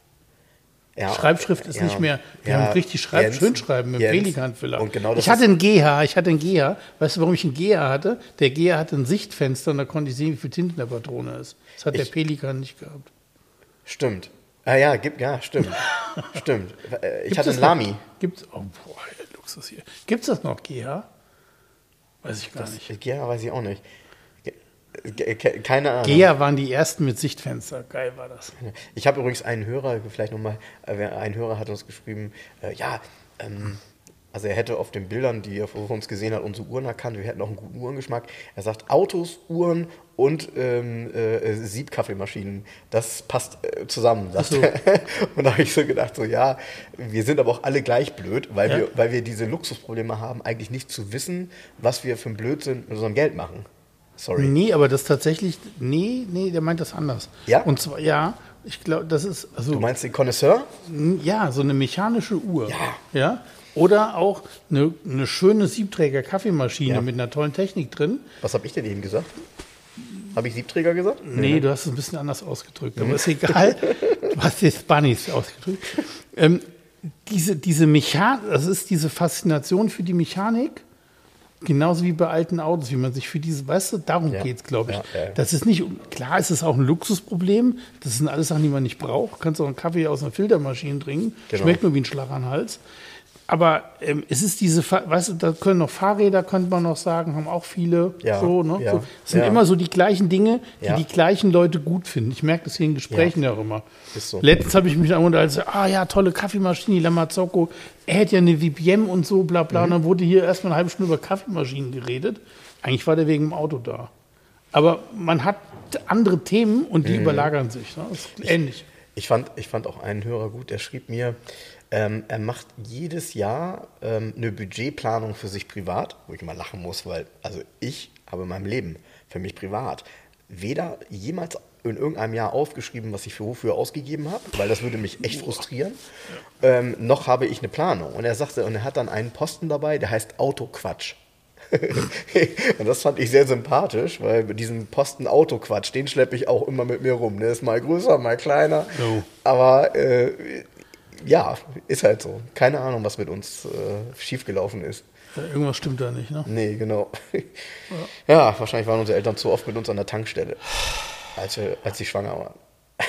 Ja, Schreibschrift ist ja, nicht mehr, wir ja, haben richtig Schreib Schönschreiben mit Pelikanfüller. Genau ich hatte ein GH, ich hatte ein GH. Weißt du, warum ich ein GH hatte? Der GH hatte ein Sichtfenster und da konnte ich sehen, wie viel Tinte in der Patrone ist. Das hat ich, der Pelikan nicht gehabt. Stimmt. Ah ja, gibt, ja, stimmt. stimmt. Äh, ich Gibt's hatte ein Lami. Gibt's, oh, boah, Luxus hier. Gibt es das noch, GH? Weiß ich gar das, nicht. GH weiß ich auch nicht. Keine Ahnung. Gea waren die ersten mit Sichtfenster. Geil war das. Ich habe übrigens einen Hörer, vielleicht nochmal, äh, ein Hörer hat uns geschrieben, äh, ja, ähm, also er hätte auf den Bildern, die er vor uns gesehen hat, unsere Uhren erkannt. Wir hätten auch einen guten Uhrengeschmack. Er sagt Autos, Uhren und ähm, äh, Siebkaffeemaschinen. Das passt äh, zusammen. So. und da habe ich so gedacht, so ja, wir sind aber auch alle gleich blöd, weil, ja. wir, weil wir diese Luxusprobleme haben, eigentlich nicht zu wissen, was wir für ein Blödsinn mit unserem Geld machen. Sorry. Nee, aber das tatsächlich, nee, nee, der meint das anders. Ja? Und zwar, ja, ich glaube, das ist. Also, du meinst den Connoisseur? Ja, so eine mechanische Uhr. Ja. Ja. Oder auch eine, eine schöne Siebträger-Kaffeemaschine ja. mit einer tollen Technik drin. Was habe ich denn eben gesagt? Habe ich Siebträger gesagt? Nee, nee, du hast es ein bisschen anders ausgedrückt, aber ist egal. du hast jetzt Bunnies ausgedrückt. Ähm, diese, diese Mechanik, das ist diese Faszination für die Mechanik Genauso wie bei alten Autos, wie man sich für diese, weißt du, darum ja. geht es, glaube ich. Ja, ja. Das ist nicht, klar ist es auch ein Luxusproblem, das sind alles Sachen, die man nicht braucht. Du kannst auch einen Kaffee aus einer Filtermaschine trinken, genau. schmeckt nur wie ein Schlag an den Hals. Aber ähm, es ist diese, weißt du, da können noch Fahrräder, könnte man noch sagen, haben auch viele. Ja, so, ne? Ja, so, es sind ja. immer so die gleichen Dinge, die die gleichen Leute gut finden. Ich merke das hier in Gesprächen ja, auch immer. So. Letztens habe ich mich dann unterhalten, ah ja, tolle Kaffeemaschine, Lamazocco, er hätte ja eine VPM und so, bla bla. Mhm. Und dann wurde hier erstmal eine halbe Stunde über Kaffeemaschinen geredet. Eigentlich war der wegen dem Auto da. Aber man hat andere Themen und die mhm. überlagern sich. Ne? Das ist ähnlich. Ich, ich, fand, ich fand auch einen Hörer gut, der schrieb mir, ähm, er macht jedes Jahr ähm, eine Budgetplanung für sich privat, wo ich immer lachen muss, weil also ich habe in meinem Leben für mich privat weder jemals in irgendeinem Jahr aufgeschrieben, was ich für wofür ausgegeben habe, weil das würde mich echt frustrieren. Ähm, noch habe ich eine Planung. Und er sagte, und er hat dann einen Posten dabei, der heißt Autoquatsch. und das fand ich sehr sympathisch, weil diesen Posten Autoquatsch, den schleppe ich auch immer mit mir rum. Der ist mal größer, mal kleiner. No. Aber äh, ja, ist halt so. Keine Ahnung, was mit uns äh, schiefgelaufen ist. Ja, irgendwas stimmt da nicht, ne? Nee, genau. Ja. ja. wahrscheinlich waren unsere Eltern zu oft mit uns an der Tankstelle, als, wir, als sie schwanger waren.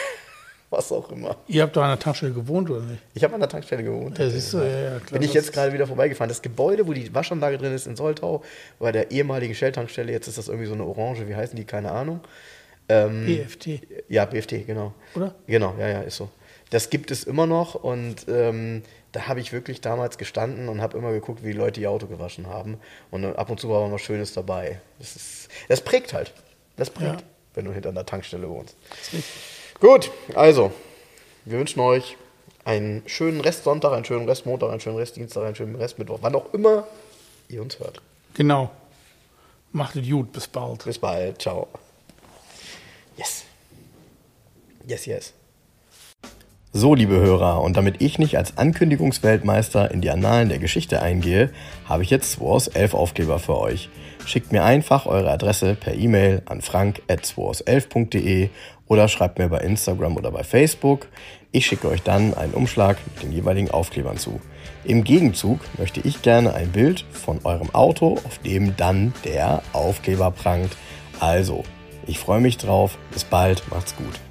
was auch immer. Ihr habt doch an der Tankstelle gewohnt, oder nicht? Ich habe an der Tankstelle gewohnt. Ja, siehst du, ja, ja, klar. Bin ich jetzt gerade wieder vorbeigefahren. Das Gebäude, wo die Waschanlage drin ist in Soltau, bei der ehemaligen Shell-Tankstelle, jetzt ist das irgendwie so eine Orange, wie heißen die? Keine Ahnung. Ähm, BFT. Ja, BFT, genau. Oder? Genau, ja, ja, ist so das gibt es immer noch und ähm, da habe ich wirklich damals gestanden und habe immer geguckt, wie die Leute ihr Auto gewaschen haben. Und ab und zu war mal Schönes dabei. Das, ist, das prägt halt. Das prägt, ja. wenn du hinter einer Tankstelle wohnst. Gut, also, wir wünschen euch einen schönen Restsonntag, einen schönen Restmontag, einen schönen Restdienstag, einen schönen Restmittwoch, wann auch immer ihr uns hört. Genau. Macht es gut, bis bald. Bis bald, ciao. Yes. Yes, yes. So, liebe Hörer, und damit ich nicht als Ankündigungsweltmeister in die Annalen der Geschichte eingehe, habe ich jetzt 2 aus 11 Aufkleber für euch. Schickt mir einfach eure Adresse per E-Mail an frank.2aus11.de oder schreibt mir bei Instagram oder bei Facebook. Ich schicke euch dann einen Umschlag mit den jeweiligen Aufklebern zu. Im Gegenzug möchte ich gerne ein Bild von eurem Auto, auf dem dann der Aufkleber prangt. Also, ich freue mich drauf. Bis bald, macht's gut.